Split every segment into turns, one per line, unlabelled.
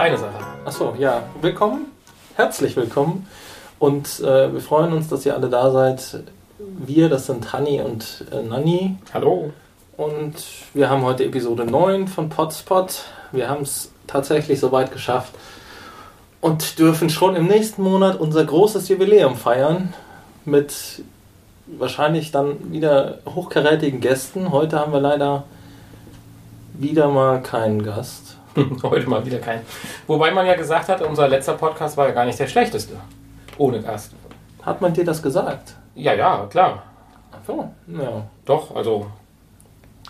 Deine Sache.
Achso, ja. Willkommen. Herzlich willkommen. Und äh, wir freuen uns, dass ihr alle da seid. Wir, das sind Hanni und äh, Nanni.
Hallo.
Und wir haben heute Episode 9 von Potspot. Wir haben es tatsächlich soweit geschafft und dürfen schon im nächsten Monat unser großes Jubiläum feiern mit wahrscheinlich dann wieder hochkarätigen Gästen. Heute haben wir leider wieder mal keinen Gast.
Heute mal wieder kein. Wobei man ja gesagt hat, unser letzter Podcast war ja gar nicht der schlechteste. Ohne Gast.
Hat man dir das gesagt?
Ja, ja, klar.
Ach so, ja.
Doch, also.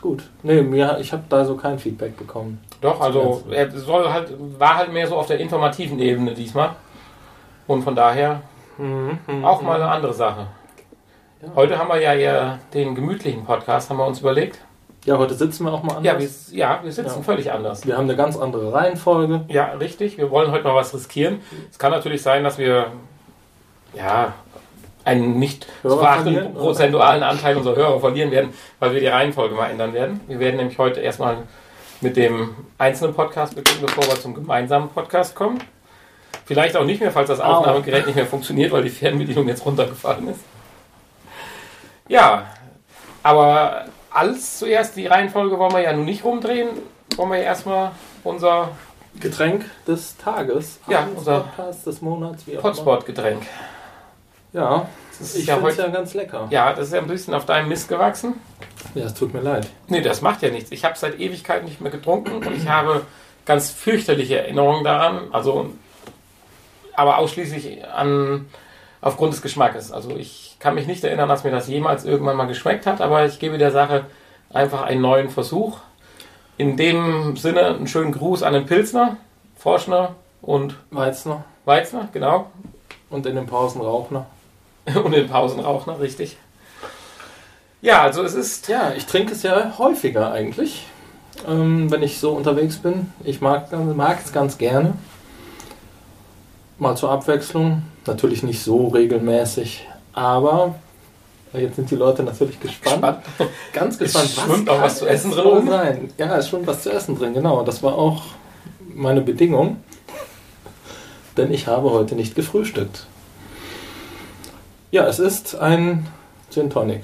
Gut. Nee, mir, ich habe da so kein Feedback bekommen.
Doch, also er soll halt, war halt mehr so auf der informativen Ebene diesmal. Und von daher auch mal eine andere Sache.
Ja.
Heute haben wir ja eher den gemütlichen Podcast, haben wir uns überlegt.
Ja, heute sitzen wir auch mal anders.
Ja, wir, ja, wir sitzen
Ja.
völlig anders.
wir haben eine ganz andere Reihenfolge.
Ja, richtig. Wir wollen heute mal was riskieren. Es kann natürlich sein, dass wir ja einen nicht
oder?
prozentualen Anteil unserer Hörer verlieren werden, weil wir die Reihenfolge mal ändern werden. Wir werden nämlich heute erstmal mit dem einzelnen Podcast beginnen, bevor wir zum gemeinsamen Podcast kommen. Vielleicht auch nicht mehr, falls das
Au.
Aufnahmegerät nicht mehr funktioniert, weil die Fernbedienung jetzt runtergefallen ist. Ja, aber alles zuerst, die Reihenfolge wollen wir ja nun nicht rumdrehen. Wollen wir ja erstmal unser
Getränk des Tages.
Ja, unser
Podcast des Monats, wie auch immer.
Hotspot-Getränk.
Ja,
Das ist
ich
ja
finde es ja ganz lecker.
Ja, das ist ja ein bisschen auf deinem Mist gewachsen.
Ja, es tut mir leid.
Nee, das macht ja nichts. Ich habe seit Ewigkeit nicht mehr getrunken und ich habe ganz fürchterliche Erinnerungen daran. Also, aber ausschließlich an, aufgrund des Geschmackes. Also ich kann mich nicht erinnern, dass mir das jemals irgendwann mal geschmeckt hat, aber ich gebe der Sache einfach einen neuen Versuch. In dem Sinne einen schönen Gruß an den Pilsner, Forschner und
Weizner
Weizner, genau.
und in den Pausen Rauchner.
Und den Pausenrauchner, richtig. Ja, also es ist
Ja, ich trinke es ja häufiger eigentlich, ähm, wenn ich so unterwegs bin. Ich mag, mag es ganz gerne. Mal zur Abwechslung. Natürlich nicht so regelmäßig, aber jetzt sind die Leute natürlich gespannt.
spannend.
Ganz gespannt.
Es schwimmt auch
kann
was zu
es
essen drin oben?
sein? Ja, es schwimmt was zu essen drin, genau. Das war auch meine Bedingung. Denn ich habe heute nicht gefrühstückt. Ja, es ist ein Gin Tonic.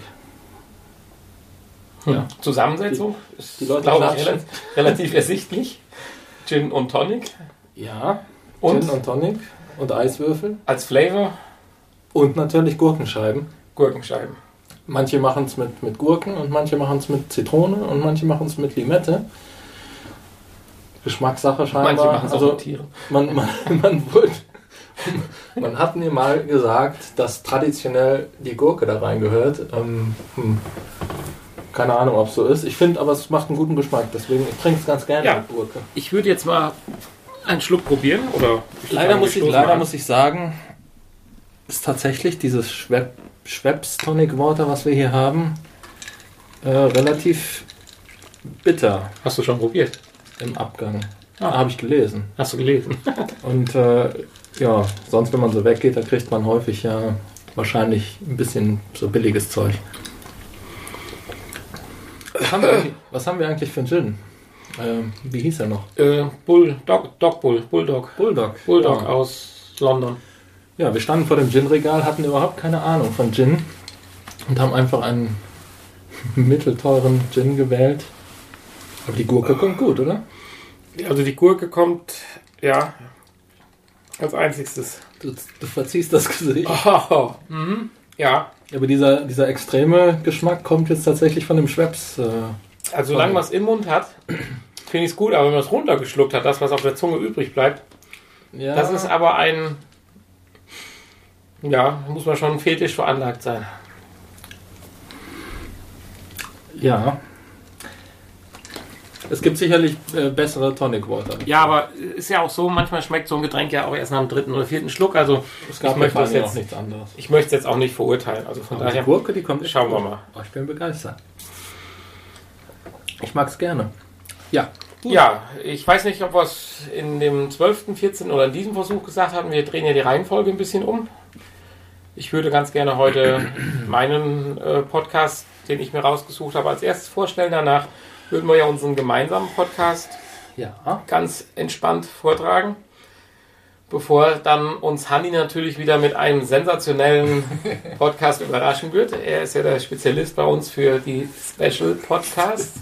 Ja.
Zusammensetzung ist,
die Leute
glaube ich, relativ, relativ ersichtlich. Gin und Tonic.
Ja,
Und
Gin und Tonic und Eiswürfel.
als Flavor
Und natürlich Gurkenscheiben.
Gurkenscheiben.
Manche machen es mit, mit Gurken und manche machen es mit Zitrone und manche machen es mit Limette. Geschmackssache scheinbar.
Manche machen es auch
also,
mit Tieren.
man, man, man, wurde, man hat mir mal gesagt, dass traditionell die Gurke da reingehört. Ähm, hm. Keine Ahnung, ob es so ist. Ich finde aber, es macht einen guten Geschmack. Deswegen, ich trinke es ganz gerne
Ja.
mit Gurke.
Ich würde jetzt mal einen Schluck probieren. Oder
Leider, muss ich, leider muss ich sagen, ist tatsächlich dieses Schweb Tonic Water, was wir hier haben, äh, relativ bitter
Hast du schon probiert?
im Abgang.
Ah.
Habe ich gelesen.
Hast du gelesen?
Und äh, ja, sonst, wenn man so weggeht, da kriegt man häufig ja wahrscheinlich ein bisschen so billiges Zeug. Was haben wir eigentlich, was haben wir eigentlich für einen Gin? Ähm, wie hieß er noch?
äh, Bull, Dog, Dog Bull, Bulldog.
Bulldog.
Bulldog
Ja.
aus London.
Ja, wir standen vor dem Gin-Regal, hatten überhaupt keine Ahnung von Gin und haben einfach einen mittelteuren Gin gewählt. Aber die Gurke kommt gut, oder?
Also die Gurke kommt, ja, als einziges.
Du, du verziehst das Gesicht.
Oh, mhm. Ja,
Aber dieser, dieser extreme Geschmack kommt jetzt tatsächlich von dem Schweppes. Äh,
also solange man es im Mund hat, finde ich es gut, aber wenn man es runtergeschluckt hat, das, was auf der Zunge übrig bleibt,
ja,
Das ist aber ein. Ja, muss man schon fetisch veranlagt sein.
ja. Es gibt sicherlich äh, bessere Tonic Water.
Ja, aber ist ja auch so, manchmal schmeckt so ein Getränk ja auch erst nach dem dritten oder vierten Schluck. Also
Es gab
ich möchte das jetzt-
auch nichts anderes.
ich möchte es jetzt auch nicht verurteilen. Also von
Aber die
daher.
Gurke, die kommt
Schauen wir
gut.
mal.
Oh, ich bin begeistert. Ich mag es gerne. Ja.
Ja, ich weiß nicht, ob wir es in dem 12., 14. oder in diesem Versuch gesagt haben. Wir drehen ja die Reihenfolge ein bisschen um. Ich würde ganz gerne heute meinen äh, Podcast, den ich mir rausgesucht habe, als erstes vorstellen. Danach würden wir ja unseren gemeinsamen Podcast
Ja.
ganz entspannt vortragen. Bevor dann uns Hanni natürlich wieder mit einem sensationellen Podcast überraschen wird. Er ist ja der Spezialist bei uns für die Special Podcasts.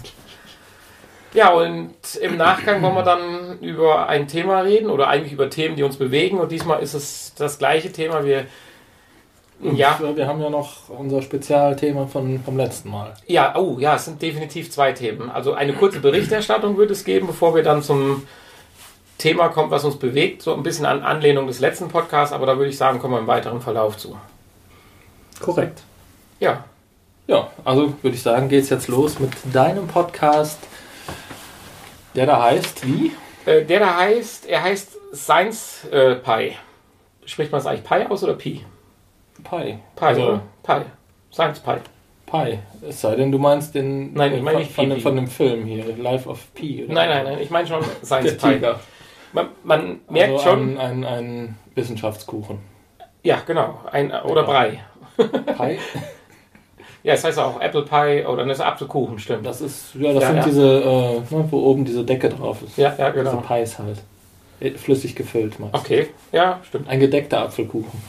Ja, und im Nachgang wollen wir dann über ein Thema reden oder eigentlich über Themen, die uns bewegen. Und diesmal ist es das gleiche Thema. Wir,
Und
ja,
äh, wir haben ja noch unser Spezialthema von, vom letzten Mal.
Ja, oh ja, es sind definitiv zwei Themen. Also eine kurze Berichterstattung wird es geben, bevor wir dann zum Thema kommen, was uns bewegt. So ein bisschen an Anlehnung des letzten Podcasts, aber da würde ich sagen, kommen wir im weiteren Verlauf zu.
Korrekt.
Ja,
Ja, also würde ich sagen, geht's jetzt los mit deinem Podcast, der da heißt wie?
äh, der da heißt, er heißt Science äh, Pi. Spricht man es eigentlich Pi aus oder Pi?
Pi.
Pi,
Also
oder? Pi. Science Pi.
Pi. Es sei denn, du meinst den
Nein, ich meine
von,
nicht
von,
Pi.
dem, von dem Film hier, Life of Pi. Oder?
Nein, nein, nein, ich meine schon Science Pi. Man, man merkt
also
schon,
Ein, ein, ein Wissenschaftskuchen.
ja genau, ein, oder
Genau.
Brei.
Pi?
Ja, es heißt auch Apple Pie oder das Apfelkuchen, stimmt.
Das ist, ja, das
Ja,
sind
ja.
diese, äh, ne, wo oben diese Decke drauf ist.
Ja, ja, genau.
Diese Pies halt. Äh, Flüssig gefüllt, meinst?
Okay, ja, stimmt.
Ein gedeckter Apfelkuchen.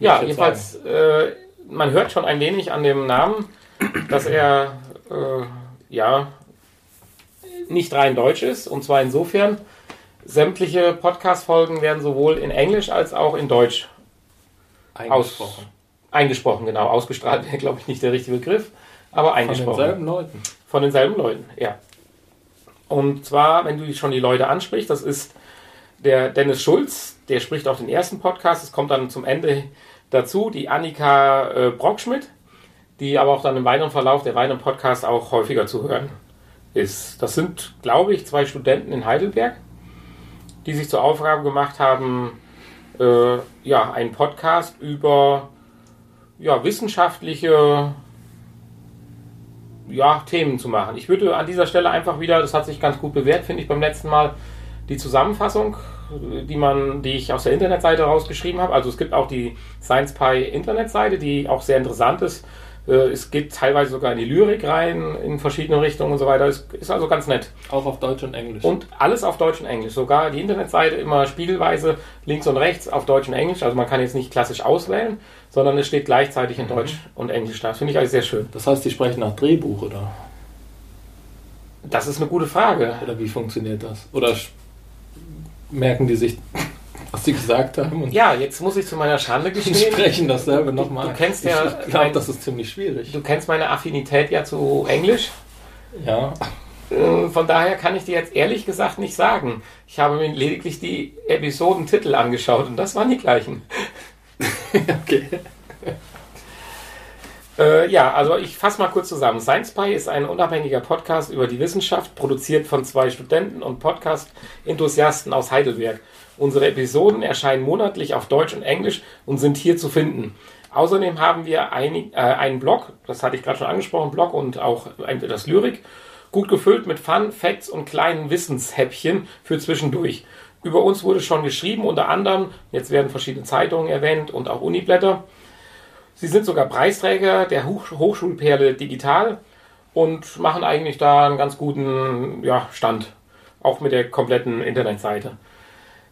Ja, jedenfalls, äh, man hört schon ein wenig an dem Namen, dass er äh, ja nicht rein deutsch ist. Und zwar insofern, sämtliche Podcast-Folgen werden sowohl in Englisch als auch in Deutsch
Eingesprochen.
eingesprochen. Genau, ausgestrahlt wäre, glaube ich, nicht der richtige Begriff, aber
Von
eingesprochen.
denselben Leuten.
Von denselben Leuten, ja. Und zwar, wenn du schon die Leute ansprichst, das ist der Dennis Schulz, der spricht auch den ersten Podcast. Es kommt dann zum Ende dazu die Annika äh, Brockschmidt, die aber auch dann im weiteren Verlauf der weiteren Podcast auch häufiger zu hören ist. Das sind, glaube ich, zwei Studenten in Heidelberg, die sich zur Aufgabe gemacht haben, äh, ja, einen Podcast über ja, wissenschaftliche ja, Themen zu machen. Ich würde an dieser Stelle einfach wieder, das hat sich ganz gut bewährt, finde ich beim letzten Mal, die Zusammenfassung, die man, die ich aus der Internetseite rausgeschrieben habe. Also es gibt auch die SciencePy Internetseite, die auch sehr interessant ist. Äh, Es geht teilweise sogar in die Lyrik rein, in verschiedene Richtungen und so weiter. Es ist also ganz nett.
Auch auf Deutsch und Englisch.
Und alles auf Deutsch und Englisch. Sogar die Internetseite immer spiegelweise links und rechts auf Deutsch und Englisch. Also man kann jetzt nicht klassisch auswählen, sondern es steht gleichzeitig in Deutsch und Englisch da. Das finde ich eigentlich sehr schön.
das heißt, die sprechen nach Drehbuch, oder?
Das ist eine gute Frage.
Oder wie funktioniert das? Oder merken die sich, was sie gesagt haben und
Ja, jetzt muss ich zu meiner Schande gestehen.
sprechen dasselbe nochmal?
du kennst ja
Ich glaube, das ist ziemlich schwierig.
Du kennst meine Affinität ja zu Englisch.
Ja.
Äh, Von daher kann ich dir jetzt ehrlich gesagt nicht sagen. Ich habe mir lediglich die Episodentitel angeschaut und das waren die gleichen.
okay.
Äh, ja, also ich fasse mal kurz zusammen. SciencePy ist ein unabhängiger Podcast über die Wissenschaft, produziert von zwei Studenten und Podcast-Enthusiasten aus Heidelberg. Unsere Episoden erscheinen monatlich auf Deutsch und Englisch und sind hier zu finden. Außerdem haben wir einig, äh, einen Blog, das hatte ich gerade schon angesprochen, Blog und auch ein, das Lyrik, gut gefüllt mit Fun, Facts und kleinen Wissenshäppchen für zwischendurch. Über uns wurde schon geschrieben, unter anderem, jetzt werden verschiedene Zeitungen erwähnt und auch Uniblätter. Sie sind sogar Preisträger der Hoch Hochschulperle Digital und machen eigentlich da einen ganz guten ja, Stand, auch mit der kompletten Internetseite.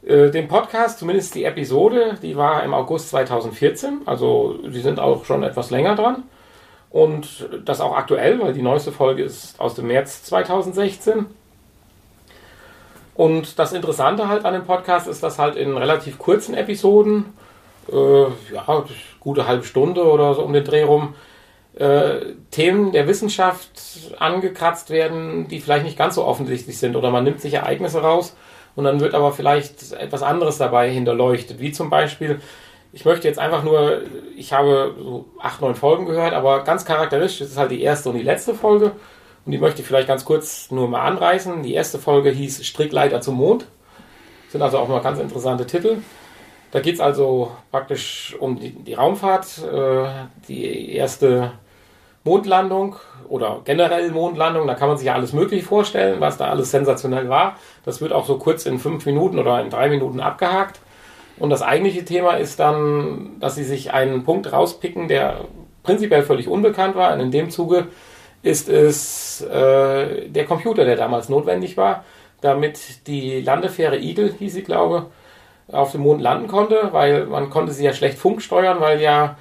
Äh, Den Podcast, zumindest die Episode, die war im August 2014, also sie sind auch schon etwas länger dran. Und das auch aktuell, weil die neueste Folge ist aus dem März 2016. Und das Interessante halt an dem Podcast ist, dass halt in relativ kurzen Episoden, äh, ja, gute halbe Stunde oder so um den Dreh rum, äh, Themen der Wissenschaft angekratzt werden, die vielleicht nicht ganz so offensichtlich sind. Oder man nimmt sich Ereignisse raus und dann wird aber vielleicht etwas anderes dabei hinterleuchtet. Wie zum Beispiel, ich möchte jetzt einfach nur, ich habe so acht, neun Folgen gehört, aber ganz charakteristisch ist halt die erste und die letzte Folge. Und die möchte ich vielleicht ganz kurz nur mal anreißen. Die erste Folge hieß Strickleiter zum Mond. Sind also auch mal ganz interessante Titel. Da geht es also praktisch um die, die Raumfahrt, äh, die erste Mondlandung oder generell Mondlandung. Da kann man sich ja alles Mögliche vorstellen, was da alles sensationell war. Das wird auch so kurz in fünf Minuten oder in drei Minuten abgehakt. Und das eigentliche Thema ist dann, dass sie sich einen Punkt rauspicken, der prinzipiell völlig unbekannt war. Und in dem Zuge ist es äh, der Computer, der damals notwendig war, damit die Landefähre Eagle, hieß sie, glaube auf dem Mond landen konnte, weil man konnte sie ja schlecht Funk steuern, weil ja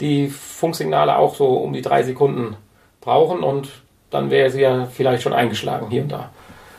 die Funksignale auch so um die drei Sekunden brauchen und dann wäre sie ja vielleicht schon eingeschlagen hier und da.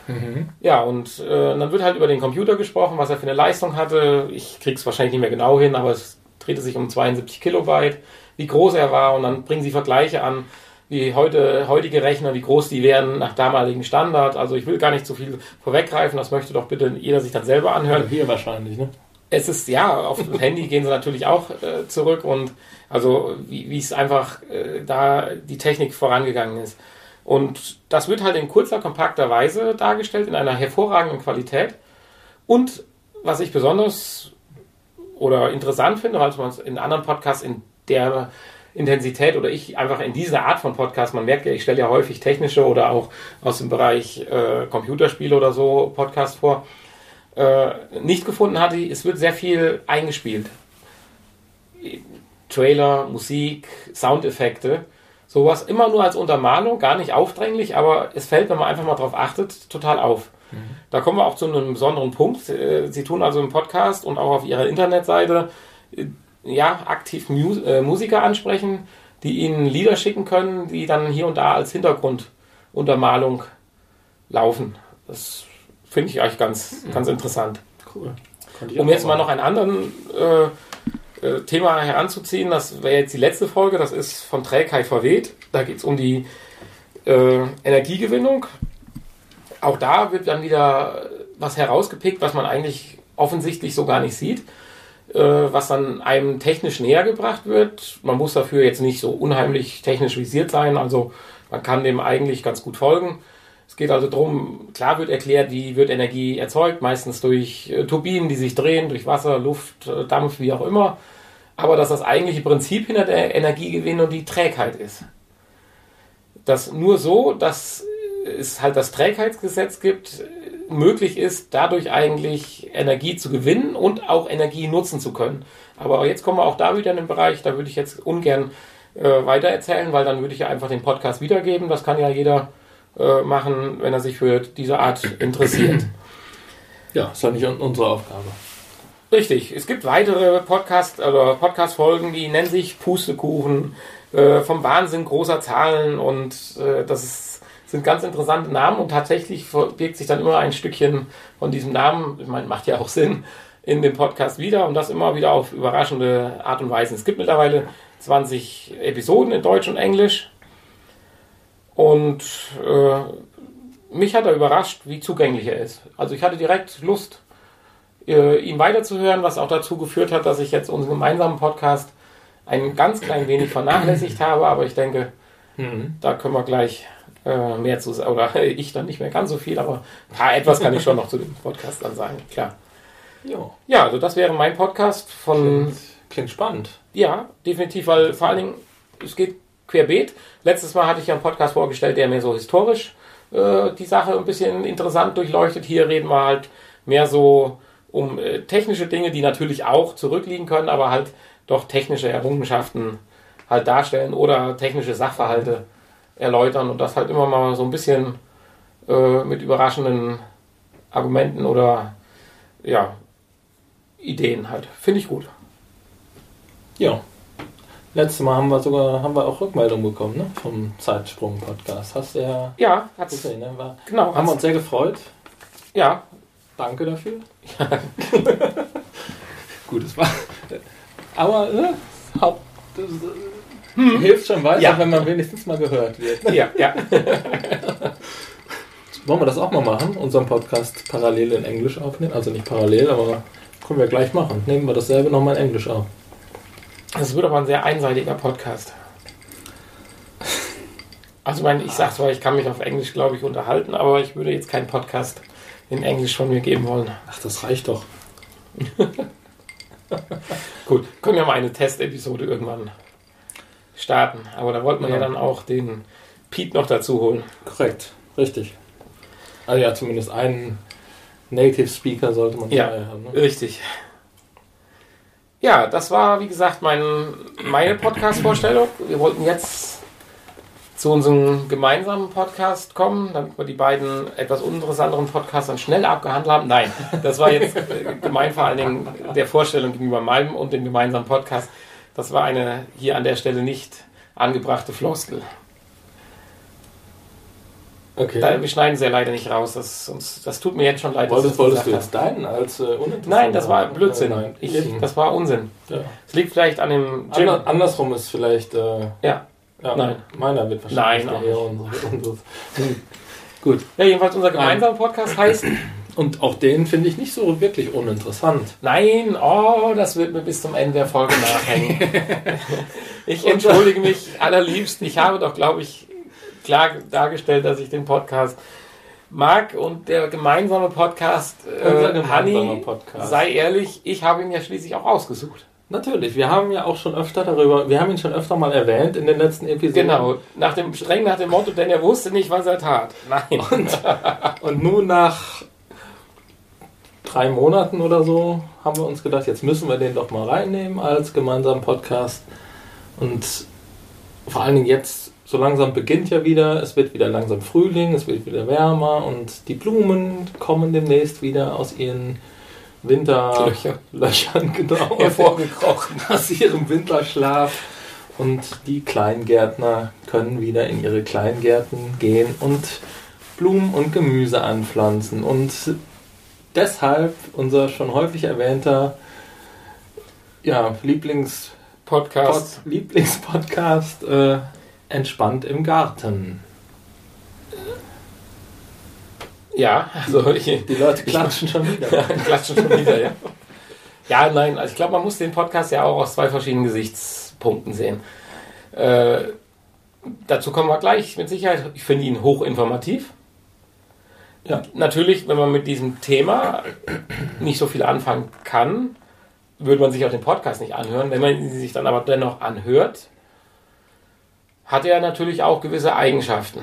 Mhm. Ja, und äh, dann wird halt über den Computer gesprochen, was er für eine Leistung hatte. Ich krieg's wahrscheinlich nicht mehr genau hin, aber es drehte sich um 72 Kilobyte, wie groß er war und dann bringen sie Vergleiche an, wie heute, heutige Rechner, wie groß die werden nach damaligen Standard. Also ich will gar nicht zu viel vorweggreifen, das möchte doch bitte jeder sich dann selber anhören.
Also hier wahrscheinlich, ne?
Es ist, ja, auf dem Handy gehen sie natürlich auch äh, zurück und also wie, wie es einfach äh, da die Technik vorangegangen ist. Und das wird halt in kurzer, kompakter Weise dargestellt, in einer hervorragenden Qualität. Und was ich besonders oder interessant finde, weil man es in anderen Podcasts in der Intensität oder ich einfach in dieser Art von Podcast, man merkt ja, ich stelle ja häufig technische oder auch aus dem Bereich äh, Computerspiele oder so Podcasts vor, äh, nicht gefunden hatte, es wird sehr viel eingespielt. Trailer, Musik, Soundeffekte, sowas immer nur als Untermalung, gar nicht aufdringlich, aber es fällt, wenn man einfach mal drauf achtet, total auf. Mhm. Da kommen wir auch zu einem besonderen Punkt. Äh, Sie tun also im Podcast und auch auf Ihrer Internetseite äh, ja, aktiv Mus äh, Musiker ansprechen, die ihnen Lieder schicken können, die dann hier und da als Hintergrunduntermalung laufen. Das finde ich eigentlich ganz, mhm. ganz interessant. Cool. Um jetzt mal noch ein anderen äh, äh, Thema heranzuziehen, das wäre jetzt die letzte Folge, das ist von Trägheit verweht. Da geht es um die äh, Energiegewinnung. Auch da wird dann wieder was herausgepickt, was man eigentlich offensichtlich so gar nicht sieht. Äh, was dann einem technisch näher gebracht wird. Man muss dafür jetzt nicht so unheimlich technisch visiert sein, also man kann dem eigentlich ganz gut folgen. Es geht also darum, klar wird erklärt, wie wird Energie erzeugt, meistens durch äh, Turbinen, die sich drehen, durch Wasser, Luft, äh, Dampf, wie auch immer. Aber dass das eigentliche Prinzip hinter der Energiegewinnung die Trägheit ist. Dass nur so, dass es halt das Trägheitsgesetz gibt, möglich ist, dadurch eigentlich Energie zu gewinnen und auch Energie nutzen zu können. Aber jetzt kommen wir auch da wieder in den Bereich, da würde ich jetzt ungern äh, weiter erzählen, weil dann würde ich ja einfach den Podcast wiedergeben. Das kann ja jeder äh, machen, wenn er sich für diese Art interessiert.
Ja, ist ja nicht unsere Aufgabe.
Richtig. Es gibt weitere Podcast- oder Podcast-Folgen, die nennen sich Pustekuchen, äh, vom Wahnsinn großer Zahlen und äh, das ist sind ganz interessante Namen und tatsächlich verbirgt sich dann immer ein Stückchen von diesem Namen, ich meine, macht ja auch Sinn, in dem Podcast wieder und das immer wieder auf überraschende Art und Weise. Es gibt mittlerweile 20 Episoden in Deutsch und Englisch und äh, mich hat er überrascht, wie zugänglich er ist. Also ich hatte direkt Lust, äh, ihn weiterzuhören, was auch dazu geführt hat, dass ich jetzt unseren gemeinsamen Podcast ein ganz klein wenig vernachlässigt habe, aber ich denke, mhm. da können wir gleich äh, mehr zu sagen. Oder ich dann nicht mehr ganz so viel, aber ja, etwas kann ich schon noch zu dem Podcast dann sagen, klar. Jo. Ja, also das wäre mein Podcast von.
Klingt, klingt spannend.
Ja, definitiv, weil vor allen Dingen, es geht querbeet. Letztes Mal hatte ich ja einen Podcast vorgestellt, der mir so historisch äh, die Sache ein bisschen interessant durchleuchtet. Hier reden wir halt mehr so um äh, technische Dinge, die natürlich auch zurückliegen können, aber halt doch technische Errungenschaften halt darstellen oder technische Sachverhalte erläutern und das halt immer mal so ein bisschen äh, mit überraschenden Argumenten oder ja, Ideen halt. Finde ich gut.
Ja. Letztes Mal haben wir sogar haben wir auch Rückmeldung bekommen ne? vom Zeitsprung-Podcast. Hast du ja.
Ja, hat's. Gesehen,
ne? War, genau. Haben wir uns sehr gefreut.
Ja.
Danke dafür. Ja. Gut, es war. Aber äh, Haupt, hm. Hilft schon weiter, ja. wenn man wenigstens mal gehört wird.
Ja, ja.
Wollen wir das auch mal machen? Unseren Podcast parallel in Englisch aufnehmen? Also nicht parallel, aber können wir gleich machen. Nehmen wir dasselbe nochmal in Englisch auf.
Das wird aber ein sehr einseitiger Podcast. Also, ich meine, ich sag zwar, ich kann mich auf Englisch, glaube ich, unterhalten, aber ich würde jetzt keinen Podcast in Englisch von mir geben wollen.
Ach, das reicht doch.
Gut, können wir mal eine Testepisode irgendwann starten. Aber da wollte man ja. ja dann auch den Pete noch dazu holen.
Korrekt, richtig. Also ja, zumindest einen Native Speaker sollte man
ja haben. Ne? Richtig. Ja, das war wie gesagt mein, meine Podcast-Vorstellung. Wir wollten jetzt zu unserem gemeinsamen Podcast kommen, damit wir die beiden etwas uninteressanteren Podcasts dann schnell abgehandelt haben. Nein, das war jetzt äh, gemein vor allen Dingen der Vorstellung gegenüber meinem und dem gemeinsamen Podcast. Das war eine hier an der Stelle nicht angebrachte Floskel.
Okay.
Da, wir schneiden sie ja leider nicht raus. Das, uns, das tut mir jetzt schon leid.
wolltest
das
wolltest du jetzt deinen als äh, uninteressant?
Nein, das war Blödsinn.
Äh, nein.
Ich, das war Unsinn.
ja.
Es liegt vielleicht an dem Gym.
Ander, andersrum ist vielleicht. Äh,
Ja.
ja,
Nein.
Meiner wird wahrscheinlich
Nein, auch
unsere, unseres. Gut.
ja, jedenfalls unser gemeinsamer Podcast heißt
Und auch den finde ich nicht so wirklich uninteressant.
Nein, oh, das wird mir bis zum Ende der Folge nachhängen. ich entschuldige mich allerliebst. Ich habe doch, glaube ich, klar dargestellt, dass ich den Podcast mag und der gemeinsame Podcast, äh,
Podcast.
sei ehrlich, ich habe ihn ja schließlich auch ausgesucht.
Natürlich, wir haben ja auch schon öfter darüber, wir haben ihn schon öfter mal erwähnt in den letzten Episoden.
Genau, nach dem, streng nach dem Motto, denn er wusste nicht, was er tat. Nein.
Und nun nach drei Monaten oder so haben wir uns gedacht, jetzt müssen wir den doch mal reinnehmen als gemeinsamen Podcast. Und vor allen Dingen jetzt, so langsam beginnt ja wieder, es wird wieder langsam Frühling, es wird wieder wärmer und die Blumen kommen demnächst wieder aus ihren Winterlöchern,
Löcher.
genau,
Hervorgekrochen.
aus ihrem Winterschlaf. Und die Kleingärtner können wieder in ihre Kleingärten gehen und Blumen und Gemüse anpflanzen. Und deshalb unser schon häufig erwähnter ja, Lieblings
Podcast.
Pod Lieblingspodcast äh, Entspannt im Garten.
Ja, also ich,
Die Leute klatschen schon wieder.
Ja, klatschen schon wieder, ja. Ja, nein, also ich glaube, man muss den Podcast ja auch aus zwei verschiedenen Gesichtspunkten sehen. Äh, dazu kommen wir gleich mit Sicherheit. Ich finde ihn hochinformativ.
Ja.
Natürlich, wenn man mit diesem Thema nicht so viel anfangen kann, würde man sich auch den Podcast nicht anhören. Wenn man ihn sich dann aber dennoch anhört, hat er natürlich auch gewisse Eigenschaften.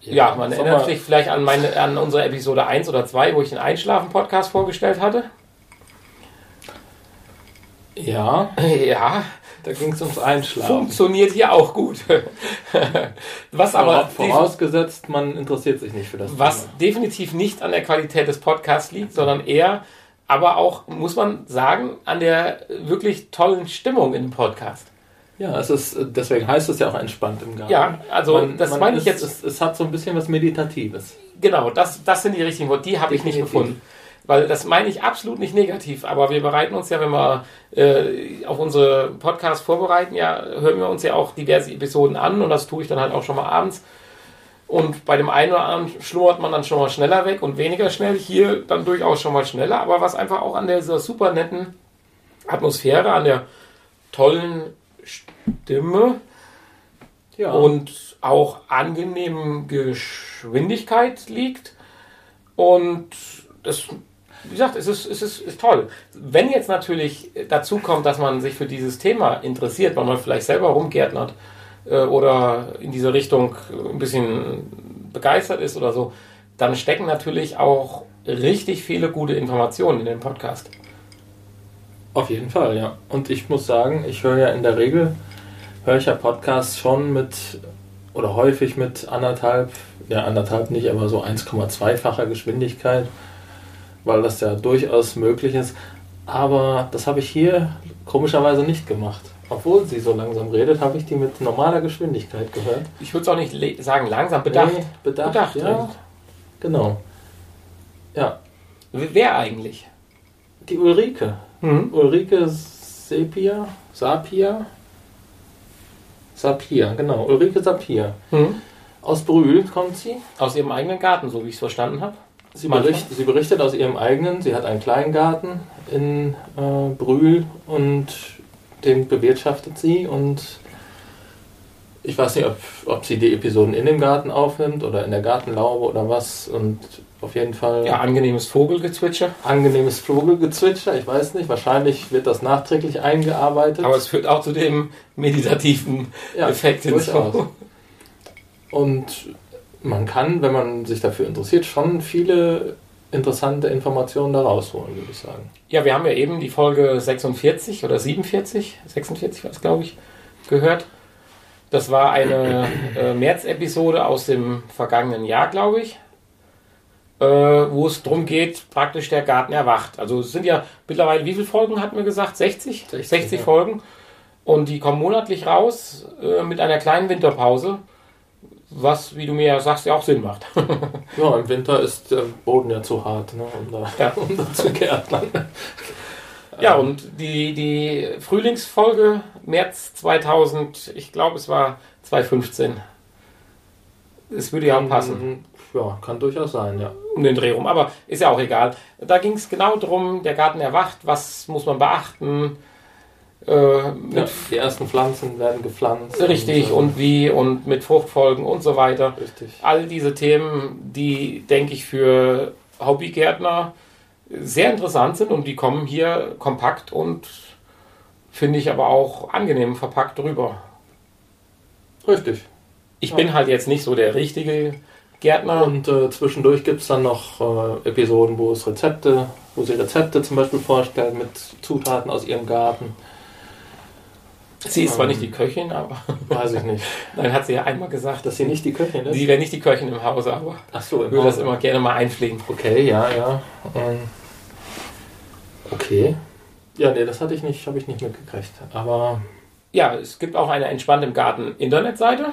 Ja, man
Sag
erinnert sich vielleicht an, meine, an unsere Episode 1 oder 2, wo ich den Einschlafen-Podcast vorgestellt hatte.
Ja,
Ja,
da ging es ums Einschlafen.
funktioniert hier auch gut. Was aber
Vora- vorausgesetzt, man interessiert sich nicht für das
was
Thema.
definitiv nicht an der Qualität des Podcasts liegt, sondern eher, aber auch, muss man sagen, an der wirklich tollen Stimmung in dem Podcast.
Ja, es ist, deswegen heißt es ja auch entspannt im Garten.
Ja, also das meine ich jetzt,
Es, es hat so ein bisschen was Meditatives.
genau, das, das sind die richtigen Worte, die habe ich nicht gefunden. Weil das meine ich absolut nicht negativ, aber wir bereiten uns ja, wenn wir äh, auf unsere Podcasts vorbereiten, ja, hören wir uns ja auch diverse Episoden an und das tue ich dann halt auch schon mal abends. Und bei dem einen oder anderen schlummert man dann schon mal schneller weg und weniger schnell. Hier dann durchaus schon mal schneller, aber was einfach auch an dieser super netten Atmosphäre, an der tollen Stimme
Ja.
und auch angenehmen Geschwindigkeit liegt. Und das, wie gesagt, es ist, es ist, ist toll. Wenn jetzt natürlich dazu kommt, dass man sich für dieses Thema interessiert, weil man vielleicht selber rumgärtnert äh, oder in diese Richtung ein bisschen begeistert ist oder so, dann stecken natürlich auch richtig viele gute Informationen in dem Podcast.
Auf jeden Fall, ja. Und ich muss sagen, ich höre ja in der Regel, höre ich ja Podcasts schon mit, oder häufig mit anderthalb, ja anderthalb nicht, aber so 1,2-facher Geschwindigkeit, weil das ja durchaus möglich ist. Aber das habe ich hier komischerweise nicht gemacht. Obwohl sie so langsam redet, habe ich die mit normaler Geschwindigkeit gehört.
Ich würde es auch nicht sagen, langsam bedacht.
Nee, bedacht,
Bedacht,
ja.
redet.
Genau. Ja,
Wer eigentlich?
die Ulrike.
Mhm.
Ulrike Sepia? Sapia? Sapir, genau. Ulrike Sapir.
Mhm.
Aus Brühl kommt sie.
Aus ihrem eigenen Garten, so wie ich es verstanden habe.
Sie,
Manchmal.
bericht, sie berichtet aus ihrem eigenen. Sie hat einen Kleingarten in äh, Brühl und den bewirtschaftet sie. Und ich weiß nicht, ob, ob sie die Episoden in dem Garten aufnimmt oder in der Gartenlaube oder was. Und auf jeden Fall
Ja, angenehmes Vogelgezwitscher.
angenehmes Vogelgezwitscher. Ich weiß nicht, wahrscheinlich wird das nachträglich eingearbeitet.
Aber es führt auch zu dem meditativen
Ja,
Effekt hinzu.
Und man kann, wenn man sich dafür interessiert, schon viele interessante Informationen da rausholen, würde ich sagen.
Ja, wir haben ja eben die Folge 46 oder 47, 46 war es, glaube ich, gehört. Das war eine äh, März-Episode aus dem vergangenen Jahr, glaube ich, äh, wo es darum geht, praktisch der Garten erwacht. Also es sind ja mittlerweile, wie viele Folgen hatten wir gesagt? 60?
60,
60
ja.
Folgen. Und die kommen monatlich raus äh, mit einer kleinen Winterpause, was, wie du mir ja sagst, ja auch Sinn macht.
Ja, im Winter ist der Boden ja zu hart, ne, um, da,
Ja.
um da zu gärtnern.
Ja, und die, die Frühlingsfolge März 2000, ich glaube es war 2015. Es würde ja auch passen,
Ja, kann durchaus sein, ja.
um den Dreh rum, aber ist ja auch egal. Da ging es genau darum, der Garten erwacht, was muss man beachten, äh, mit
ja. Die ersten Pflanzen werden gepflanzt.
richtig
äh,
und wie und mit Fruchtfolgen und so weiter.
Richtig.
All diese Themen, die, denke ich, für Hobbygärtner sehr interessant sind und die kommen hier kompakt und finde ich aber auch angenehm verpackt rüber.
Richtig.
Ich
Ja.
bin halt jetzt nicht so der richtige Gärtner.
Und äh, zwischendurch gibt es dann noch äh, Episoden, wo es Rezepte, wo sie Rezepte zum Beispiel vorstellen mit Zutaten aus ihrem Garten.
Sie ist zwar
ähm,
nicht die Köchin, aber
Weiß ich nicht.
nein, hat sie ja einmal gesagt,
Dass sie nicht die Köchin ist?
sie wäre nicht die Köchin im Hause, aber
Ach so,
ich würde das immer gerne mal einfliegen.
Okay, ja, ja. Ähm, okay. Ja, nee, das hatte ich nicht, habe ich nicht mitgekriegt. Aber
Ja, es gibt auch eine Entspannt im Garten Internetseite.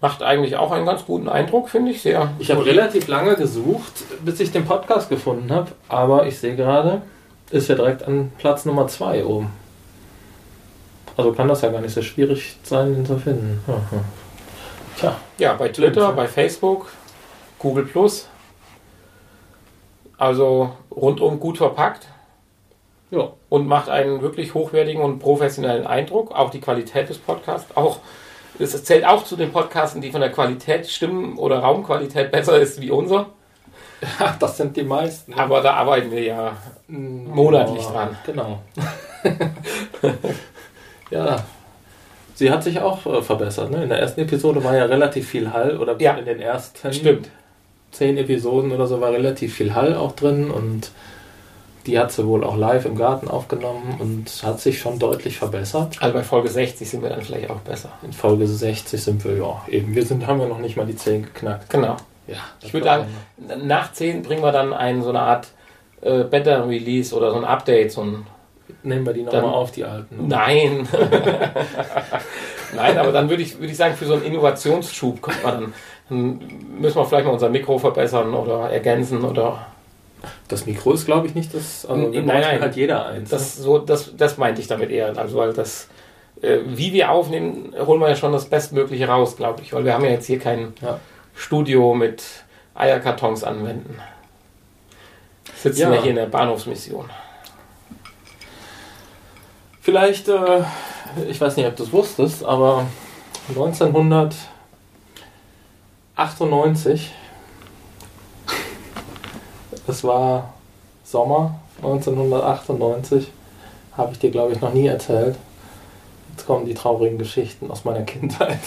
Macht eigentlich auch einen ganz guten Eindruck, finde ich. Sehr.
ich habe relativ lange gesucht, bis ich den Podcast gefunden habe. Aber ich sehe gerade, ist ja direkt an Platz Nummer 2 oben. Also kann das ja gar nicht so schwierig sein, ihn zu finden. Aha. Tja,
Ja, bei Twitter, bei Facebook, Google Plus. Also rundum gut verpackt
ja.
und macht einen wirklich hochwertigen und professionellen Eindruck. Auch die Qualität des Podcasts. Auch, es zählt auch zu den Podcasten, die von der Qualität, Stimmen- oder Raumqualität besser ist wie unser.
Ach, das sind die meisten.
Aber da arbeiten wir ja. monatlich
Ja,
dran.
Genau. ja. Sie hat sich auch äh, verbessert. Ne? In der ersten Episode war ja relativ viel Hall oder
Ja.
in den ersten
Stimmt.
zehn Episoden oder so war relativ viel Hall auch drin und die hat sie wohl auch live im Garten aufgenommen und hat sich schon deutlich verbessert.
Also bei Folge 60 sind wir dann vielleicht auch besser.
In Folge 60 sind wir ja eben. Wir sind, haben ja noch nicht mal die 10 geknackt.
Genau.
Ja,
Ich würde sagen, nach 10 bringen wir dann ein, so eine Art äh, Better Release oder so ein Update, so ein
nehmen wir die nochmal auf, die alten.
Nein. Nein, aber dann würde ich, würde ich sagen, für so einen Innovationsschub kommt man dann, dann müssen wir vielleicht mal unser Mikro verbessern oder ergänzen oder
Das Mikro ist, glaube ich, nicht das. Also,
Nein, nein.
halt jeder eins.
das so, das, das meinte ich damit eher. Also weil das, äh, wie wir aufnehmen, holen wir ja schon das Bestmögliche raus, glaube ich, weil wir haben ja jetzt hier kein
Ja.
Studio mit Eierkartons anwenden. Sitzen
Ja.
wir hier in der Bahnhofsmission.
Vielleicht, äh, ich weiß nicht, ob du es wusstest, aber 1998, es war Sommer 1998, habe ich dir, glaube ich, noch nie erzählt. Jetzt kommen die traurigen Geschichten aus meiner Kindheit.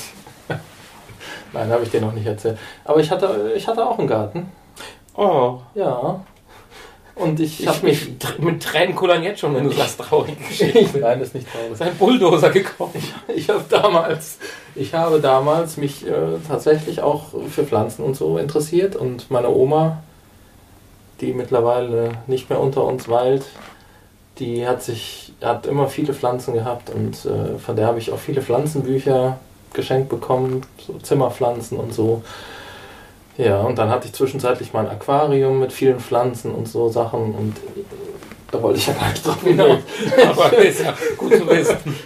Nein, habe ich dir noch nicht erzählt. Aber ich hatte, ich hatte auch einen Garten.
Oh,
Ja. Und ich
ich
habe
mich mit Tränen kullern jetzt schon, wenn du sagst Geschichten.
mich. Nein, ist nicht traurig.
ist ein Bulldozer gekommen.
Ich habe damals, ich habe damals mich äh, tatsächlich auch für Pflanzen und so interessiert und meine Oma, die mittlerweile nicht mehr unter uns weilt, die hat sich, hat immer viele Pflanzen gehabt und äh, von der habe ich auch viele Pflanzenbücher geschenkt bekommen, so Zimmerpflanzen und so. Ja, und dann hatte ich zwischenzeitlich mal ein Aquarium mit vielen Pflanzen und so Sachen und da wollte ich ja gar nicht drauf hinaus.
Aber ist ja gut zu wissen.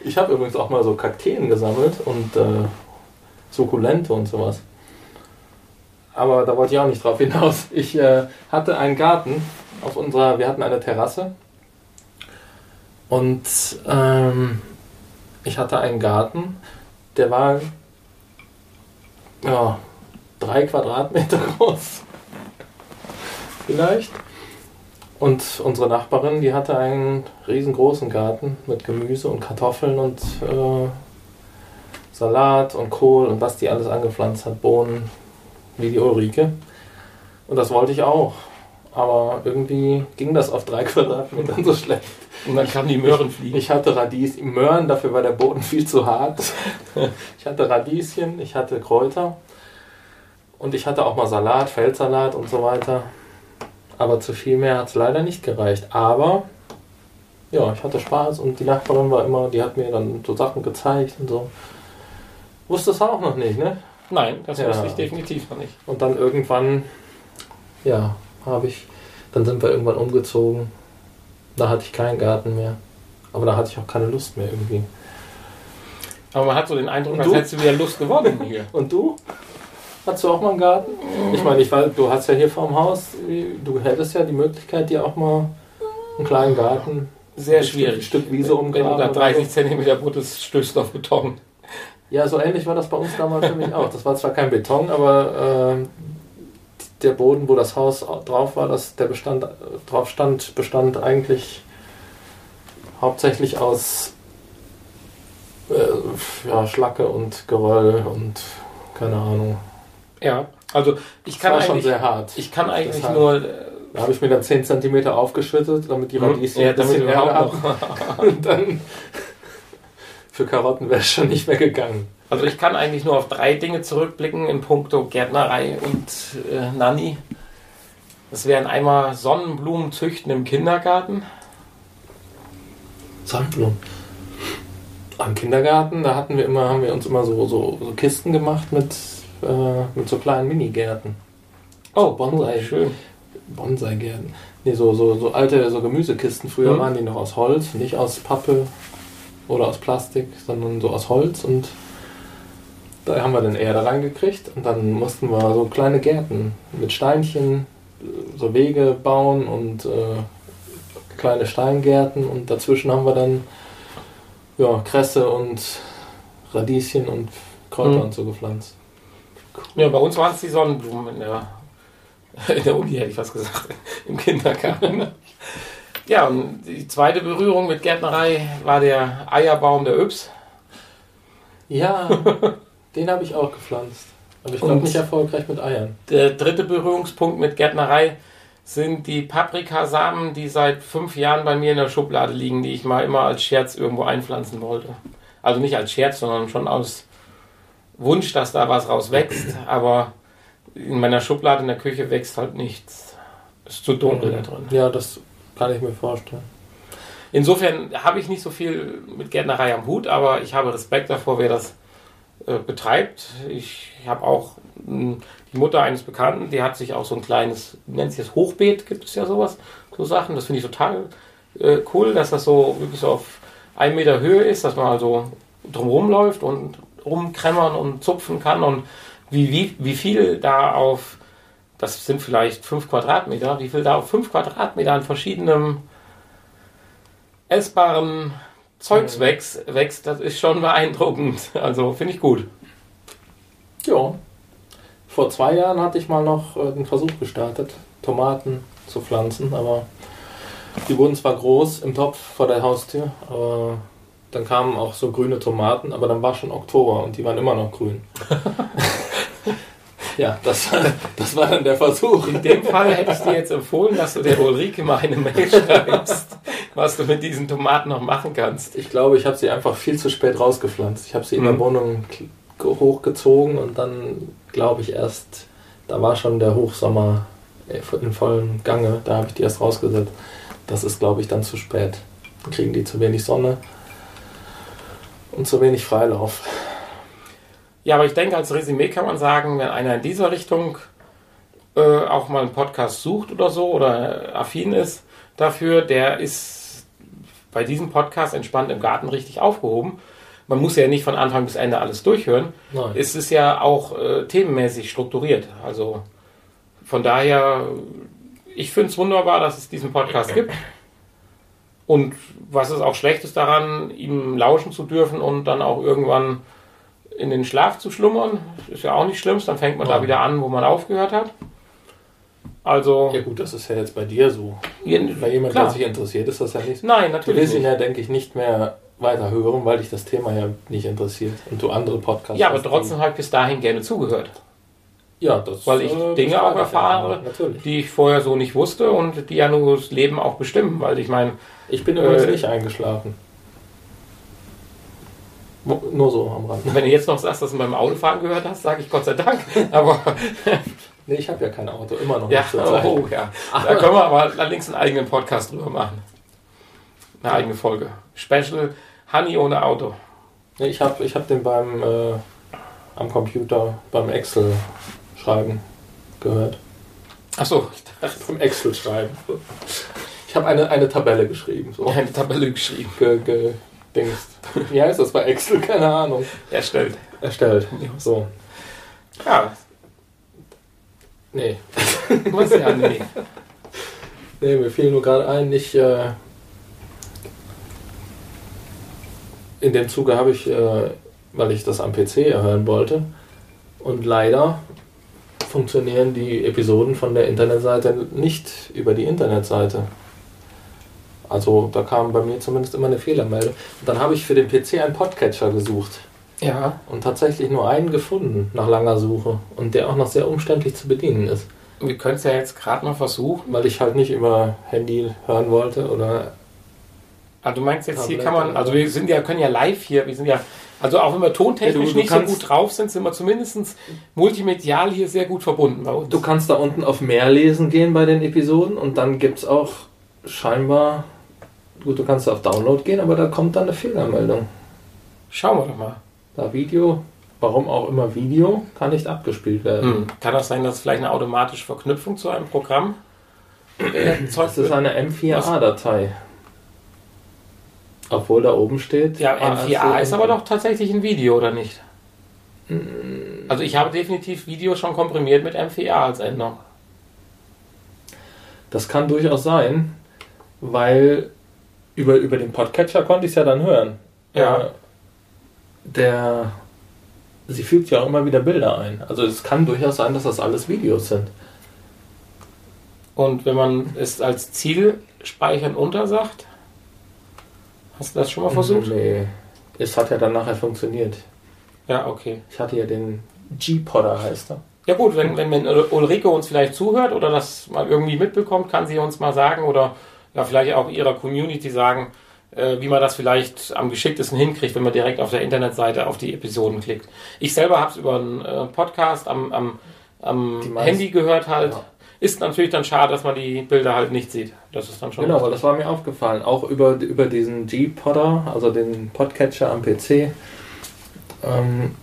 Ich habe übrigens auch mal so Kakteen gesammelt und äh, Sukkulente und sowas. Aber da wollte ich auch nicht drauf hinaus. Ich äh, hatte einen Garten auf unserer, wir hatten eine Terrasse und ähm, ich hatte einen Garten, der war ja, drei Quadratmeter groß. Vielleicht. Und unsere Nachbarin, die hatte einen riesengroßen Garten mit Gemüse und Kartoffeln und äh, Salat und Kohl und was die alles angepflanzt hat, Bohnen, wie die Ulrike. Und das wollte ich auch. Aber irgendwie ging das auf drei Quadratmetern so schlecht.
Und dann kamen die Möhren fliegen.
Ich hatte Radies, Möhren, dafür war der Boden viel zu hart. Ich hatte Radieschen, ich hatte Kräuter. Und ich hatte auch mal Salat, Feldsalat und so weiter. Aber zu viel mehr hat es leider nicht gereicht. Aber ja, ich hatte Spaß und die Nachbarin war immer, die hat mir dann so Sachen gezeigt und so. Wusstest du auch noch nicht, ne?
Nein, das
Ja.
wusste ich definitiv noch nicht.
Und dann irgendwann, ja, habe ich, dann sind wir irgendwann umgezogen. Da hatte ich keinen Garten mehr. Aber da hatte ich auch keine Lust mehr irgendwie.
Aber man hat so den Eindruck, als hättest du wieder Lust gewonnen hier.
Und du? Hast du auch mal einen Garten? Ich meine, ich weiß, du hast ja hier vorm Haus, du hättest ja die Möglichkeit, dir auch mal einen kleinen Garten,
Sehr
ein
schwierig.
Stück Wiese
Wenn du
umgraben.
da
oder
30
so.
Zentimeter Brutes stößt auf Beton.
Ja, so ähnlich war das bei uns damals nämlich auch. Das war zwar kein Beton, aber ähm, der Boden, wo das Haus drauf war, das, der Bestand äh, drauf stand, bestand eigentlich hauptsächlich aus äh, ja, Schlacke und Geröll und keine Ahnung.
Ja, also ich
Das
kann
war schon
eigentlich,
sehr hart.
ich kann eigentlich
Deshalb.
nur äh,
Da habe ich mir dann 10 cm aufgeschüttet, damit die Radieschen
ja,
ein
damit überhaupt noch.
Und dann für Karotten wäre es schon nicht mehr gegangen.
Also ich kann eigentlich nur auf drei Dinge zurückblicken in puncto Gärtnerei und äh, Nanny. Das wären einmal Sonnenblumen züchten im Kindergarten.
Sandblumen. Am Kindergarten, da hatten wir immer, haben wir uns immer so, so, so Kisten gemacht mit, äh, mit so kleinen Minigärten.
Oh,
Bonsai.
schön.
Bonsai-Gärten. Nee, so, so, so alte so Gemüsekisten. Früher
Mhm.
waren die noch aus Holz, nicht aus Pappe oder aus Plastik, sondern so aus Holz und da haben wir dann Erde reingekriegt und dann mussten wir so kleine Gärten mit Steinchen, so Wege bauen und äh, kleine Steingärten und dazwischen haben wir dann ja, Kresse und Radieschen und Kräuter
Mhm.
und so gepflanzt.
Ja, bei uns waren es die Sonnenblumen in der, in der Uni, hätte ich was gesagt, im Kindergarten. Ja, und die zweite Berührung mit Gärtnerei war der Eierbaum der Yps.
Ja, den habe ich auch gepflanzt. Aber ich glaube nicht erfolgreich mit Eiern.
Der dritte Berührungspunkt mit Gärtnerei sind die Paprikasamen, die seit fünf Jahren bei mir in der Schublade liegen, die ich mal immer als Scherz irgendwo einpflanzen wollte. Also nicht als Scherz, sondern schon aus Wunsch, dass da was raus wächst. Aber in meiner Schublade in der Küche wächst halt nichts. Ist zu dunkel da drin.
Ja, das kann ich mir vorstellen.
Insofern habe ich nicht so viel mit Gärtnerei am Hut, aber ich habe Respekt davor, wer das äh, betreibt. Ich habe auch mh, die Mutter eines Bekannten, die hat sich auch so ein kleines, nennt sich das, Hochbeet, gibt es ja sowas, so Sachen. Das finde ich total äh, cool, dass das so wirklich so auf einen Meter Höhe ist, dass man also drumherum läuft und rumkremmern und zupfen kann und wie, wie, wie viel da auf, das sind vielleicht fünf Quadratmeter, wie viel da auf fünf Quadratmeter an verschiedenem essbaren Zeugs wächst, wächst, das ist schon beeindruckend. Also finde ich gut.
Ja. Vor zwei Jahren hatte ich mal noch äh, den Versuch gestartet, Tomaten zu pflanzen, aber die wurden zwar groß im Topf vor der Haustür, aber dann kamen auch so grüne Tomaten, aber dann war schon Oktober und die waren immer noch grün. ja, das, das war dann der Versuch.
In dem Fall hätte ich dir jetzt empfohlen, dass du der Ulrike mal eine Mail schreibst, was du mit diesen Tomaten noch machen kannst.
Ich glaube, ich habe sie einfach viel zu spät rausgepflanzt. Ich habe sie in der
Mhm.
Wohnung hochgezogen und dann glaube ich erst, da war schon der Hochsommer in vollem Gange, da habe ich die erst rausgesetzt. Das ist, glaube ich, dann zu spät. Dann kriegen die zu wenig Sonne und zu wenig Freilauf.
Ja, aber ich denke, als Resümee kann man sagen, wenn einer in dieser Richtung äh, auch mal einen Podcast sucht oder so oder affin ist dafür, der ist bei diesem Podcast entspannt im Garten richtig aufgehoben. Man muss ja nicht von Anfang bis Ende alles durchhören.
Nein.
Es ist ja auch äh, themenmäßig strukturiert. Also von daher, ich finde es wunderbar, dass es diesen Podcast gibt. Und was ist auch Schlechtes daran, ihm lauschen zu dürfen und dann auch irgendwann in den Schlaf zu schlummern? Ist ja auch nicht schlimm, dann fängt man da
Ja.
wieder an, wo man aufgehört hat. Also,
ja gut, das ist ja jetzt bei dir so.
jeden-
Bei jemandem, der sich interessiert, ist das ja nicht so.
Nein,
Du
natürlich
willst ihn ja, denke ich, nicht mehr weiter hören, weil dich das Thema ja nicht interessiert und du andere Podcasts
Ja, aber trotzdem habe ich bis dahin gerne zugehört.
Ja, das
Weil ich
äh,
Dinge auch erfahre,
natürlich.
die ich vorher so nicht wusste und die ja nur das Leben auch bestimmen. Weil ich meine,
Ich bin übrigens
Äh,
nicht eingeschlafen. Nur so am Rand.
wenn du jetzt noch sagst, dass du beim Autofahren gehört hast, sage ich Gott sei Dank. Aber
Nee, ich habe ja kein Auto, immer noch
ja,
Zeit.
oh, ja. da können wir aber allerdings einen eigenen Podcast drüber machen. Eine eigene Folge. Special Honey ohne Auto.
Nee, ich habe ich hab den beim äh, am Computer beim Excel schreiben gehört.
Achso, ich dachte,
Beim Excel schreiben. Ich habe eine, eine Tabelle geschrieben. So.
eine Tabelle geschrieben.
Ge, ge, Dingst. Wie heißt das bei Excel? Keine Ahnung.
Erstellt.
Erstellt. So.
Ja,
Nee.
was ja, nee.
Nee, mir fiel nur gerade ein, nicht. Äh, in dem Zuge habe ich, äh, weil ich das am PC erhören wollte, und leider funktionieren die Episoden von der Internetseite nicht über die Internetseite. Also da kam bei mir zumindest immer eine Fehlermeldung. Und dann habe ich für den PC einen Podcatcher gesucht
Ja,
und tatsächlich nur einen gefunden nach langer Suche und der auch noch sehr umständlich zu bedienen ist,
wir können es ja jetzt gerade mal versuchen.
weil ich halt nicht über Handy hören wollte oder
Ah, du meinst jetzt hier
Tablet
kann man, also wir sind ja, können ja live hier, wir sind ja, also auch wenn wir tontechnisch
Ja, du- du
nicht so
kannst-
gut drauf sind, sind wir zumindest multimedial hier sehr gut verbunden bei uns.
Du kannst da unten auf Mehr lesen gehen bei den Episoden und dann gibt es auch scheinbar, gut, du kannst auf Download gehen, aber da kommt dann eine Fehlermeldung.
Schauen wir doch mal.
Da Video, warum auch immer Video, kann nicht abgespielt werden.
Hm. Kann das sein, dass vielleicht eine automatische Verknüpfung zu einem Programm äh, erzeugt
Das ist eine M4A-Datei. Obwohl da oben steht.
Ja, M4A
AAC.
ist aber doch tatsächlich ein Video, oder nicht?
Hm.
Also ich habe definitiv Video schon komprimiert mit M4A als Endung.
Das kann durchaus sein, weil über, über den Podcatcher konnte ich es ja dann hören.
Ja.
Äh, Der, sie fügt ja auch immer wieder Bilder ein. Also es kann durchaus sein, dass das alles Videos sind.
Und wenn man es als Ziel speichern untersagt, hast du das schon mal versucht?
Nee. Es hat ja dann nachher funktioniert.
Ja, okay.
Ich hatte ja den G-Podder, heißt er.
Ja gut, wenn, wenn, wenn Ulrike uns vielleicht zuhört oder das mal irgendwie mitbekommt, kann sie uns mal sagen oder ja, vielleicht auch ihrer Community sagen, äh, wie man das vielleicht am geschicktesten hinkriegt, wenn man direkt auf der Internetseite auf die Episoden klickt. Ich selber habe es über einen äh, Podcast am, am, am Handy gehört halt.
Ja.
Ist natürlich dann schade, dass man die Bilder halt nicht sieht. Das ist dann schon.
Genau, aber das war mir aufgefallen. Auch über, über diesen G-Podder, also den Podcatcher am PC. Ähm,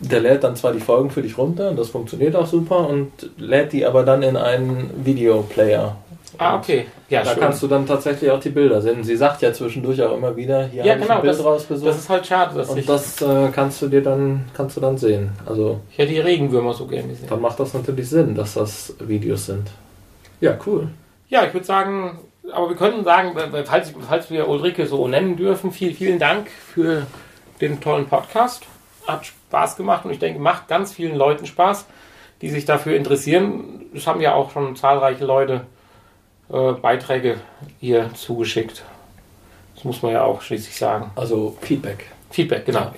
der lädt dann zwar die Folgen für dich runter, das funktioniert auch super, und lädt die aber dann in einen Videoplayer.
Ah, okay. Ja,
da
schön.
kannst du dann tatsächlich auch die Bilder sehen. Sie sagt ja zwischendurch auch immer wieder, hier
Ja,
habe ich
genau,
ein Bild
das-
rausgesucht.
Das ist halt schade, dass ich,
und das äh, kannst du dir dann, kannst du dann sehen. Also
ich hätte die Regenwürmer so gerne gesehen.
dann macht das natürlich Sinn, dass das Videos sind. Ja, cool.
Ja, ich würde sagen, aber wir könnten sagen, falls, falls wir Ulrike so nennen dürfen, vielen, vielen Dank für den tollen Podcast. Hat Spaß gemacht und ich denke, macht ganz vielen Leuten Spaß, die sich dafür interessieren. Es haben ja auch schon zahlreiche Leute äh, Beiträge hier zugeschickt. Das muss man ja auch schließlich sagen.
Also Feedback.
Feedback, genau. Ja.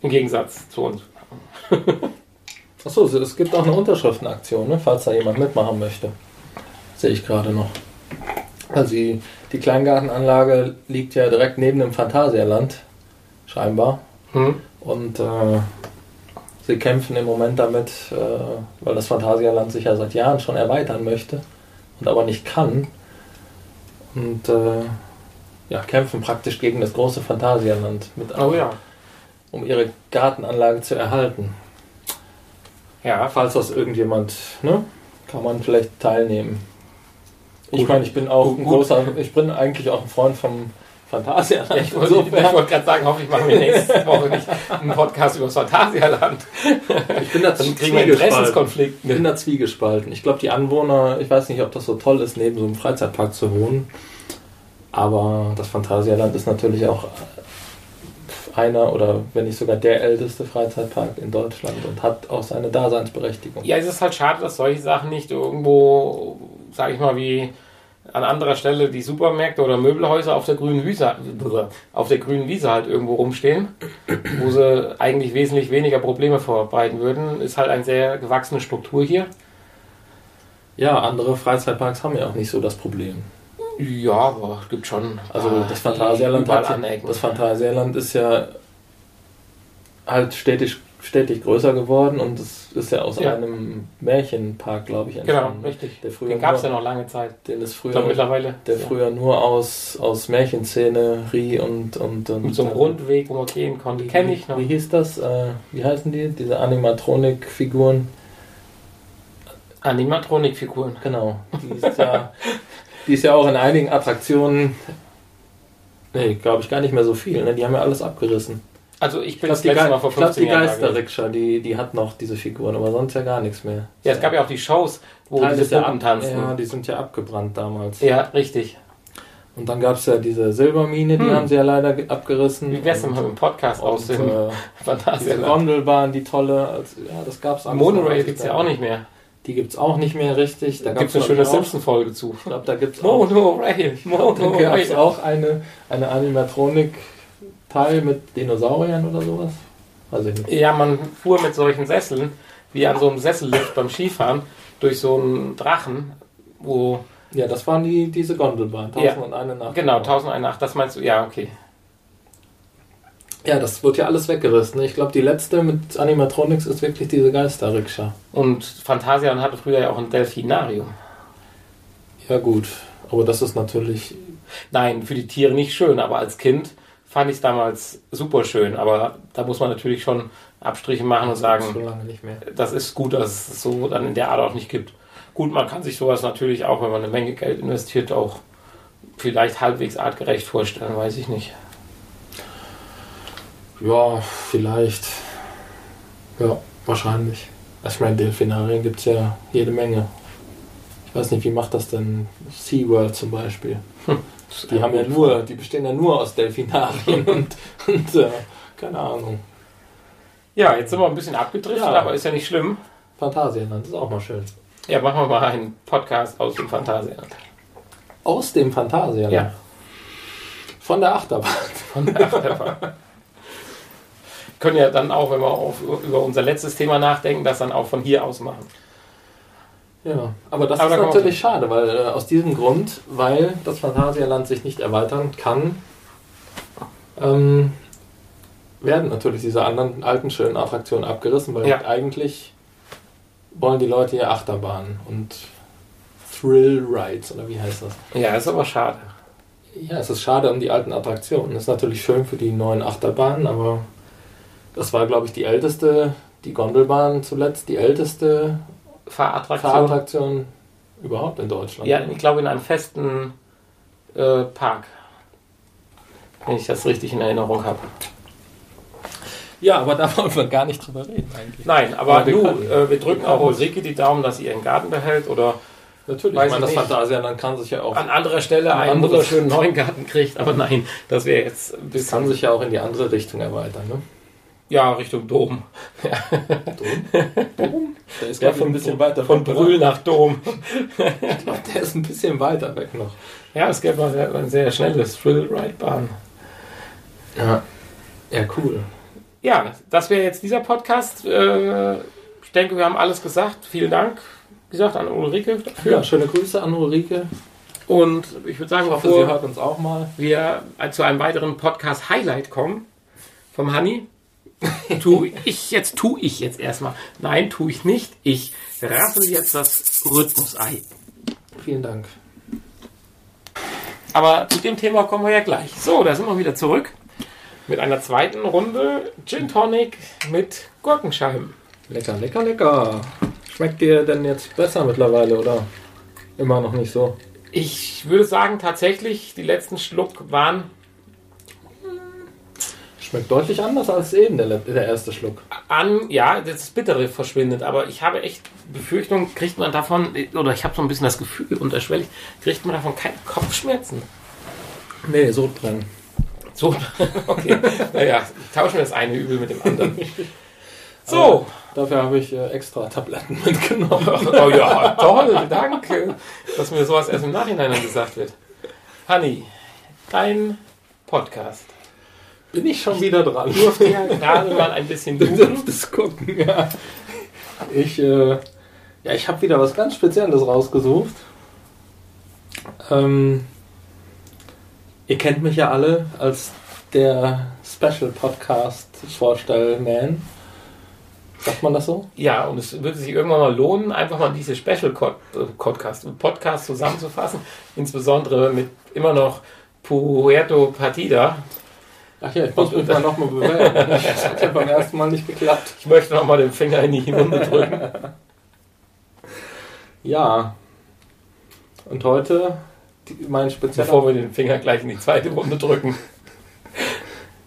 Im Gegensatz zu uns.
Achso, es gibt auch eine Unterschriftenaktion, ne, falls da jemand mitmachen möchte. Sehe ich gerade noch. Also die, die Kleingartenanlage liegt ja direkt neben dem Phantasialand, scheinbar.
Hm?
Und äh, sie kämpfen im Moment damit, äh, weil das Phantasialand sich ja seit Jahren schon erweitern möchte und aber nicht kann. Und äh, ja, kämpfen praktisch gegen das große Phantasialand, mit,
Oh ja.
um ihre Gartenanlage zu erhalten.
Ja,
Falls das irgendjemand, ne, kann man vielleicht teilnehmen. Ich meine, ich bin auch
Gut,
ein
gut.
großer, ich bin eigentlich auch ein Freund vom Phantasialand.
Ich wollte, ich wollte gerade sagen, hoffe ich mache mir nächste Woche nicht einen Podcast über das Phantasialand.
ich bin da
Dann kriegen wir.
Ich bin da zwiegespalten. Ich glaube, die Anwohner, ich weiß nicht, ob das so toll ist, neben so einem Freizeitpark zu wohnen. Aber das Phantasialand ist natürlich auch einer oder wenn nicht sogar der älteste Freizeitpark in Deutschland und hat auch seine Daseinsberechtigung.
Ja, es ist halt schade, dass solche Sachen nicht irgendwo, sage ich mal, wie an anderer Stelle die Supermärkte oder Möbelhäuser auf der grünen Wiese, auf der grünen Wiese halt irgendwo rumstehen, wo sie eigentlich wesentlich weniger Probleme verbreiten würden, ist halt eine sehr gewachsene Struktur hier.
Ja, andere Freizeitparks haben ja auch nicht so das Problem.
Ja, aber es gibt schon.
Also das Phantasialand, hat, das Phantasialand ist ja halt stetig, stetig größer geworden und es ist ja aus
Ja.
einem Märchenpark, glaube ich,
Genau,
entstanden.
richtig.
Der früher
Den gab es ja noch lange Zeit.
den ist früher,
glaube mittlerweile.
der
ja.
früher nur aus, aus Märchenszenerie und, und, und
Mit so einem Rundweg, wo man gehen konnte. Kenne ich noch.
Wie hieß das? Äh, wie heißen die? Diese Animatronik-Figuren?
Animatronik-Figuren.
Genau. Die ist ja, die ist ja auch in einigen Attraktionen. Nee, glaube ich gar nicht mehr so viel. Ne? Die haben ja alles abgerissen.
Also ich
Ich
bin
glaube,
das
die,
letzte Mal vor
ich glaub,
15
die
Jahren da gewesen.
Geisterrikscha, die, die hat noch diese Figuren, aber sonst ja gar nichts mehr.
Ja, es gab ja auch die Shows, wo
Teil
diese Puppen tanzen.
Ja, die sind ja abgebrannt damals.
Ja, richtig.
Und dann gab es ja diese Silbermine, die
Hm.
haben sie ja leider ge- abgerissen.
Wie wär's denn mal mit dem Podcast aus dem
äh, diese? Gondelbahn, die tolle. Also, ja, das gab's alles
Monorail gibt es ja auch nicht mehr.
Die gibt's auch nicht mehr richtig.
Da
Da
gibt es eine schöne
ich,
Simpson-Folge zu.
Ich glaube, da gibt es auch,
Monorail,
da gab's
Monorail.
auch eine, eine Animatronik-Teil mit Dinosauriern oder sowas. Weiß ich nicht.
Ja, man fuhr mit solchen Sesseln, wie an so einem Sessellift beim Skifahren, durch so einen Drachen, wo,
Ja, das waren die, diese Gondelbahn.
Ja.
1001 Nacht.
genau, 1001 Nacht, das meinst du, ja, okay.
Ja, das wird ja alles weggerissen. Ich glaube, die letzte mit Animatronics ist wirklich diese Geisterrikscha.
Und Phantasialand hatte früher ja auch ein Delfinarium.
Ja, gut. Aber das ist natürlich.
Nein, für die Tiere nicht schön, aber als Kind fand ich es damals super schön. Aber da muss man natürlich schon Abstriche machen und
so
sagen,
lange nicht mehr.
das ist gut, dass es so dann in der Art auch nicht gibt. Gut, man kann sich sowas natürlich auch, wenn man eine Menge Geld investiert, auch vielleicht halbwegs artgerecht vorstellen, weiß ich nicht.
Ja, vielleicht. Ja, wahrscheinlich. Ich meine, Delfinarien gibt es ja jede Menge. Ich weiß nicht, wie macht das denn SeaWorld zum Beispiel? Die haben ja nur, die bestehen ja nur aus Delfinarien und, und äh, keine Ahnung.
Ja, jetzt sind wir ein bisschen abgedriftet,
Ja.
aber ist ja nicht schlimm.
Phantasialand ist auch mal schön.
Ja, machen wir mal einen Podcast aus dem Phantasialand.
Aus dem Phantasialand.
Ja,
Von der Achterbahn.
von der Achterbahn. Können ja dann auch, wenn wir auf, über unser letztes Thema nachdenken, das dann auch von hier aus machen.
Ja, aber das
Aber da
ist
man-
natürlich schade, weil äh, aus diesem Grund, weil das Phantasialand sich nicht erweitern kann, ähm, werden natürlich diese anderen alten schönen Attraktionen abgerissen, weil
Ja.
eigentlich wollen die Leute hier Achterbahnen und Thrill Rides oder wie heißt das?
Ja, ist aber schade.
Ja, es ist schade um die alten Attraktionen. Das ist natürlich schön für die neuen Achterbahnen, aber das war, glaube ich, die älteste, die Gondelbahn zuletzt, die älteste
Fahrattraktion.
Fahrattraktion überhaupt in Deutschland.
Ja, ich glaube in einem festen äh, Park. Wenn ich das richtig in Erinnerung habe.
Ja, aber da wollen wir gar nicht drüber reden eigentlich.
Nein, aber
Aber wir
du,
können-
äh, wir drücken
wir
auch Ulrike die Daumen, dass sie ihren Garten behält oder
Natürlich,
Weiß
ich meine,
ich
das. Phantasialand kann sich ja auch,
an anderer Stelle
Ein
einen
anderes-
wunderschönen neuen Garten kriegt. Aber nein, das wäre jetzt ein
das kann sich ja auch in die andere Richtung erweitern. Ne?
Ja, Richtung Dom.
Dom? Der ist
Ja,
ich, ein bisschen weiter
Von
weg,
Brühl nach Dom.
oder? Ich glaub, der ist ein bisschen weiter weg noch.
Ja, es gäbe sehr, ein sehr schnelles Thrill-Ride-Bahn.
Ja. Ja, cool.
Ja, das wäre jetzt dieser Podcast. Äh, ich denke, wir haben alles gesagt. Vielen Dank, wie gesagt, an Ulrike dafür.
Ja, schöne Grüße an Ulrike.
Und ich würde sagen,
Ich hoffe, sie hört uns auch mal.
wir zu einem weiteren Podcast-Highlight kommen vom Honey, tu ich jetzt, tu ich jetzt erstmal. Nein, tu ich nicht. Ich raffel jetzt das Rhythmusei.
Vielen Dank.
Aber zu dem Thema kommen wir ja gleich. So, da sind wir wieder zurück mit einer zweiten Runde Gin Tonic mit Gurkenscheiben.
Lecker, lecker, lecker. Schmeckt dir denn jetzt besser mittlerweile oder immer noch nicht so?
Ich würde sagen, tatsächlich, die letzten Schluck waren
Schmeckt deutlich anders als eben der, der erste Schluck.
an, ja, das Bittere verschwindet, aber ich habe echt Befürchtung, kriegt man davon, oder ich habe so ein bisschen das Gefühl unterschwellig, kriegt man davon keine Kopfschmerzen.
Nee, Sodbrennen.
So, okay, naja, tauschen wir das eine Übel mit dem anderen. So.
dafür habe ich äh, extra Tabletten mitgenommen.
Oh ja, toll, danke, dass mir sowas erst im Nachhinein gesagt wird. Hanni, dein Podcast.
Bin ich schon wieder dran?
Ich durfte ja gerade mal ein bisschen
Du
googeln.
durftest gucken, ja. Ich, äh, ja, ich habe wieder was ganz Spezielles rausgesucht. Ähm, ihr kennt mich ja alle als der Special Podcast Vorstellman. Sagt man das so?
Ja, und es würde sich irgendwann mal lohnen, einfach mal diese Special äh, Podcast, Podcast zusammenzufassen. Insbesondere mit immer noch Puerto Partida.
Ach ja, ich muss mich mal nochmal bewerben. Das hat ja beim ersten Mal nicht geklappt.
Ich möchte noch mal den Finger in die Wunde drücken.
Ja. Und heute die, mein spezieller...
Bevor wir den Finger gleich in die zweite Wunde drücken.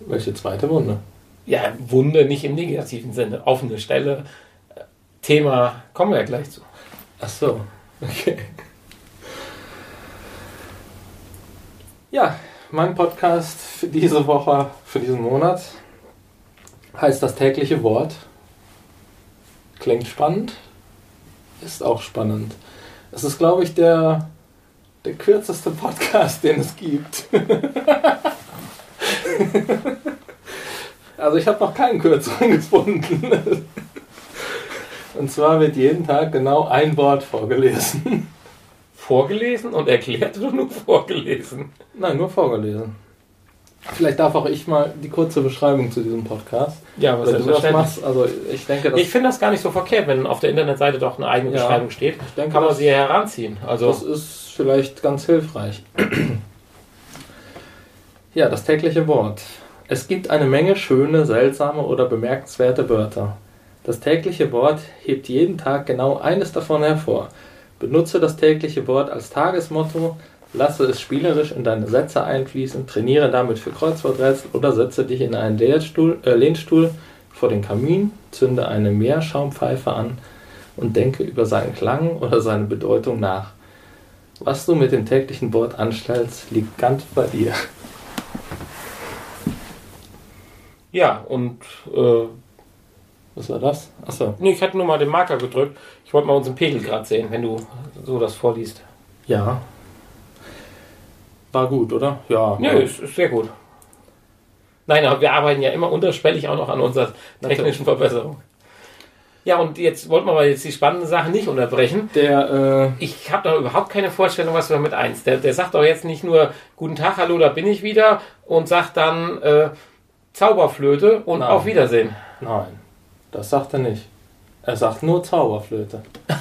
Welche zweite Wunde?
Ja, Wunde nicht im negativen Sinne. Offene Stelle. Thema, kommen wir ja gleich zu.
Ach so, okay. Ja, mein Podcast für diese Woche, für diesen Monat heißt das tägliche Wort. Klingt spannend, ist auch spannend. Es ist, glaube ich, der, der kürzeste Podcast, den es gibt. also ich habe noch keinen kürzeren gefunden. Und zwar wird jeden Tag genau ein Wort vorgelesen.
Vorgelesen und erklärt oder nur vorgelesen?
Nein, nur vorgelesen. Vielleicht darf auch ich mal die kurze Beschreibung zu diesem Podcast.
Ja,
Wenn du das machst, also ich denke,
Ich finde das gar nicht so verkehrt, wenn auf der Internetseite doch eine eigene
Ja.
Beschreibung steht.
denke
Kann man sie heranziehen. Also,
das ist vielleicht ganz hilfreich. ja, das tägliche Wort. Es gibt eine Menge schöne, seltsame oder bemerkenswerte Wörter. Das tägliche Wort hebt jeden Tag genau eines davon hervor. Benutze das tägliche Wort als Tagesmotto, lasse es spielerisch in deine Sätze einfließen, trainiere damit für Kreuzworträtsel oder setze dich in einen Lehnstuhl, äh, Lehnstuhl vor den Kamin, zünde eine Meerschaumpfeife an und denke über seinen Klang oder seine Bedeutung nach. Was du mit dem täglichen Wort anstellst, liegt ganz bei dir.
ja, und äh,
Was war das? Achso.
nee, ich hatte nur mal den Marker gedrückt. Ich wollte mal unseren Pegelgrad sehen, wenn du so das vorliest.
Ja. War gut, oder? Ja.
Nö, ist, ist sehr gut. Nein, aber wir arbeiten ja immer unterschwellig auch noch an unserer technischen Verbesserung. Ja, und jetzt wollten wir aber jetzt die spannende Sache nicht unterbrechen.
Der, äh,
Ich habe da überhaupt keine Vorstellung, was wir mit eins. Der, der sagt doch jetzt nicht nur Guten Tag, hallo, da bin ich wieder und sagt dann äh, Zauberflöte und
Nein.
auf Wiedersehen.
nein, das sagt er nicht. Er sagt nur Zauberflöte.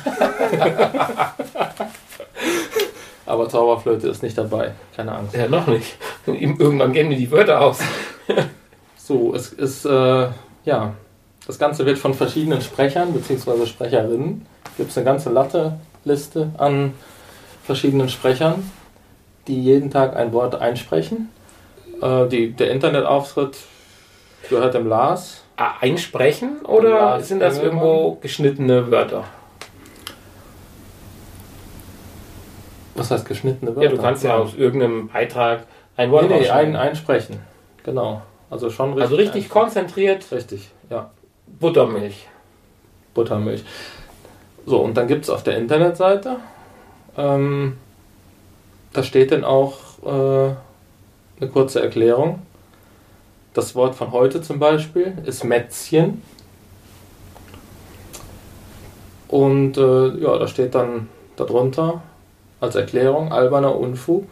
Aber Zauberflöte ist nicht dabei, keine Angst.
Ja, noch nicht. Irgendwann gehen mir die Wörter aus.
So, es ist, äh, ja, das Ganze wird von verschiedenen Sprechern bzw. Sprecherinnen. Gibt es eine ganze Latte Liste an verschiedenen Sprechern, die jeden Tag ein Wort einsprechen. Äh, die, der Internetauftritt gehört dem Lars.
Einsprechen oder
Lars
sind das irgendwo geschnittene Wörter?
Was heißt geschnittene Wörter?
Ja, du kannst ja aus irgendeinem Beitrag ein Wort
Nee, nee, ein, einsprechen. Genau. Also schon richtig.
Also richtig konzentriert
Richtig, ja.
Buttermilch.
Buttermilch. So, und dann gibt es auf der Internetseite, ähm, da steht dann auch äh, eine kurze Erklärung. Das Wort von heute zum Beispiel ist Mätzchen. Und äh, ja, da steht dann darunter als Erklärung alberner Unfug,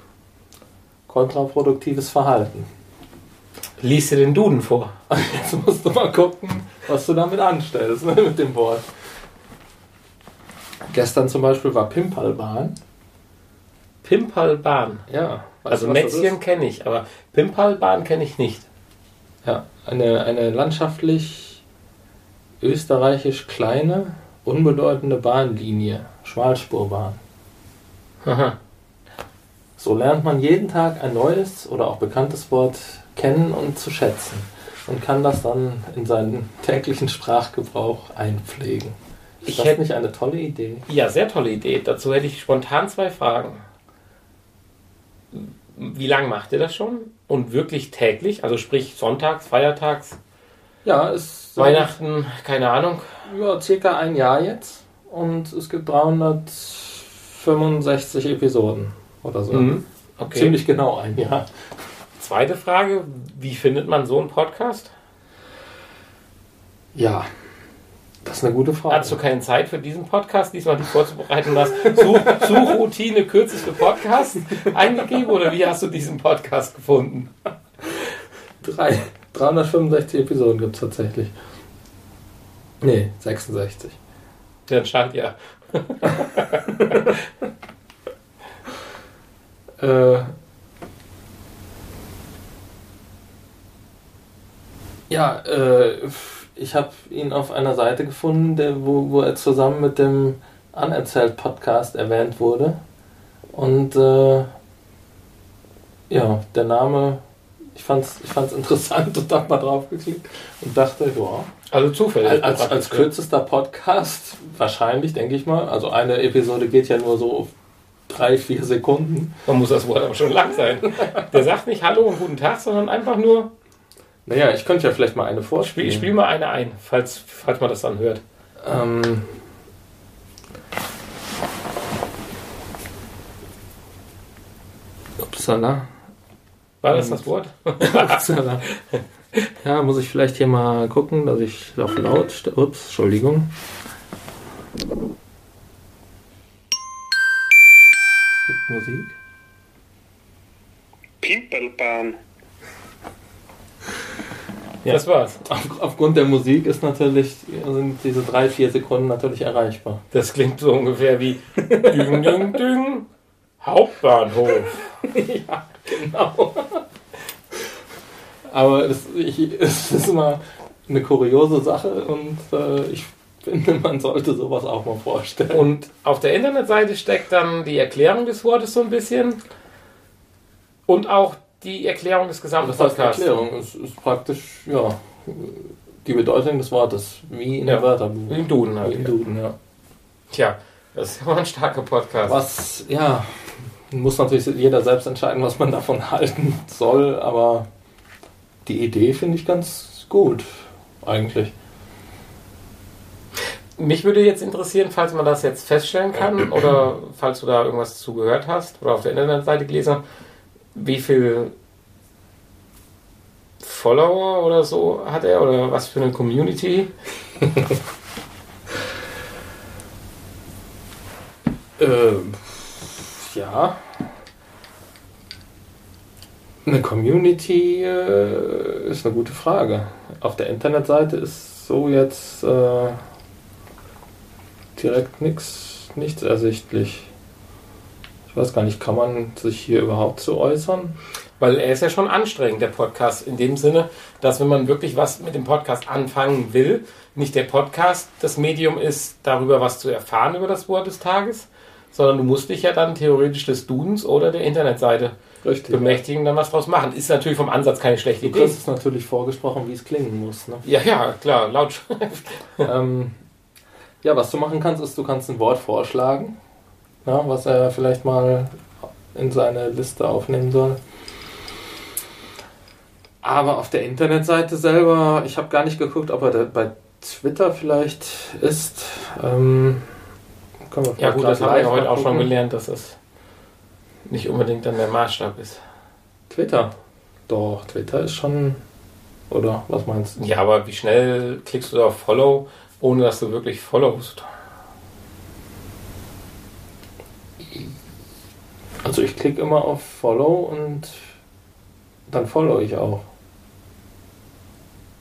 kontraproduktives Verhalten.
Lies dir den Duden vor.
Jetzt musst du mal gucken, was du damit anstellst ne, mit dem Wort. Gestern zum Beispiel war Pimpalbahn.
Pimpalbahn.
Ja.
Also Mätzchen kenne ich, aber Pimpalbahn kenne ich nicht.
Ja, eine, eine landschaftlich österreichisch kleine, unbedeutende Bahnlinie. Schmalspurbahn.
Aha.
So lernt man jeden Tag ein neues oder auch bekanntes Wort kennen und zu schätzen und kann das dann in seinen täglichen Sprachgebrauch einpflegen. Ist
Ich
das
hätte-
nicht eine tolle Idee?
Ja, sehr tolle Idee. Dazu hätte ich spontan zwei Fragen. Wie lange macht ihr das schon? Und wirklich täglich? Also sprich sonntags, feiertags?
Ja, ist
Weihnachten, keine Ahnung.
ja, circa ein Jahr jetzt und es gibt 365 Episoden oder so.
Mhm. Okay.
Ziemlich genau ein Jahr.
Zweite Frage, wie findet man so einen Podcast?
Ja, das ist eine gute Frage.
Hast du keine Zeit für diesen Podcast, diesmal dich vorzubereiten, hast Such Suchroutine für Podcast eingegeben oder wie hast du diesen Podcast gefunden?
Drei, 365 Episoden gibt es tatsächlich. Nee, 66.
Dann scheint ja.
Äh, ja, äh, ich habe ihn auf einer Seite gefunden, der, wo, wo er zusammen mit dem Anerzählt Podcast erwähnt wurde. Und äh, ja, der Name, ich fand's, ich fand's interessant und hab mal drauf geklickt und dachte, ja,
Also zufällig.
als, als kürzester Podcast, wahrscheinlich, denke ich mal. Also eine Episode geht ja nur so drei, vier Sekunden.
Man muss das Wort aber schon lang sein. Der sagt nicht Hallo und guten Tag, sondern einfach nur,
Naja, ich könnte ja vielleicht mal eine vorspielen.
spiel, spiel mal eine ein, falls, falls man das dann hört.
Ähm, upsala.
War das das Wort?
upsala. Ja, muss ich vielleicht hier mal gucken, dass ich auf laut. Ups, Entschuldigung. Es gibt Musik.
Pimpelbahn.
Ja.
Das war's.
Auf, aufgrund der Musik ist natürlich, sind diese drei, vier Sekunden natürlich erreichbar.
Das klingt so ungefähr wie Düng, Düng, Düng, Hauptbahnhof.
ja, genau. Aber es, ich, es ist immer eine kuriose Sache und äh, ich finde, man sollte sowas auch mal vorstellen.
Und auf der Internetseite steckt dann die Erklärung des Wortes so ein bisschen und auch die Erklärung des gesamten
das heißt
Podcasts.
Erklärung. Es ist praktisch, ja, die Bedeutung des Wortes, wie in
Ja.
der Wörterbuch.
Wie im Duden
Wie
halt.
im Duden, ja.
Tja, das ist immer ein starker Podcast.
Was, ja, muss natürlich jeder selbst entscheiden, was man davon halten soll, aber die Idee finde ich ganz gut, eigentlich.
Mich würde jetzt interessieren, falls man das jetzt feststellen kann oder falls du da irgendwas zugehört hast oder auf der Internetseite gelesen hast, wie viel Follower oder so hat er oder was für eine Community?
Ähm, ja. Eine Community äh, ist eine gute Frage. Auf der Internetseite ist so jetzt äh, direkt nichts nichts ersichtlich. Ich weiß gar nicht, kann man sich hier überhaupt so äußern?
Weil er ist ja schon anstrengend, der Podcast, in dem Sinne, dass wenn man wirklich was mit dem Podcast anfangen will, nicht der Podcast das Medium ist, darüber was zu erfahren über das Wort des Tages, sondern du musst dich ja dann theoretisch des Dudens oder der Internetseite
Richtig.
bemächtigen dann was draus machen. Ist natürlich vom Ansatz keine schlechte
Du
Idee.
kriegst es natürlich vorgesprochen, wie es klingen muss. Ne?
Ja, ja, klar, Lautschrift.
ähm, ja, was du machen kannst, ist, du kannst ein Wort vorschlagen, ja, was er vielleicht mal in seine Liste aufnehmen soll. Aber auf der Internetseite selber, ich habe gar nicht geguckt, ob er da bei Twitter vielleicht ist. Ähm, können wir
Ja gut, das haben wir ja heute auch schon gelernt, dass es nicht unbedingt dann der Maßstab ist.
Twitter. Doch, Twitter ist schon. Oder was meinst du?
Ja, aber wie schnell klickst du da auf Follow, ohne dass du wirklich followst?
Also ich klicke immer auf Follow und dann follow ich auch.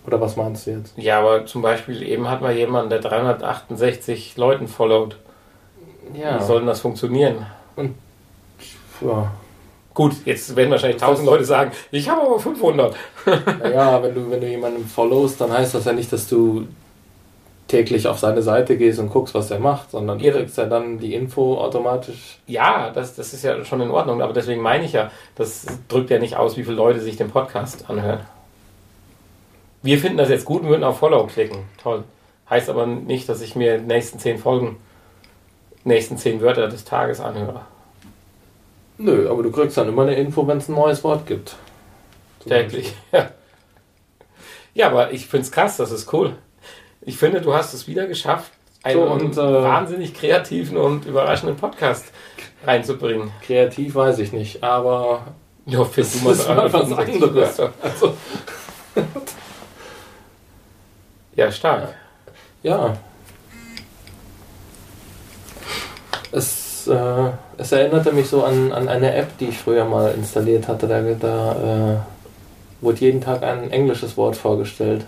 Oder was meinst du jetzt?
Ja, aber zum Beispiel eben hat mal jemand, der 368 Leuten followt.
Ja.
Wie soll denn das funktionieren?
ja.
Gut, jetzt werden wahrscheinlich
Das
1000
heißt-
Leute sagen, ich habe aber 500.
Naja, wenn du, wenn du jemanden followst, dann heißt das ja nicht, dass du täglich auf seine Seite gehst und guckst, was er macht, sondern du
Ihre-
kriegst ja dann die Info automatisch.
Ja, das, das ist ja schon in Ordnung, aber deswegen meine ich ja, das drückt ja nicht aus, wie viele Leute sich den Podcast anhören. Wir finden das jetzt gut und würden auf Follow klicken. Toll. Heißt aber nicht, dass ich mir die nächsten 10 Folgen, nächsten 10 Wörter des Tages anhöre.
Nö, aber du kriegst dann immer eine Info, wenn es ein neues Wort gibt.
Täglich. Ja. Ja, aber ich finde es krass, das ist cool. Ich finde, du hast es wieder geschafft, einen
So, und, äh,
wahnsinnig kreativen und überraschenden Podcast reinzubringen.
Kreativ weiß ich nicht, aber
Ja,
das ist mal was anderes. Also,
Ja, stark.
ja. Es, äh, es erinnerte mich so an, an eine App, die ich früher mal installiert hatte. Da, da äh, wurde jeden Tag ein englisches Wort vorgestellt.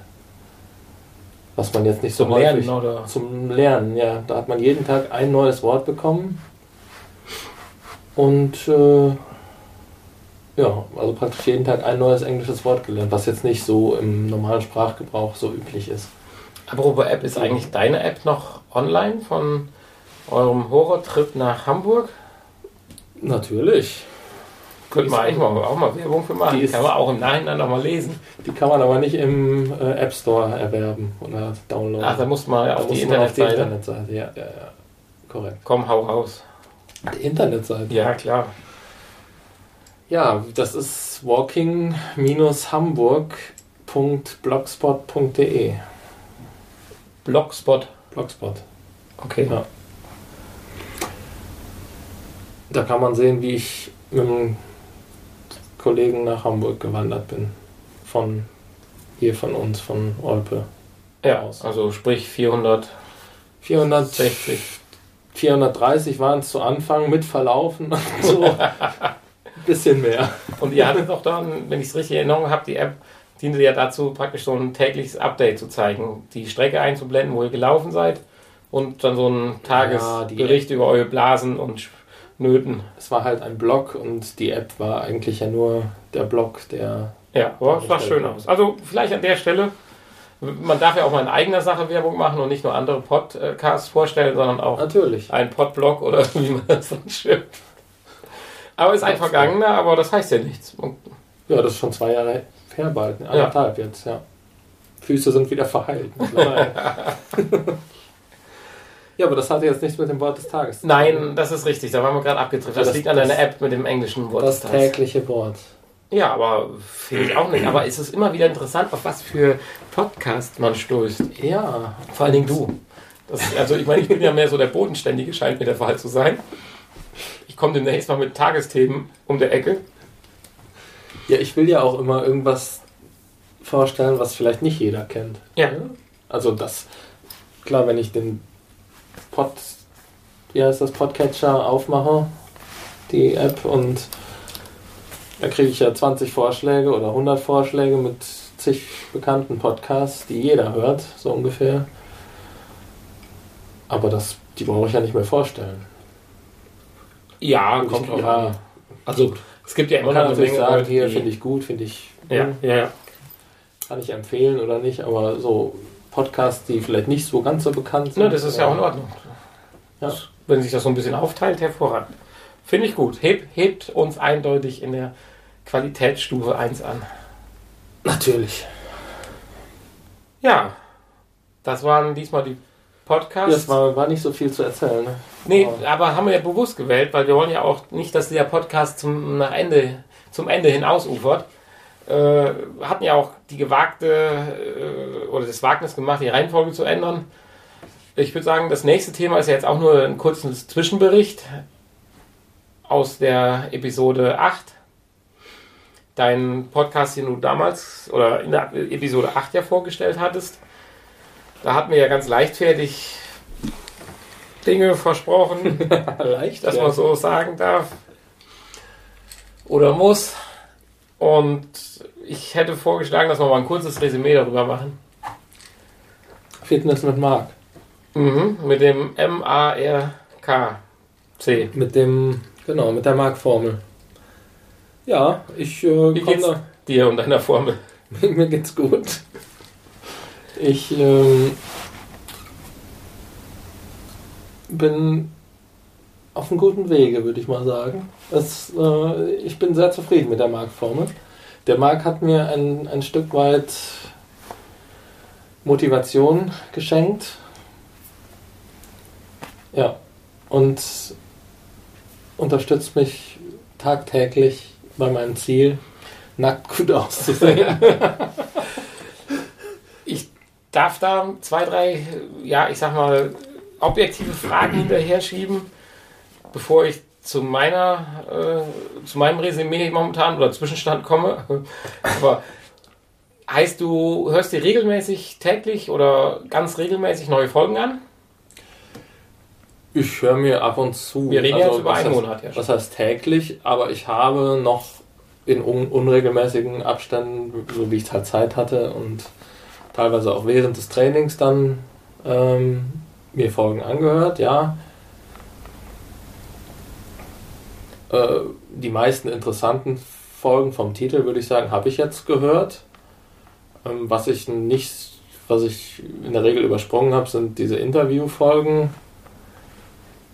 Was man jetzt nicht so
Zum
häufig-
Lernen, oder?
Zum Lernen, ja. Da hat man jeden Tag ein neues Wort bekommen. Und äh, ja, also praktisch jeden Tag ein neues englisches Wort gelernt, was jetzt nicht so im normalen Sprachgebrauch so üblich ist.
Apropos App, ist eigentlich deine App noch online von eurem Horrortrip nach Hamburg?
Natürlich.
Könnte man eigentlich mal, auch mal Werbung für machen.
Die
Kann man auch im Nachhinein noch mal lesen.
Die kann man aber nicht im äh, App Store erwerben oder downloaden.
Ach, da muss man ja auf die
muss man auf die
Internetseite.
Internetseite. Ja, ja, ja. Korrekt.
Komm, hau raus.
Die Internetseite.
Ja, klar.
Ja, das ist walking-hamburg.blogspot.de.
Blogspot.
Blogspot.
Okay.
Ja. Da kann man sehen, wie ich mit einem Kollegen nach Hamburg gewandert bin. Von hier von uns, von Olpe.
Ja,
Aus.
also sprich 460.
460. 430 waren es zu Anfang mit Verlaufen und so. Bisschen mehr.
Und ihr hattet doch dann, wenn ich es richtig in Erinnerung habe, die App diente ja dazu, praktisch so ein tägliches Update zu zeigen, die Strecke einzublenden, wo ihr gelaufen seid und dann so ein
die
Tagesbericht über eure Blasen und Nöten.
Es war halt ein Blog und die App war eigentlich ja nur der Blog, der.
Ja, aber es sah schön aus. Also vielleicht an der Stelle, man darf ja auch mal in eigener Sache Werbung machen und nicht nur andere Podcasts vorstellen, sondern auch
Natürlich.
ein Podblog oder wie man das dann schön. Aber ist ein vergangener, aber das heißt ja nichts.
Ja, das ist schon zwei Jahre her bald. ne? Anderthalb jetzt, ja. Füße sind wieder verheilt. ja, aber das hatte jetzt nichts mit dem Wort des Tages.
Nein, das ist richtig, da waren wir gerade abgetrifft. Das,
Das-
liegt an
das-
deiner App mit dem englischen Wort.
Das
des Tages.
tägliche Wort.
Ja, aber finde ich auch nicht. Aber es ist immer wieder interessant, auf was für Podcast man stößt.
Ja,
Vor allen Dingen du. Das, also ich meine, ich bin ja mehr so der Bodenständige, scheint mir der Fall zu sein. Ich komme demnächst mal mit Tagesthemen um der Ecke.
ja, ich will ja auch immer irgendwas vorstellen, was vielleicht nicht jeder kennt.
Ja.
Also das, klar, wenn ich den Pod, wie heißt das, Podcatcher aufmache, die App und da kriege ich ja 20 Vorschläge oder 100 Vorschläge mit zig bekannten Podcasts, die jeder hört, so ungefähr. Aber das, die brauche ich ja nicht mehr vorstellen.
Ja, kommt drauf
ja.
Also es gibt ja immer noch eine
natürlich
Menge
sagen,
Leute,
hier finde ich gut, finde ich,
Ja, ja, ja.
kann ich empfehlen oder nicht, aber so Podcasts, die vielleicht nicht so ganz so bekannt sind.
Ne, das ist ja auch in Ordnung.
Ja.
Wenn sich das so ein bisschen aufteilt, hervorragend. Finde ich gut. Heb, hebt uns eindeutig in der Qualitätsstufe 1 an.
Natürlich.
Ja, das waren diesmal die Podcasts.
Das war, war nicht so viel zu erzählen. Ne?
Nee,
Ja.
aber haben wir ja bewusst gewählt, weil wir wollen ja auch nicht, dass der Podcast zum, nach Ende, zum Ende hin ausufert. Äh, hatten ja auch die gewagte äh, oder das Wagnis gemacht, die Reihenfolge zu ändern. Ich würde sagen, das nächste Thema ist ja jetzt auch nur ein kurzer Zwischenbericht aus der Episode 8. Dein Podcast, den du damals oder in der Episode 8 ja vorgestellt hattest. Da hatten wir ja ganz leichtfertig Dinge versprochen,
Leicht,
dass
ja.
man so sagen darf oder muss. Und ich hätte vorgeschlagen, dass wir mal ein kurzes Resümee darüber machen.
Fitness mit Marc.
Mhm, mit dem M-A-R-K-C.
Mit dem, genau, mit der Marc-Formel. Ja, ich äh,
Wie geht's
da.
dir und deiner Formel?
Mir geht's gut. Ich ähm, bin auf einem guten Wege, würde ich mal sagen. Es, äh, ich bin sehr zufrieden mit der Marc-Formel. Der Marc hat mir ein, ein Stück weit Motivation geschenkt. Ja, und unterstützt mich tagtäglich bei meinem Ziel, nackt gut auszusehen.
darf da zwei, drei, ja, ich sag mal, objektive Fragen hinterher schieben, bevor ich zu meiner, äh, zu meinem Resümee momentan oder Zwischenstand komme. Aber heißt du, hörst dir regelmäßig täglich oder ganz regelmäßig neue Folgen an?
Ich höre mir ab und zu.
Wir reden also, jetzt über einen
heißt,
Monat, ja.
Was heißt täglich? Aber ich habe noch in un unregelmäßigen Abständen, so wie ich halt Zeit hatte und teilweise auch während des Trainings dann ähm, mir Folgen angehört, ja. Äh, die meisten interessanten Folgen vom Titel, würde ich sagen, habe ich jetzt gehört. Ähm, was ich nicht, was ich in der Regel übersprungen habe, sind diese Interviewfolgen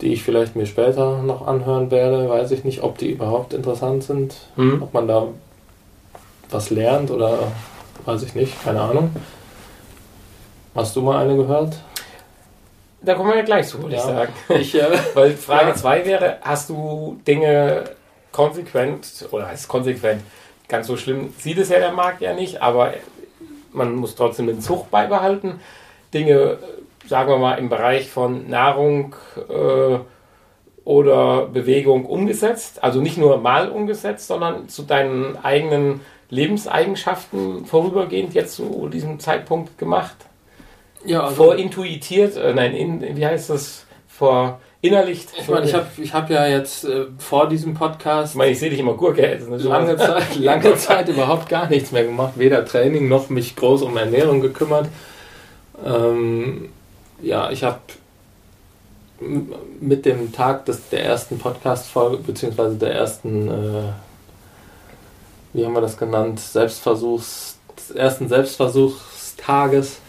die ich vielleicht mir später noch anhören werde. Weiß ich nicht, ob die überhaupt interessant sind, mhm. ob man da was lernt oder weiß ich nicht, keine Ahnung. Hast du mal eine gehört?
Da kommen wir ja gleich zu, würde ja. ich sagen. Ich, äh, Weil Frage 2 ja. wäre, hast du Dinge konsequent, oder heißt konsequent, ganz so schlimm sieht es ja der Markt ja nicht, aber man muss trotzdem den Zug beibehalten, Dinge sagen wir mal, im Bereich von Nahrung äh, oder Bewegung umgesetzt? Also nicht nur mal umgesetzt, sondern zu deinen eigenen Lebenseigenschaften vorübergehend jetzt zu diesem Zeitpunkt gemacht? Ja, also Vorintuitiert, äh, nein, in, wie heißt das? Vor innerlicht.
Ich meine, ich habe ich hab ja jetzt äh, vor diesem Podcast.
Ich meine, ich sehe dich immer Gurke essen.
Lange Zeit, lange Zeit überhaupt gar nichts mehr gemacht. Weder Training noch mich groß um Ernährung gekümmert. Ähm, ja, ich habe mit dem Tag des, der ersten Podcast-Folge, beziehungsweise der ersten, äh, wie haben wir das genannt, Selbstversuchs, des ersten Selbstversuchstages,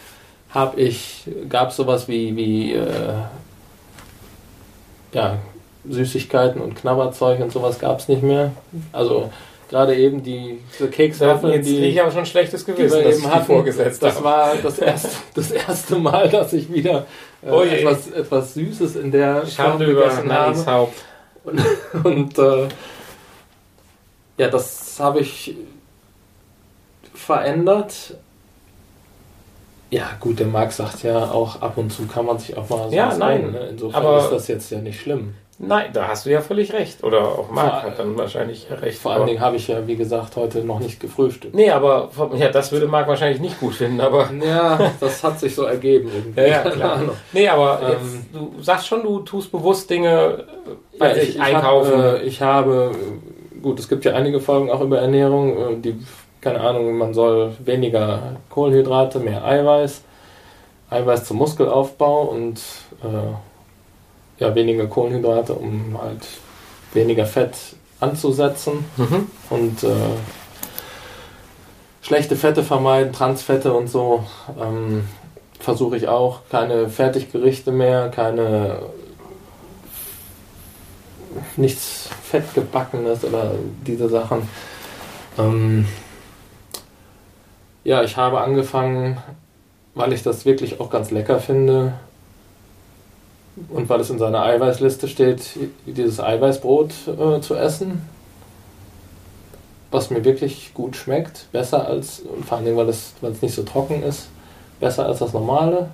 habe ich, gab es sowas wie, wie äh, ja, Süßigkeiten und Knabberzeug und sowas gab es nicht mehr. Also gerade eben die,
die Kekswaffeln, Jetzt die ich aber schon schlechtes Gewissen,
die eben hatten, vorgesetzt Das war das erste, das erste Mal, dass ich wieder äh, oh etwas, etwas Süßes in der
Schande über Nannys Haupt.
Und, und äh, ja, das habe ich verändert. Ja, gut, der Marc sagt ja auch, ab und zu kann man sich auch mal
so Ja, nein. Ne?
Insofern aber ist das jetzt ja nicht schlimm.
Nein, da hast du ja völlig recht. Oder auch Marc hat dann wahrscheinlich recht.
Vor allen Dingen habe ich ja, wie gesagt, heute noch nicht gefrühstückt.
Nee, aber ja, das würde Marc wahrscheinlich nicht gut finden, aber.
Ja, das hat sich so ergeben irgendwie.
ja, ja, klar. nee, aber ähm, jetzt, du sagst schon, du tust bewusst Dinge
bei ja, sich ich, einkaufen. Hab, äh, ich habe, gut, es gibt ja einige Folgen auch über Ernährung, äh, die, keine Ahnung, man soll weniger Kohlenhydrate, mehr Eiweiß. Eiweiß zum Muskelaufbau und äh, ja, weniger Kohlenhydrate, um halt weniger Fett anzusetzen mhm. und äh, schlechte Fette vermeiden, Transfette und so. Ähm, Versuche ich auch. Keine Fertiggerichte mehr, keine nichts Fettgebackenes oder diese Sachen. Ähm, ja, ich habe angefangen, weil ich das wirklich auch ganz lecker finde, und weil es in seiner Eiweißliste steht, dieses Eiweißbrot äh, zu essen, was mir wirklich gut schmeckt, besser als, und vor allem, weil es, weil es nicht so trocken ist, besser als das normale.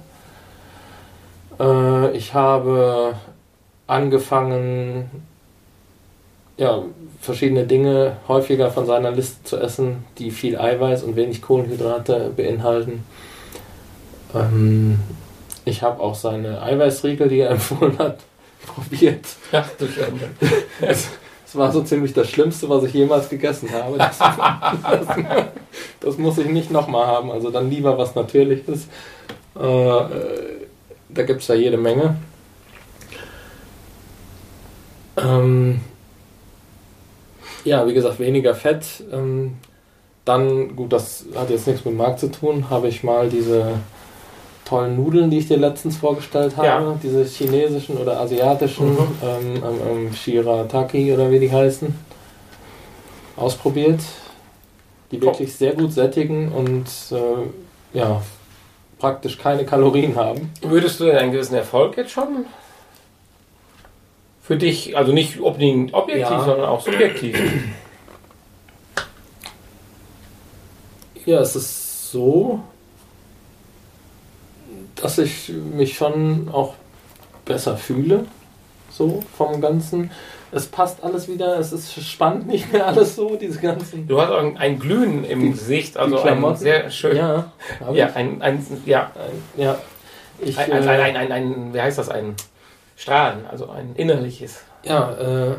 Äh, ich habe angefangen, ja, verschiedene Dinge häufiger von seiner Liste zu essen, die viel Eiweiß und wenig Kohlenhydrate beinhalten. Ähm, ich habe auch seine Eiweißriegel, die er empfohlen hat, probiert.
Ach du Schande.
Es, es war so ziemlich das Schlimmste, was ich jemals gegessen habe. Das, das, das muss ich nicht nochmal haben. Also dann lieber was Natürliches. Äh, da gibt es ja jede Menge. Ähm, ja, wie gesagt, weniger Fett. Ähm, dann, gut, das hat jetzt nichts mit Markt zu tun, habe ich mal diese tollen Nudeln, die ich dir letztens vorgestellt habe, ja. diese chinesischen oder asiatischen mhm. ähm, ähm, ähm, Shirataki oder wie die heißen, ausprobiert, die wirklich sehr gut sättigen und äh, ja, praktisch keine Kalorien haben.
Würdest du denn einen gewissen Erfolg jetzt schon für dich, also nicht unbedingt objektiv, ja. sondern auch subjektiv?
Ja, es ist so, dass ich mich schon auch besser fühle, so vom Ganzen. Es passt alles wieder, es ist spannend nicht mehr alles so, diese ganzen.
Du hast auch ein, ein Glühen im
Die-
Gesicht, also ein sehr schön.
Ja,
ja, ein, ein, ja,
ja. Ich,
ein, ein,
äh,
ein, ein, ein, wie heißt das, ein Strahlen, also ein innerliches.
Ja, äh,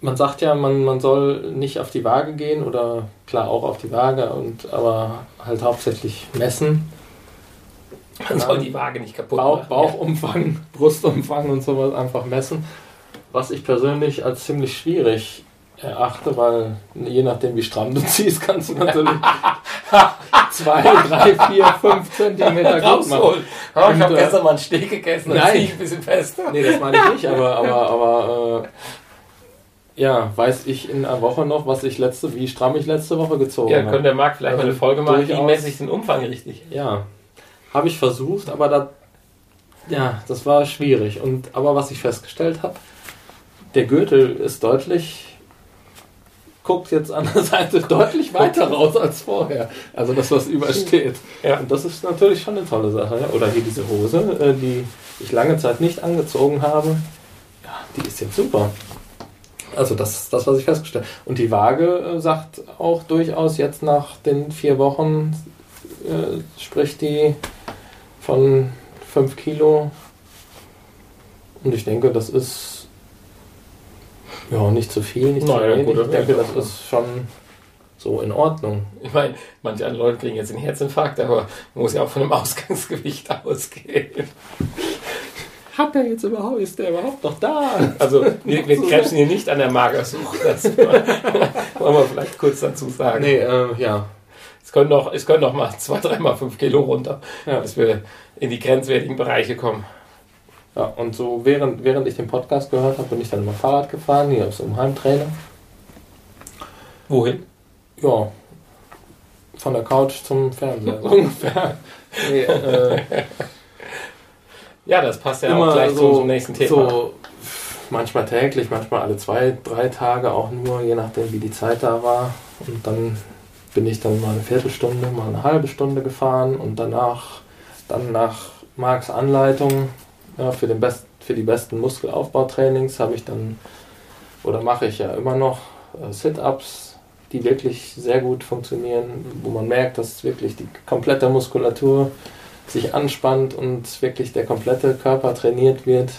man sagt ja, man, man soll nicht auf die Waage gehen oder klar auch auf die Waage, und, aber halt hauptsächlich messen.
Man soll die Waage nicht kaputt
Bauch,
machen.
Bauchumfang, Brustumfang und sowas einfach messen. Was ich persönlich als ziemlich schwierig erachte, weil je nachdem wie stramm du ziehst, kannst du natürlich zwei, drei, vier, fünf Zentimeter
Ja.
gut machen.
Rausholen. Oh, ich habe
äh,
gestern mal einen Steak gegessen, dann ziehe ich ein bisschen fester.
Nee, das meine ich nicht, aber, aber, aber äh, ja, weiß ich in einer Woche noch, was ich letzte, wie stramm ich letzte Woche gezogen
Ja,
habe.
könnte der Marc vielleicht mal eine
Also
Folge machen, wie messe ich den Umfang richtig?
Ja, habe ich versucht, aber da, ja, das war schwierig. Und aber was ich festgestellt habe, der Gürtel ist deutlich, guckt jetzt an der Seite deutlich weiter raus als vorher. Also das, was übersteht.
Ja.
Und das ist natürlich schon eine tolle Sache. Oder hier diese Hose, äh, die ich lange Zeit nicht angezogen habe. Ja, die ist jetzt super. Also das ist das, was ich festgestellt habe. Und die Waage äh, sagt auch durchaus jetzt nach den vier Wochen, äh, spricht die von 5 Kilo. Und ich denke, das ist ja nicht zu viel, nicht
Naja,
zu wenig.
gut,
ich denke, das ist schon so in Ordnung.
Ich meine, manche andere Leute kriegen jetzt einen Herzinfarkt, aber man muss ja auch von dem Ausgangsgewicht ausgehen.
Hat er jetzt überhaupt, ist der überhaupt noch da?
Also wir, wir krebsen hier nicht an der Magersucht. Das wollen wir vielleicht kurz dazu sagen.
Nee, äh, ja.
Es können noch, es können noch mal zwei, dreimal fünf Kilo runter,
Ja.
bis wir in die grenzwertigen Bereiche kommen.
Ja. Und so während, während ich den Podcast gehört habe, bin ich dann immer Fahrrad gefahren, hier aus dem Heimtrainer.
Wohin?
Ja. Von der Couch zum Fernseher. so ungefähr. Nee, äh,
Ja, das passt ja
immer
auch gleich
so,
zum nächsten Thema.
So manchmal täglich, manchmal alle zwei, drei Tage auch nur, je nachdem wie die Zeit da war. Und dann bin ich dann mal eine Viertelstunde, mal eine halbe Stunde gefahren und danach dann nach Marks Anleitung ja, für, den Best, für die besten Muskelaufbautrainings habe ich dann oder mache ich ja immer noch äh, Sit-ups, die wirklich sehr gut funktionieren, wo man merkt, dass wirklich die komplette Muskulatur sich anspannt und wirklich der komplette Körper trainiert wird.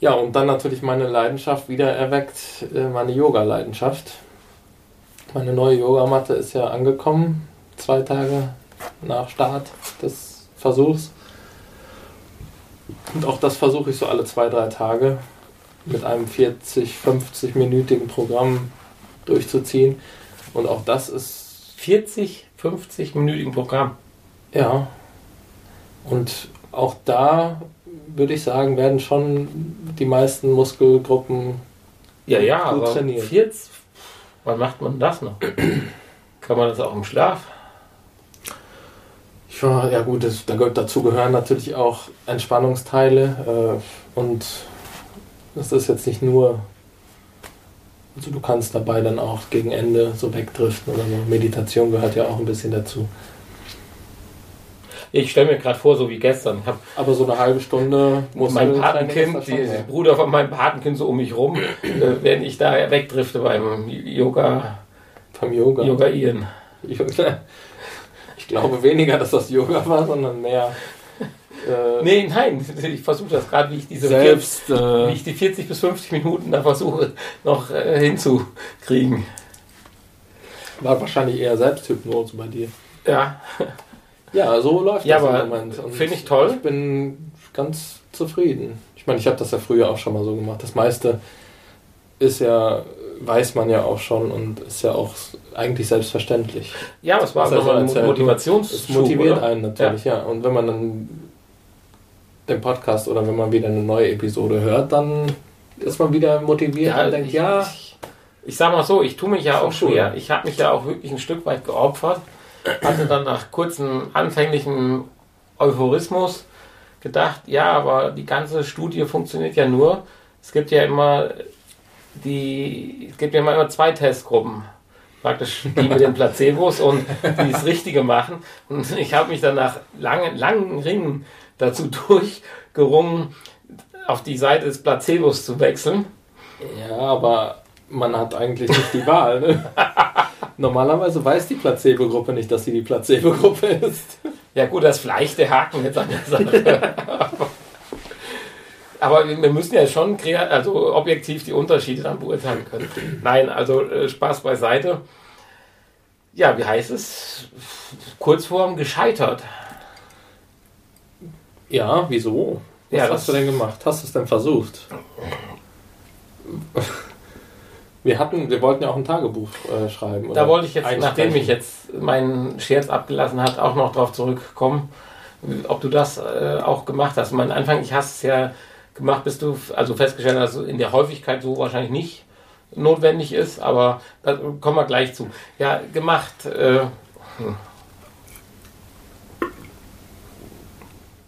Ja, und dann natürlich meine Leidenschaft wieder erweckt, äh, meine Yoga-Leidenschaft. Meine neue Yogamatte ist ja angekommen, zwei Tage nach Start des Versuchs. Und auch das versuche ich so alle zwei, drei Tage mit einem 40, 50-minütigen Programm durchzuziehen. Und auch das ist
40, 50-minütigen Programm.
Ja. Und auch da würde ich sagen, werden schon die meisten Muskelgruppen
Ja, ja,
Gut
aber
trainiert.
40, wann macht man das noch? Kann man das auch im Schlaf?
Ja, ja gut, das, da, gehört- dazu gehören natürlich auch Entspannungsteile äh, und das ist jetzt nicht nur, also du kannst dabei dann auch gegen Ende so wegdriften oder so. Meditation gehört ja auch ein bisschen dazu.
Ich stelle mir gerade vor, so wie gestern. Ich habe
Aber so eine halbe Stunde muss
mein Patenkind, die,
die,
die Bruder von meinem Patenkind so um mich rum, äh, während ich da wegdrifte beim Yoga,
vom Yoga.
Yoga Ian.
Ich glaube weniger, dass das Yoga war, sondern mehr äh,
Nee, nein, ich versuche das gerade, wie ich diese
selbst.
40,
Äh,
wie ich die 40 bis 50 Minuten da versuche noch äh, hinzukriegen.
war wahrscheinlich eher Selbsthypnose bei dir.
Ja,
Ja, so läuft
Ja,
das
aber
im Moment.
Finde ich toll.
Ich bin ganz zufrieden. Ich meine, ich habe das ja früher auch schon mal so gemacht. Das meiste ist ja, weiß man ja auch schon und ist ja auch eigentlich selbstverständlich.
ja, aber es war nochmal ein
erzählt,
Motivationsschub.
Es motiviert
oder?
einen natürlich, ja. Und wenn man dann den Podcast oder wenn man wieder eine neue Episode hört, dann ist man wieder motiviert
Ja,
und denkt,
ich,
ja,
Ich, ich sag mal so, ich tue mich ja auch
Schon cool.
schwer. Ich habe mich ja auch wirklich ein Stück weit geopfert. Hatte dann nach kurzem anfänglichem Euphorismus gedacht, ja, aber die ganze Studie funktioniert ja nur. Es gibt ja immer die, es gibt ja immer, immer zwei Testgruppen. Praktisch die mit den Placebos und die das Richtige machen. Und ich habe mich dann nach langen, langen Ringen dazu durchgerungen, auf die Seite des Placebos zu wechseln.
Ja, aber man hat eigentlich nicht die Wahl. Ne? Normalerweise weiß die Placebo-Gruppe nicht, dass sie die Placebo-Gruppe ist.
Ja gut, das ist vielleicht der Haken jetzt an der Sache. Aber wir müssen ja schon also objektiv die Unterschiede dann beurteilen können. Nein, also äh, Spaß beiseite. Ja, wie heißt es? Kurzform gescheitert.
Ja, wieso? Was ja, hast du denn gemacht? Hast du es denn versucht? Wir hatten, wir wollten ja auch ein Tagebuch äh, schreiben.
Da wollte ich jetzt, nachdem ich jetzt meinen Scherz abgelassen hat, auch noch darauf zurückkommen, ob du das äh, auch gemacht hast. Mein Anfang, ich hast es ja gemacht, bis du also festgestellt hast, in der Häufigkeit so wahrscheinlich nicht notwendig ist, aber da kommen wir gleich zu. Ja, gemacht. Äh, hm.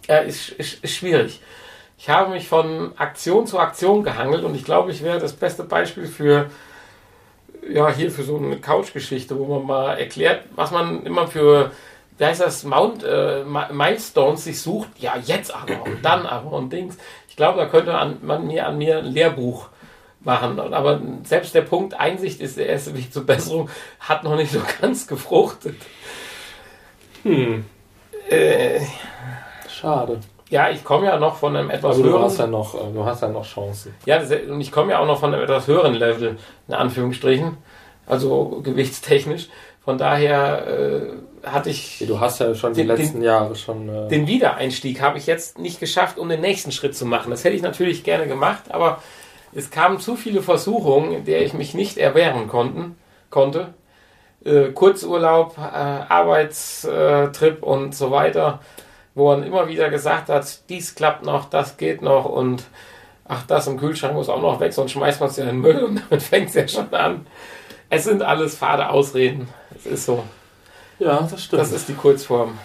Ja, ist, ist, ist schwierig. Ich habe mich von Aktion zu Aktion gehangelt und ich glaube, ich wäre das beste Beispiel für ja, hier für so eine Couch-Geschichte, wo man mal erklärt, was man immer für, wie heißt das, Mount, äh, Milestones sich sucht. Ja, jetzt aber und dann aber und Dings. Ich glaube, da könnte man mir an mir ein Lehrbuch machen. Aber selbst der Punkt Einsicht ist der erste Weg zur Besserung, hat noch nicht so ganz gefruchtet.
Hm. Äh, Schade.
Ja, ich komme ja noch von einem etwas
höheren. Du hast ja noch, äh, du hast ja noch Chancen.
Ja, und ich komme ja auch noch von einem etwas höheren Level, in Anführungsstrichen. Also gewichtstechnisch. Von daher äh, hatte ich.
Du hast ja schon den, die letzten den, Jahre schon.
Äh den Wiedereinstieg habe ich jetzt nicht geschafft, um den nächsten Schritt zu machen. Das hätte ich natürlich gerne gemacht, aber es kamen zu viele Versuchungen, der ich mich nicht erwehren konnten, konnte. Äh, Kurzurlaub, äh, Arbeitstrip und so weiter wo er immer wieder gesagt hat, dies klappt noch, das geht noch und ach, das im Kühlschrank muss auch noch weg, sonst schmeißt man es ja in den Müll und damit fängt es ja schon an. Es sind alles fade Ausreden. Es ist so.
Ja, das stimmt.
Das ist die Kurzform.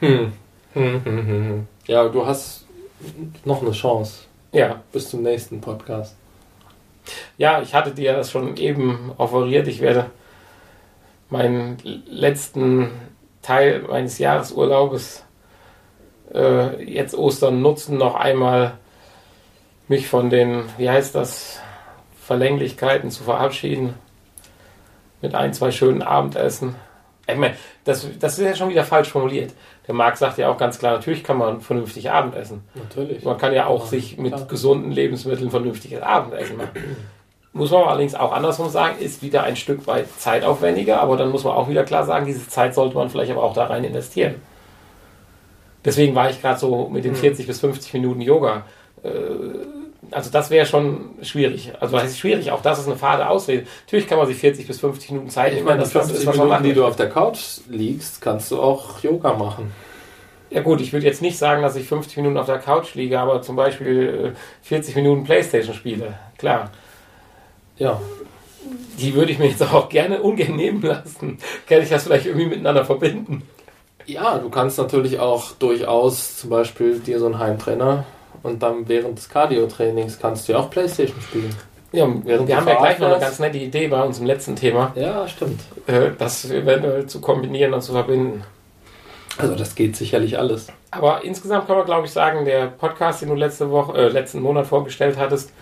Hm.
Hm, hm, hm, hm. Ja, du hast noch eine Chance.
Ja.
Bis zum nächsten Podcast.
Ja, ich hatte dir das schon eben offeriert. Ich werde meinen letzten Teil meines Jahresurlaubes äh, jetzt Ostern nutzen, noch einmal mich von den, wie heißt das, Verlänglichkeiten zu verabschieden. Mit ein, zwei schönen Abendessen. Ich meine, das, das ist ja schon wieder falsch formuliert. Der Marc sagt ja auch ganz klar, natürlich kann man vernünftig Abendessen.
Natürlich.
Man kann ja auch ja, sich mit klar. gesunden Lebensmitteln vernünftiges Abendessen machen. Muss man allerdings auch andersrum sagen, ist wieder ein Stück weit zeitaufwendiger, aber dann muss man auch wieder klar sagen, diese Zeit sollte man vielleicht aber auch da rein investieren. Deswegen war ich gerade so mit den 40 mhm. bis 50 Minuten Yoga. Äh, also das wäre schon schwierig. Also das ist schwierig, auch das ist eine fade Ausrede. Natürlich kann man sich 40 bis 50 Minuten Zeit
nehmen. Ich meine, das, das ist was Minuten, machen, die du auf der Couch liegst, kannst du auch Yoga machen.
Ja gut, ich würde jetzt nicht sagen, dass ich 50 Minuten auf der Couch liege, aber zum Beispiel 40 äh, Minuten Playstation spiele. Klar.
Ja.
Die würde ich mir jetzt auch gerne ungern nehmen lassen. Kann ich das vielleicht irgendwie miteinander verbinden?
Ja, du kannst natürlich auch durchaus zum Beispiel dir so einen Heimtrainer und dann während des Cardio-Trainings kannst du ja auch Playstation spielen.
Ja, wir haben ja gleich noch eine ganz nette Idee bei uns im letzten Thema.
Ja, stimmt.
Äh, das eventuell zu kombinieren und zu verbinden.
Also das geht sicherlich alles.
Aber insgesamt kann man, glaube ich, sagen, der Podcast, den du letzte Woche, äh, letzten Monat vorgestellt hattest,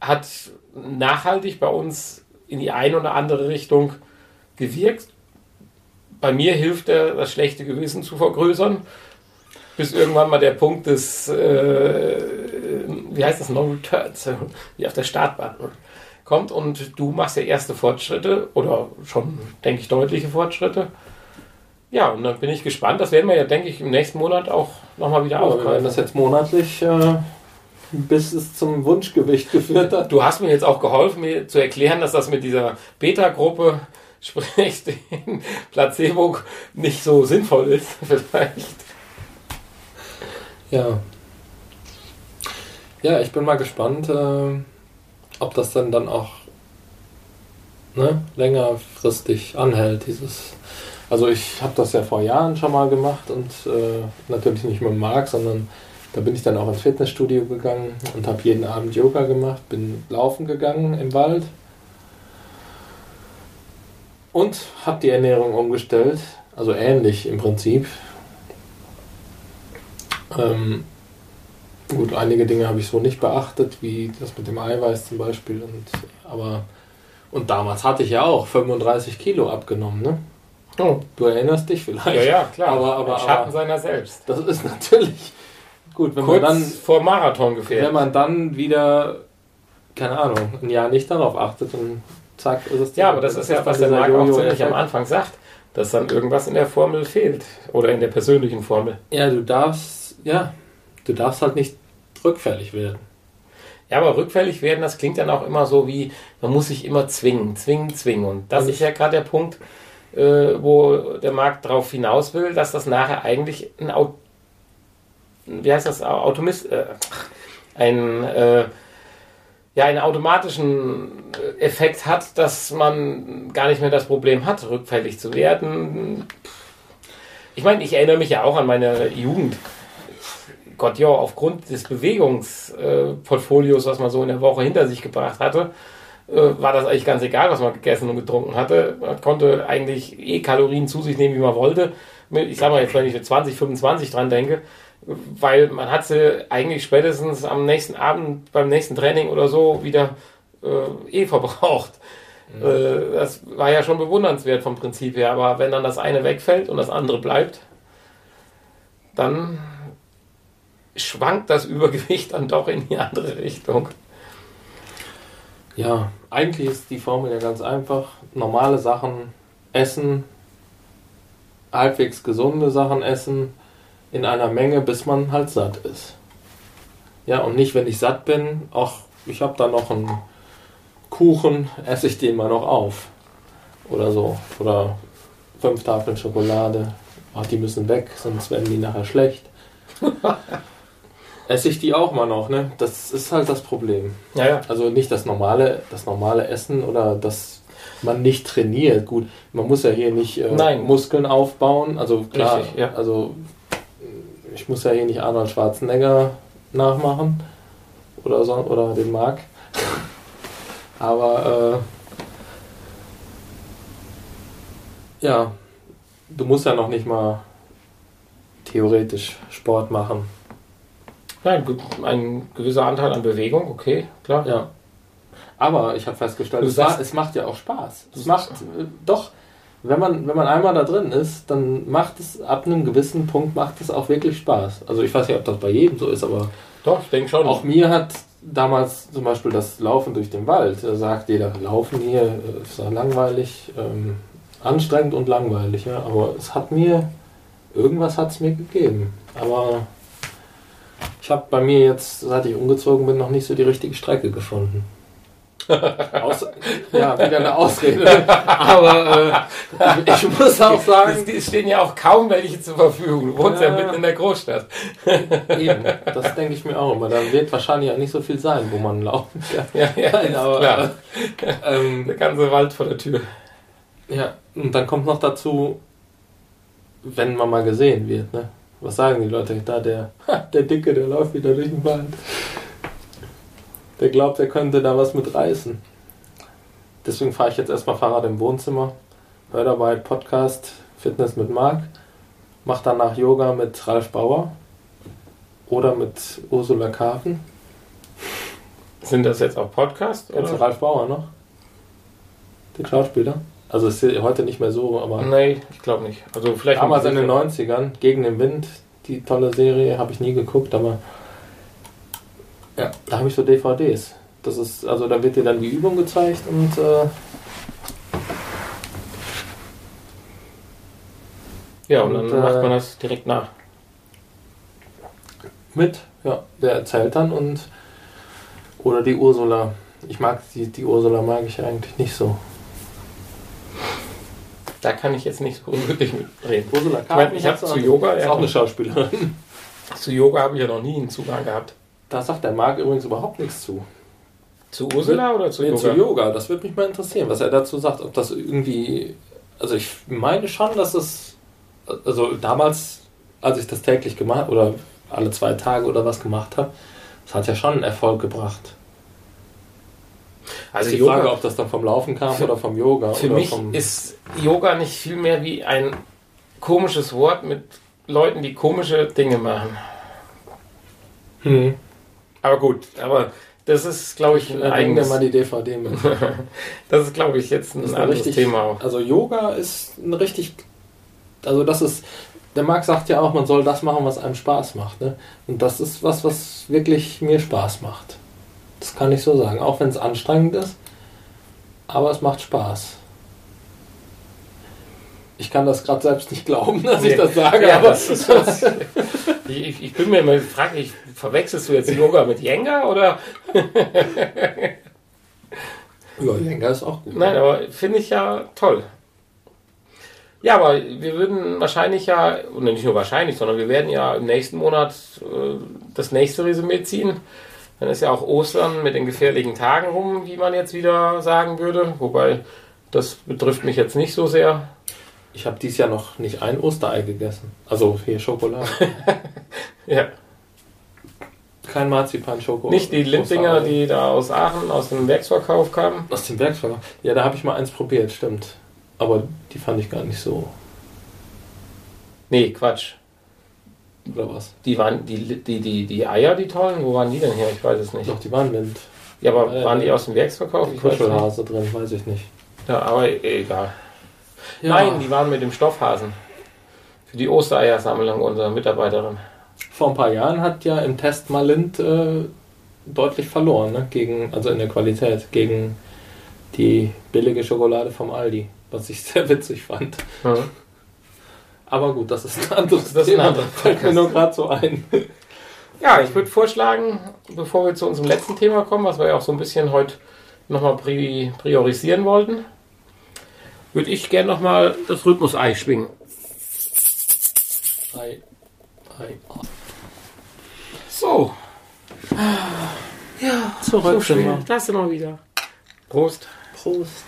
hat nachhaltig bei uns in die eine oder andere Richtung gewirkt bei mir hilft er, das schlechte Gewissen zu vergrößern, bis irgendwann mal der Punkt des, äh, wie heißt das, No-Returns, wie auf der Startbahn kommt und du machst ja erste Fortschritte oder schon, denke ich, deutliche Fortschritte. Ja, und dann bin ich gespannt. Das werden wir ja, denke ich, im nächsten Monat auch nochmal wieder
ja, aufgreifen. Wir werden das jetzt monatlich, äh, bis es zum Wunschgewicht geführt hat.
Du hast mir jetzt auch geholfen, mir zu erklären, dass das mit dieser Beta-Gruppe sprich den Placebo nicht so sinnvoll ist, vielleicht.
Ja. Ja, ich bin mal gespannt, äh, ob das dann dann auch ne, längerfristig anhält, dieses. Also ich habe das ja vor Jahren schon mal gemacht und äh, natürlich nicht mit Marc, sondern da bin ich dann auch ins Fitnessstudio gegangen und habe jeden Abend Yoga gemacht, bin laufen gegangen im Wald Und habe die Ernährung umgestellt, also ähnlich im Prinzip. Ähm, gut, einige Dinge habe ich so nicht beachtet, wie das mit dem Eiweiß zum Beispiel. Und, aber, und damals hatte ich ja auch 35 Kilo abgenommen, ne?
Oh.
Du erinnerst dich vielleicht.
Ja, ja, klar.
Aber, aber,
Ein Schatten
aber
seiner selbst.
das ist natürlich gut, wenn
Kurz
man dann
vor Marathon gefährdet.
wenn man dann wieder, keine Ahnung, ein Jahr nicht darauf achtet und zack, ist es
Ja, aber das ist ja, was der Marc auch ziemlich am Anfang sagt, dass dann irgendwas in der Formel fehlt. Oder in der persönlichen Formel.
Ja, du darfst, ja, du darfst halt nicht rückfällig werden.
Ja, aber rückfällig werden, das klingt dann auch immer so wie, man muss sich immer zwingen, zwingen, zwingen. Und das
Und
ist ja gerade der Punkt, äh, wo der Markt darauf hinaus will, dass das nachher eigentlich ein Au wie heißt das, Automist, äh, ein, äh, ja, einen automatischen Effekt hat, dass man gar nicht mehr das Problem hat, rückfällig zu werden. Ich meine, ich erinnere mich ja auch an meine Jugend. Gott, ja, aufgrund des Bewegungsportfolios, was man so in der Woche hinter sich gebracht hatte, äh, war das eigentlich ganz egal, was man gegessen und getrunken hatte. Man konnte eigentlich eh Kalorien zu sich nehmen, wie man wollte. Ich sag mal jetzt, wenn ich mit 20, 25 dran denke, weil man hat sie eigentlich spätestens am nächsten Abend beim nächsten Training oder so wieder äh, eh verbraucht. Äh, das war ja schon bewundernswert vom Prinzip her, aber wenn dann das eine wegfällt und das andere bleibt, dann schwankt das Übergewicht dann doch in die andere Richtung.
Ja, eigentlich ist die Formel ja ganz einfach. Normale Sachen essen, halbwegs gesunde Sachen essen, in einer Menge, bis man halt satt ist. Ja, und nicht, wenn ich satt bin, ach, ich habe da noch einen Kuchen, esse ich den mal noch auf. Oder so. Oder fünf Tafeln Schokolade. Ach, die müssen weg, sonst werden die nachher schlecht. esse ich die auch mal noch, ne? Das ist halt das Problem.
Ja, ja.
Also nicht das normale, das normale Essen oder dass man nicht trainiert. Gut, man muss ja hier nicht äh,
Nein.
Muskeln aufbauen. Also klar,
Richtig, ja.
also ich muss ja hier nicht Arnold Schwarzenegger nachmachen oder so oder den Mark. Aber äh, ja, du musst ja noch nicht mal theoretisch Sport machen.
Nein, ein gewisser Anteil an Bewegung, okay, klar.
Ja. Aber ich habe festgestellt, es, war, es macht ja auch Spaß. Es macht äh, doch, wenn man, wenn man einmal da drin ist, dann macht es ab einem gewissen Punkt macht es auch wirklich Spaß. Also ich weiß nicht, ob das bei jedem so ist, aber
Doch, ich denke schon.
auch mir hat damals zum Beispiel das Laufen durch den Wald, da sagt jeder, Laufen hier äh, ist ja langweilig, ähm, anstrengend und langweilig, ja. Aber es hat mir, irgendwas hat es mir gegeben. Aber ich habe bei mir jetzt, seit ich umgezogen bin, noch nicht so die richtige Strecke gefunden. Aus, ja, wieder eine Ausrede. Aber äh, ich, muss auch sagen,
es stehen ja auch kaum welche zur Verfügung. Du wohnst ja,
Ja.
mitten in der Großstadt.
eben, das denke ich mir auch immer. Da wird wahrscheinlich auch nicht so viel sein, wo man laufen kann.
Ja, ja,
Nein, aber,
klar.
Ähm,
Der ganze Wald vor der Tür.
ja, und dann kommt noch dazu, wenn man mal gesehen wird, ne? Was sagen die Leute da? Der, der Dicke, der läuft wieder durch den Wald. Der glaubt, er könnte da was mit reißen. Deswegen fahre ich jetzt erstmal Fahrrad im Wohnzimmer, höre dabei Podcast Fitness mit Marc, mache danach Yoga mit Ralf Bauer oder mit Ursula Karfen.
Sind das jetzt auch Podcasts?
Kennst du
Oder?
Ralf Bauer noch? Den Schauspieler? Also ist heute nicht mehr so, aber
Nee, ich glaube nicht. Also vielleicht
damals in den
bisschen-
90ern, Gegen den Wind, die tolle Serie, habe ich nie geguckt, aber ja, da habe ich so DVDs. Das ist, also da wird dir dann die Übung gezeigt und äh,
Ja, und dann
Und, äh,
macht man das direkt nach.
mit, ja, der erzählt dann und oder die Ursula. Ich mag die, die Ursula mag ich eigentlich nicht so.
Da kann ich jetzt nicht so wirklich mitreden.
Ursula
Ich meine, ich habe zu Yoga,
ist
ja,
auch eine Schauspielerin.
zu Yoga habe ich ja noch nie einen Zugang gehabt.
Da sagt der Marc übrigens überhaupt nichts zu.
Zu Ursula oder zu
Nee,
Yoga?
zu Yoga, das würde mich mal interessieren, was er dazu sagt. Ob das irgendwie. Also ich meine schon, dass es. Also damals, als ich das täglich gemacht oder alle zwei Tage oder was gemacht habe, das hat ja schon einen Erfolg gebracht. Also die Yoga, Frage, ob das dann vom Laufen kam für, oder vom Yoga.
Für mich ist Yoga nicht viel mehr wie ein komisches Wort mit Leuten, die komische Dinge machen. Hm. Aber gut, aber das ist, glaube ich,
ein eigenes... mal die DVD mit.
das ist, glaube ich, jetzt ein, ein anderes
richtig,
Thema auch.
Also Yoga ist ein richtig... Also das ist... Der Marc sagt ja auch, man soll das machen, was einem Spaß macht. Ne? Und das ist was, was wirklich mir Spaß macht. Das kann ich so sagen. Auch wenn es anstrengend ist. Aber es macht Spaß. Ich kann das gerade selbst nicht glauben, dass nee. ich das sage. Ja, aber das ist
was, ich, ich, bin mir immer gefragt, ich, verwechselst du jetzt Yoga mit Jenga oder?
ja, Jenga ist auch gut.
Nein, aber finde ich ja toll. Ja, aber wir würden wahrscheinlich ja, und nicht nur wahrscheinlich, sondern wir werden ja im nächsten Monat äh, das nächste Resümee ziehen. Dann ist ja auch Ostern mit den gefährlichen Tagen rum, wie man jetzt wieder sagen würde. Wobei, das betrifft mich jetzt nicht so sehr.
Ich habe dieses Jahr noch nicht ein Osterei gegessen. Also hier Schokolade.
ja.
Kein Marzipan-Schoko.
Nicht die Lindinger, die da aus Aachen, aus dem Werksverkauf kamen?
Aus dem Werksverkauf? Ja, da habe ich mal eins probiert, stimmt. Aber die fand ich gar nicht so.
Nee, Quatsch.
Oder was?
Die waren, die, die, die, die Eier, die tollen, wo waren die denn her? Ich weiß es nicht.
Doch, die waren Lind.
Ja, aber äh, waren die aus dem Werksverkauf?
Kuschelhase drin, weiß ich nicht.
Ja, aber egal. Ja. Nein, die waren mit dem Stoffhasen. Für die Ostereiersammlung unserer Mitarbeiterin.
Vor ein paar Jahren hat ja im Test mal Lind äh, deutlich verloren, ne? gegen, also in der Qualität, gegen die billige Schokolade vom Aldi, was ich sehr witzig fand. Mhm. Aber gut, das ist ein anderes das Thema. Ein anderes Fällt mir nur gerade so ein.
Ja, ich würde vorschlagen, bevor wir zu unserem letzten Thema kommen, was wir ja auch so ein bisschen heute nochmal priorisieren wollten, würde ich gerne nochmal das Rhythmus-Ei schwingen. Ei, Ei. So. Ja, zurück. So schön. Das sind wir wieder. Prost.
Prost.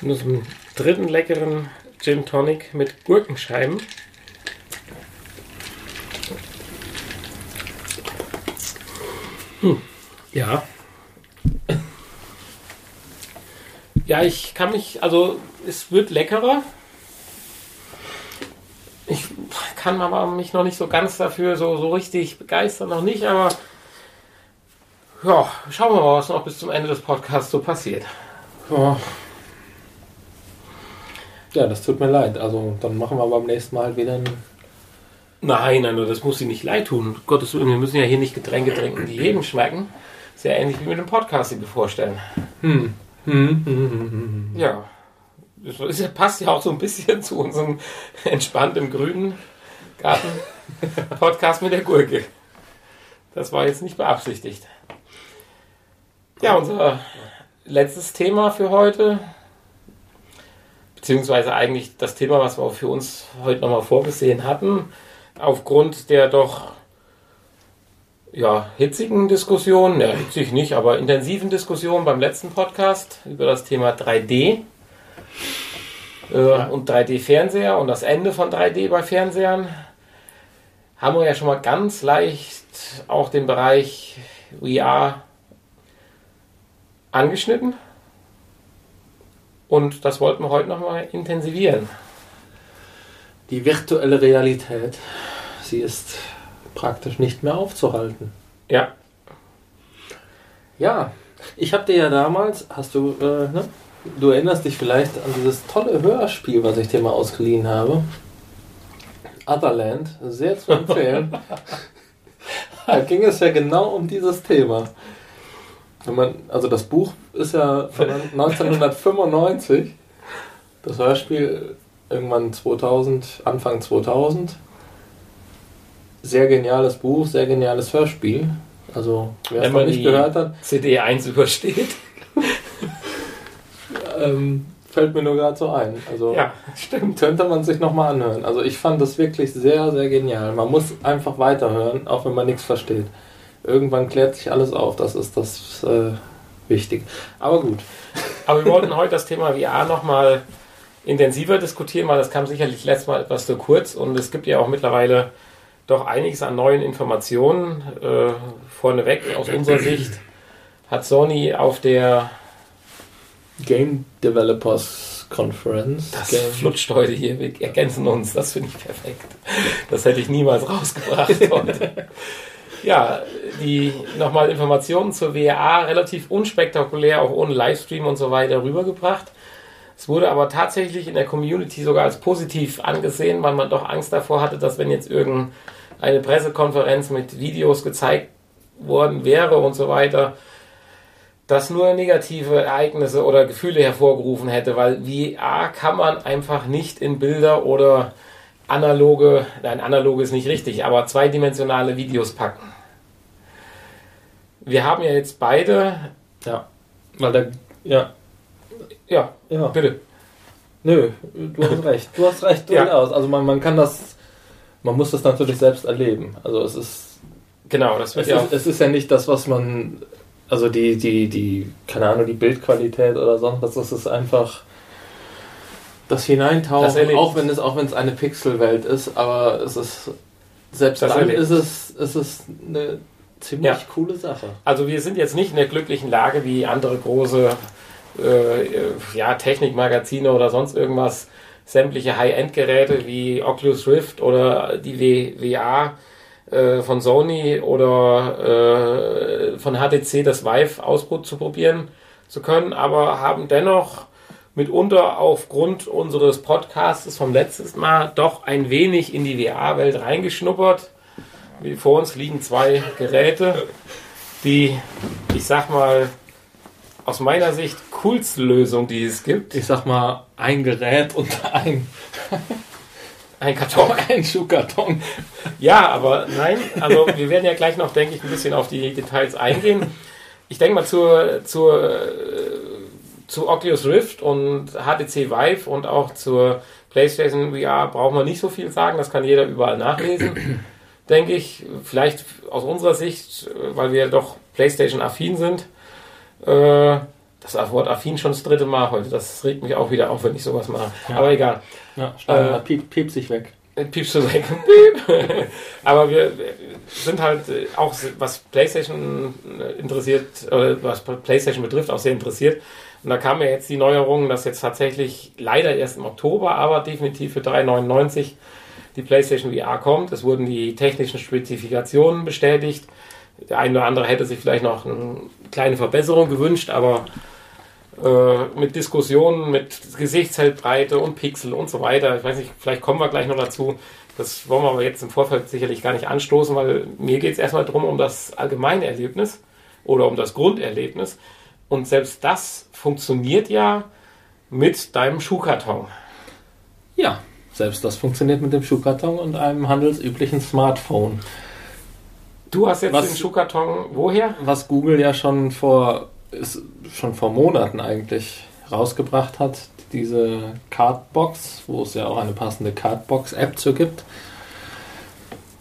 Nur einen dritten leckeren Gin Tonic mit Gurkenscheiben. Hm. Ja. Ja, ich kann mich, also es wird leckerer. Ich kann aber mich noch nicht so ganz dafür so, so richtig begeistern, noch nicht, aber ja, schauen wir mal, was noch bis zum Ende des Podcasts so passiert.
Ja. Ja, das tut mir leid. Also dann machen wir beim nächsten Mal halt wieder ein.
Nein, nein, das muss sie nicht leid tun. Gottes Willen, wir müssen ja hier nicht Getränke trinken, die jedem schmecken. Ja ähnlich wie mit dem Podcast, den wir vorstellen. Hm. Hm, hm, hm, hm, hm. Ja. Das passt ja auch so ein bisschen zu unserem entspannten grünen Garten Podcast mit der Gurke. Das war jetzt nicht beabsichtigt. Ja, unser letztes Thema für heute beziehungsweise eigentlich das Thema, was wir für uns heute nochmal vorgesehen hatten, aufgrund der doch ja, hitzigen Diskussion, ja, hitzig nicht, aber intensiven Diskussion beim letzten Podcast über das Thema 3D äh, ja. und 3D-Fernseher und das Ende von 3D bei Fernsehern, haben wir ja schon mal ganz leicht auch den Bereich VR angeschnitten. Und das wollten wir heute nochmal intensivieren.
Die virtuelle Realität, sie ist praktisch nicht mehr aufzuhalten.
Ja.
Ja, ich habe dir ja damals, hast du, äh, ne? du erinnerst dich vielleicht an dieses tolle Hörspiel, was ich dir mal ausgeliehen habe. Otherland, sehr zu empfehlen. da ging es ja genau um dieses Thema. Wenn man, also das Buch ist ja von 1995, das Hörspiel irgendwann 2000, Anfang 2000. Sehr geniales Buch, sehr geniales Hörspiel. Also,
wer es noch nicht gehört hat. CD 1 übersteht.
ähm, fällt mir nur gerade so ein. Also,
ja, stimmt.
Könnte man sich nochmal anhören. Also, ich fand das wirklich sehr, sehr genial. Man muss einfach weiterhören, auch wenn man nichts versteht irgendwann klärt sich alles auf. Das ist das äh, Wichtige. Aber gut.
Aber wir wollten heute das Thema VR nochmal intensiver diskutieren, weil das kam sicherlich letztes Mal etwas zu kurz und es gibt ja auch mittlerweile doch einiges an neuen Informationen. Äh, vorneweg aus unserer Sicht hat Sony auf der
Game Developers Conference.
Das
Game.
flutscht heute hier. Wir ergänzen uns. Das finde ich perfekt. Das hätte ich niemals rausgebracht heute. Ja, die nochmal Informationen zur WA relativ unspektakulär, auch ohne Livestream und so weiter rübergebracht. Es wurde aber tatsächlich in der Community sogar als positiv angesehen, weil man doch Angst davor hatte, dass wenn jetzt irgendeine Pressekonferenz mit Videos gezeigt worden wäre und so weiter, das nur negative Ereignisse oder Gefühle hervorgerufen hätte, weil VR kann man einfach nicht in Bilder oder analoge, nein, analoge ist nicht richtig, aber zweidimensionale Videos packen. Wir haben ja jetzt beide,
Ja. Weil da. Ja.
ja,
Ja.
bitte.
Nö, du hast recht. Du hast recht,
Ja.
durchaus. Also man, man kann das. Man muss das natürlich selbst erleben. Also es ist.
Genau, das wird
Es
ja
ist, es ist ja nicht das, was man. Also die, die, die, keine Ahnung, die Bildqualität oder sonst was, das ist einfach das
Das
Hineintauchen,
Erlebnis.
auch wenn es auch wenn es eine Pixelwelt ist, aber es ist selbst
Das
dann
Erlebnis.
ist es, ist es eine ziemlich
Ja.
coole Sache.
Also wir sind jetzt nicht in der glücklichen Lage wie andere große äh, ja, Technikmagazine oder sonst irgendwas, sämtliche High-End-Geräte wie Oculus Rift oder die WA äh, von Sony oder äh, von HTC das Vive auszuprobieren zu können, aber haben dennoch mitunter aufgrund unseres Podcasts vom letzten Mal doch ein wenig in die VR-Welt reingeschnuppert. Vor uns liegen zwei Geräte, die, ich sag mal, aus meiner Sicht coolste Lösung, die es gibt.
Ich sag mal, ein Gerät und ein,
Ein Karton.
ein Schuhkarton.
Ja, aber nein, also wir werden ja gleich noch, denke ich, ein bisschen auf die Details eingehen. Ich denke mal zur, zur, äh, zu Oculus Rift und HTC Vive und auch zur PlayStation VR braucht man nicht so viel sagen, das kann jeder überall nachlesen, denke ich. Vielleicht aus unserer Sicht, äh, weil wir doch PlayStation-affin sind. Äh, das Wort affin schon das dritte Mal heute, das regt mich auch wieder auf, wenn ich sowas mache.
Ja.
Aber egal.
Ja,
Äh,
piep, piep sich weg.
Piepst du weg. Aber wir sind halt äh, auch, was PlayStation äh, interessiert, oder was PlayStation betrifft, auch sehr interessiert. Und da kam ja jetzt die Neuerung, dass jetzt tatsächlich leider erst im Oktober, aber definitiv für 3,99 die PlayStation VR kommt. Es wurden die technischen Spezifikationen bestätigt. Der eine oder andere hätte sich vielleicht noch eine kleine Verbesserung gewünscht, aber äh, mit Diskussionen, mit Gesichtsfeldbreite und Pixel und so weiter. Ich weiß nicht, vielleicht kommen wir gleich noch dazu. Das wollen wir aber jetzt im Vorfeld sicherlich gar nicht anstoßen, weil mir geht es erstmal darum, um das allgemeine Erlebnis oder um das Grunderlebnis. Und selbst das funktioniert ja mit deinem Schuhkarton.
Ja, selbst das funktioniert mit dem Schuhkarton und einem handelsüblichen Smartphone.
Du hast jetzt
Was-
den Schuhkarton woher?
Was Google ja schon vor, ist, schon vor Monaten eigentlich rausgebracht hat, diese Cardbox, wo es ja auch eine passende Cardbox-App zu gibt.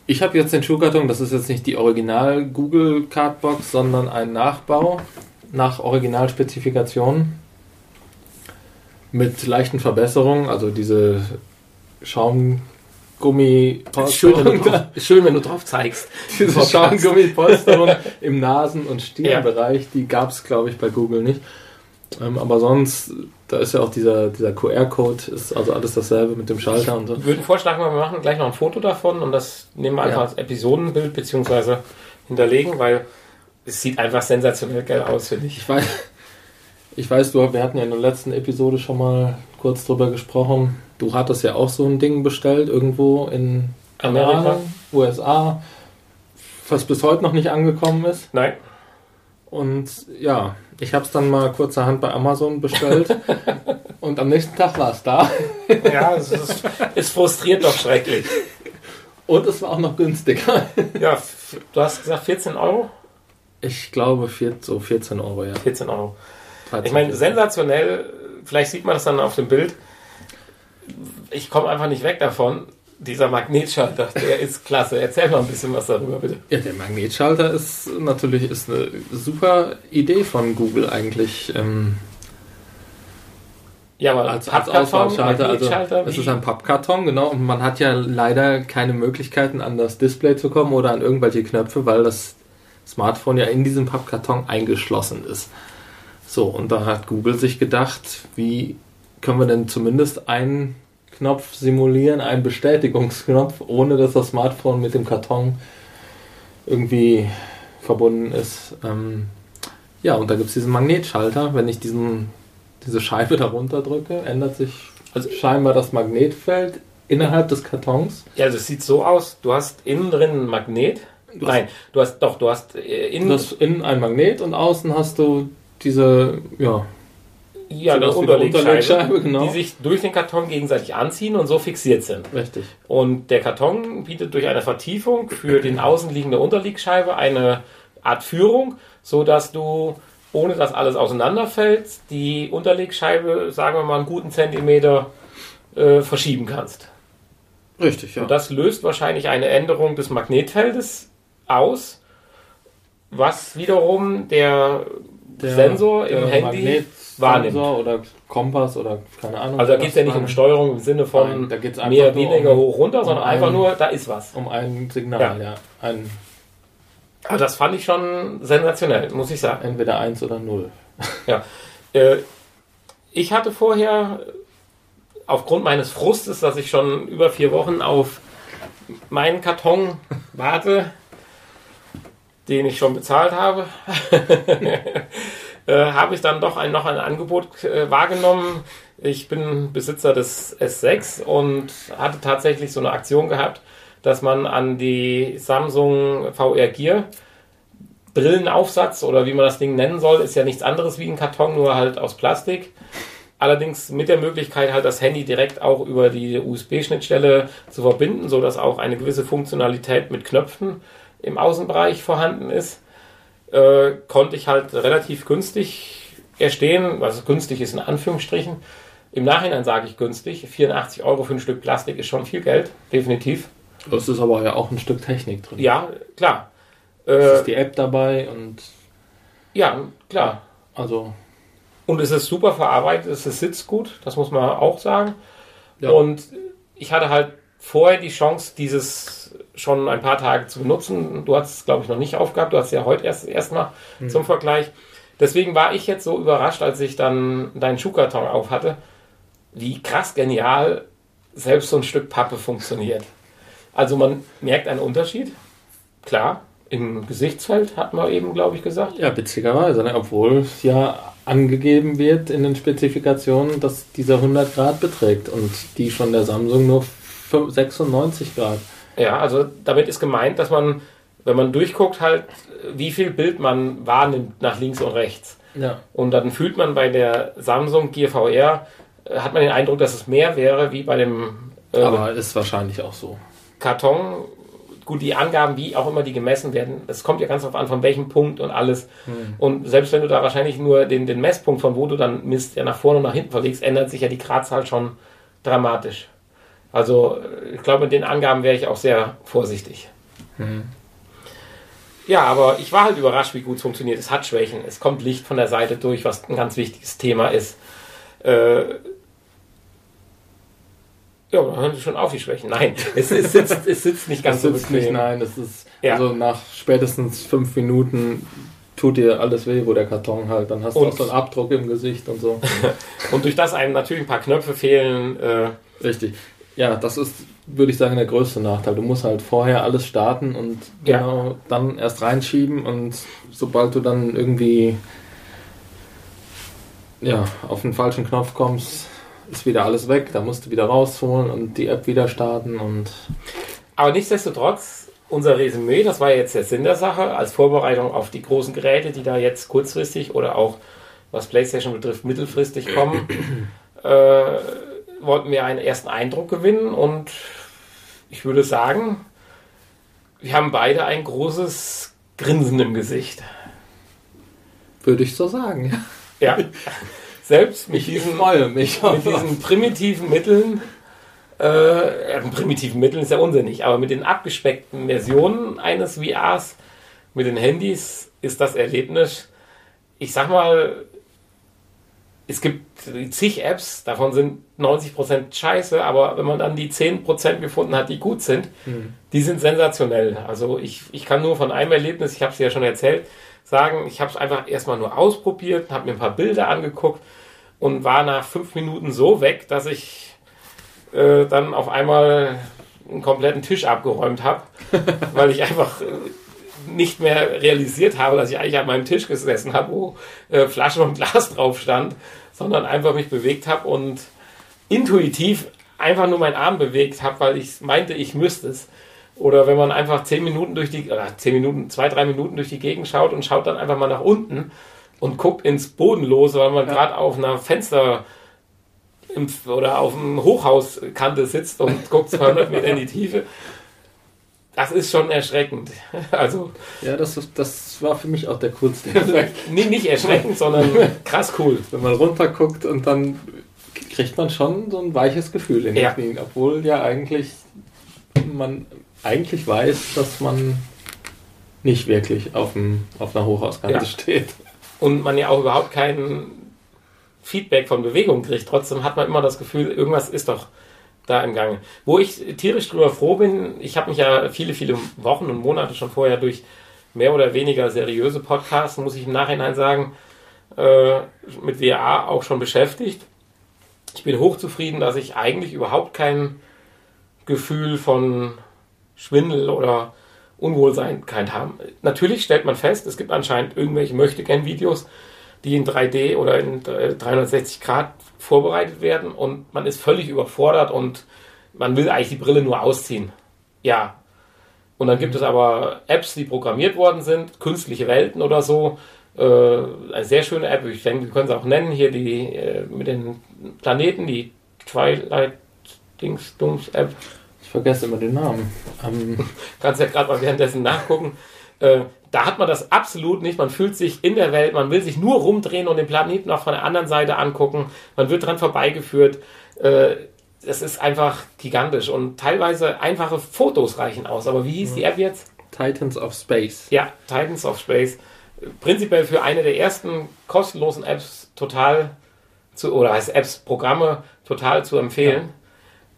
Ich habe jetzt den Schuhkarton, das ist jetzt nicht die Original Google Cardbox, sondern ein Nachbau nach Originalspezifikationen mit leichten Verbesserungen, also diese Schaumgummi
Schön, wenn du drauf, schön, wenn du drauf zeigst.
diese. Schaumgummipolsterung im Nasen- und Stirnbereich, die gab es, glaube ich, bei Google nicht. Ähm, aber sonst, da ist ja auch dieser, dieser QR-Code, ist also alles dasselbe mit dem Schalter und so.
Ich würde vorschlagen, wir machen gleich noch ein Foto davon und das nehmen wir einfach
Ja.
als Episodenbild beziehungsweise hinterlegen, weil es sieht einfach sensationell geil aus, finde ich.
Ich weiß, ich weiß, du, wir hatten ja in der letzten Episode schon mal kurz drüber gesprochen. Du hattest ja auch so ein Ding bestellt, irgendwo in
Amerika?
USA, was bis heute noch nicht angekommen ist.
Nein.
Und ja, ich habe es dann mal kurzerhand bei Amazon bestellt und am nächsten Tag war es da.
Ja, es, ist, es frustriert doch schrecklich.
Und es war auch noch günstiger.
Ja, du hast gesagt 14 Euro?
Ich glaube, so 14 Euro, ja.
14 Euro.
13,
Ich meine,
14.
sensationell, vielleicht sieht man das dann auf dem Bild. Ich komme einfach nicht weg davon. Dieser Magnetschalter, der ist klasse. Erzähl mal ein bisschen was darüber, bitte.
Ja, der Magnetschalter ist natürlich ist eine super Idee von Google eigentlich. Ähm,
Ja, aber
als, als Auswahlschalter. Also, es ist ein Pappkarton, genau. Und man hat ja leider keine Möglichkeiten, an das Display zu kommen oder an irgendwelche Knöpfe, weil das Smartphone ja in diesem Pappkarton eingeschlossen ist. So, und da hat Google sich gedacht, wie können wir denn zumindest einen Knopf simulieren, einen Bestätigungsknopf, ohne dass das Smartphone mit dem Karton irgendwie verbunden ist. Ähm, ja, und da gibt es diesen Magnetschalter. Wenn ich diesen, diese Scheibe darunter drücke, ändert sich also scheinbar das Magnetfeld innerhalb des Kartons.
Ja, also es sieht so aus, du hast innen drin ein Magnet.
Du
Nein, du hast doch, du hast äh, innen,
Du hast innen ein Magnet und außen hast du diese, ja,
ja,
wie eine
Unterlegscheibe,
Unterlegscheibe, genau.
die sich durch den Karton gegenseitig anziehen und so fixiert sind.
richtig.
Und der Karton bietet durch eine Vertiefung für den außenliegende Unterlegscheibe eine Art Führung, so dass du, ohne dass alles auseinanderfällt, die Unterlegscheibe, sagen wir mal, einen guten Zentimeter äh, verschieben kannst.
Richtig, ja.
Und das löst wahrscheinlich eine Änderung des Magnetfeldes aus, was wiederum der, Sensor im
der
Handy wahrnimmt.
oder Kompass oder keine Ahnung.
Also da geht es ja nicht um. Steuerung im Sinne von
Nein,
mehr, weniger,
um-
hoch, runter,
um
sondern
einen-
einfach nur, da ist was.
Um ein Signal, ja. Ein,
Also das fand ich schon sensationell, muss ich sagen.
entweder eins oder null.
Ja. Äh, ich hatte vorher, aufgrund meines Frustes, dass ich schon über vier Wochen auf meinen Karton warte, den ich schon bezahlt habe, äh, habe ich dann doch ein, noch ein Angebot äh, wahrgenommen. Ich bin Besitzer des S6 und hatte tatsächlich so eine Aktion gehabt, dass man an die Samsung VR Gear Brillenaufsatz oder wie man das Ding nennen soll, ist ja nichts anderes wie ein Karton, nur halt aus Plastik. Allerdings mit der Möglichkeit halt das Handy direkt auch über die USB-Schnittstelle zu verbinden, so dass auch eine gewisse Funktionalität mit Knöpfen im Außenbereich vorhanden ist, äh, konnte ich halt relativ günstig erstehen, was günstig ist in Anführungsstrichen. Im Nachhinein sage ich günstig. 84 Euro für ein Stück Plastik ist schon viel Geld, definitiv.
Es ist aber ja auch ein Stück Technik drin.
Ja, klar.
Es
Äh,
ist die App dabei und
ja, klar.
also
Und es ist super verarbeitet, es ist- sitzt gut, das muss man auch sagen.
Ja.
Und ich hatte halt vorher die Chance, dieses schon ein paar Tage zu benutzen. Du hast es, glaube ich, noch nicht aufgehabt. Du hast es ja heute erst erstmal zum Vergleich. Deswegen war ich jetzt so überrascht, als ich dann deinen Schuhkarton auf hatte, wie krass genial selbst so ein Stück Pappe funktioniert. Also man merkt einen Unterschied. Klar, im Gesichtsfeld hat man eben, glaube ich, gesagt.
ja, witzigerweise, ne? obwohl es ja angegeben wird in den Spezifikationen, dass dieser 100 Grad beträgt und die von der Samsung nur 95 96 Grad.
Ja, also damit ist gemeint, dass man, wenn man durchguckt, halt, wie viel Bild man wahrnimmt nach links und rechts.
Ja.
Und dann fühlt man bei der Samsung Gear VR, äh, hat man den Eindruck, dass es mehr wäre wie bei dem äh,
Aber ist wahrscheinlich auch so.
Karton. Gut, die Angaben, wie auch immer die gemessen werden, es kommt ja ganz darauf an, von welchem Punkt und alles. Und selbst wenn du da wahrscheinlich nur den, den Messpunkt, von wo du dann misst, ja nach vorne und nach hinten verlegst, ändert sich ja die Gradzahl schon dramatisch. Also ich glaube, mit den Angaben wäre ich auch sehr vorsichtig. Ja, aber ich war halt überrascht, wie gut es funktioniert. Es hat Schwächen. Es kommt Licht von der Seite durch, was ein ganz wichtiges Thema ist. Äh, ja, dann hören Sie schon auf, die Schwächen. Nein, es, es, sitzt, es sitzt nicht ganz so
sitzt nicht,
bequem.
nein, das ist
Ja.
also nach spätestens fünf Minuten tut dir alles weh, wo der Karton halt, dann hast du
Und-
auch so einen Abdruck im Gesicht und so.
Und durch das einem natürlich ein paar Knöpfe fehlen. Äh,
Richtig. Ja, das ist, würde ich sagen, der größte Nachteil. Du musst halt vorher alles starten und
Ja.
genau dann erst reinschieben und sobald du dann irgendwie ja, auf den falschen Knopf kommst, ist wieder alles weg. Da musst du wieder rausholen und die App wieder starten und
aber nichtsdestotrotz, unser Resümee, das war jetzt der Sinn der Sache, als Vorbereitung auf die großen Geräte, die da jetzt kurzfristig oder auch, was PlayStation betrifft, mittelfristig kommen, äh, wollten wir einen ersten Eindruck gewinnen und ich würde sagen, wir haben beide ein großes Grinsen im Gesicht.
würde ich so sagen.
Ja. Selbst mit diesen
mich.
mit diesen primitiven Mitteln, äh, ja, primitiven Mitteln ist ja unsinnig, aber mit den abgespeckten Versionen eines VRs, mit den Handys, ist das Erlebnis, ich sag mal, es gibt zig Apps, davon sind 90% scheiße, aber wenn man dann die 10% gefunden hat, die gut sind, die sind sensationell. Also ich, ich kann nur von einem Erlebnis, ich habe es ja schon erzählt, sagen, ich habe es einfach erstmal nur ausprobiert, habe mir ein paar Bilder angeguckt und war nach fünf Minuten so weg, dass ich äh, dann auf einmal einen kompletten Tisch abgeräumt habe, weil ich einfach äh, nicht mehr realisiert habe, dass ich eigentlich an meinem Tisch gesessen habe, wo äh, Flasche und Glas drauf stand, sondern einfach mich bewegt habe und intuitiv einfach nur meinen Arm bewegt habe, weil ich meinte, ich müsste es. Oder wenn man einfach zehn Minuten durch die, oder zehn Minuten, zwei, drei Minuten durch die Gegend schaut und schaut dann einfach mal nach unten und guckt ins Bodenlose, weil man ja. gerade auf einer Fenster oder auf einem Hochhauskante sitzt und guckt 200 Meter in die Tiefe. Das ist schon erschreckend. Also
ja, das, das war für mich auch der coolste Effekt.
nicht erschreckend, sondern krass cool.
Wenn man runterguckt und dann kriegt man schon so ein weiches Gefühl in den ja. Knien, obwohl ja eigentlich man eigentlich weiß, dass man nicht wirklich auf, dem, auf einer Hochhauskante ja. steht.
Und man ja auch überhaupt kein Feedback von Bewegung kriegt. Trotzdem hat man immer das Gefühl, irgendwas ist doch da im Gange. Wo ich tierisch drüber froh bin, ich habe mich ja viele, viele Wochen und Monate schon vorher durch mehr oder weniger seriöse Podcasts, muss ich im Nachhinein sagen, äh, mit WA auch schon beschäftigt. Ich bin hochzufrieden, dass ich eigentlich überhaupt kein Gefühl von Schwindel oder Unwohlsein kein haben. Natürlich stellt man fest, es gibt anscheinend irgendwelche Möchtegern-Videos, die in 3D oder in 360 Grad vorbereitet werden und man ist völlig überfordert und man will eigentlich die Brille nur ausziehen. Ja. Und dann gibt es aber Apps, die programmiert worden sind, künstliche Welten oder so. Äh, eine sehr schöne App, ich denke, wir können sie auch nennen, hier die äh, mit den Planeten, die Twilight Dings Dums App.
Ich vergesse immer den Namen. Ähm.
Kannst ja gerade mal währenddessen nachgucken. Äh, da hat man das absolut nicht. Man fühlt sich in der Welt, man will sich nur rumdrehen und den Planeten auch von der anderen Seite angucken. Man wird dran vorbeigeführt. Äh, es ist einfach gigantisch und teilweise einfache Fotos reichen aus. Aber wie hieß die App jetzt?
Titans of Space.
Ja, Titans of Space. Prinzipiell für eine der ersten kostenlosen Apps total zu, oder heißt Apps, Programme total zu empfehlen. Ja.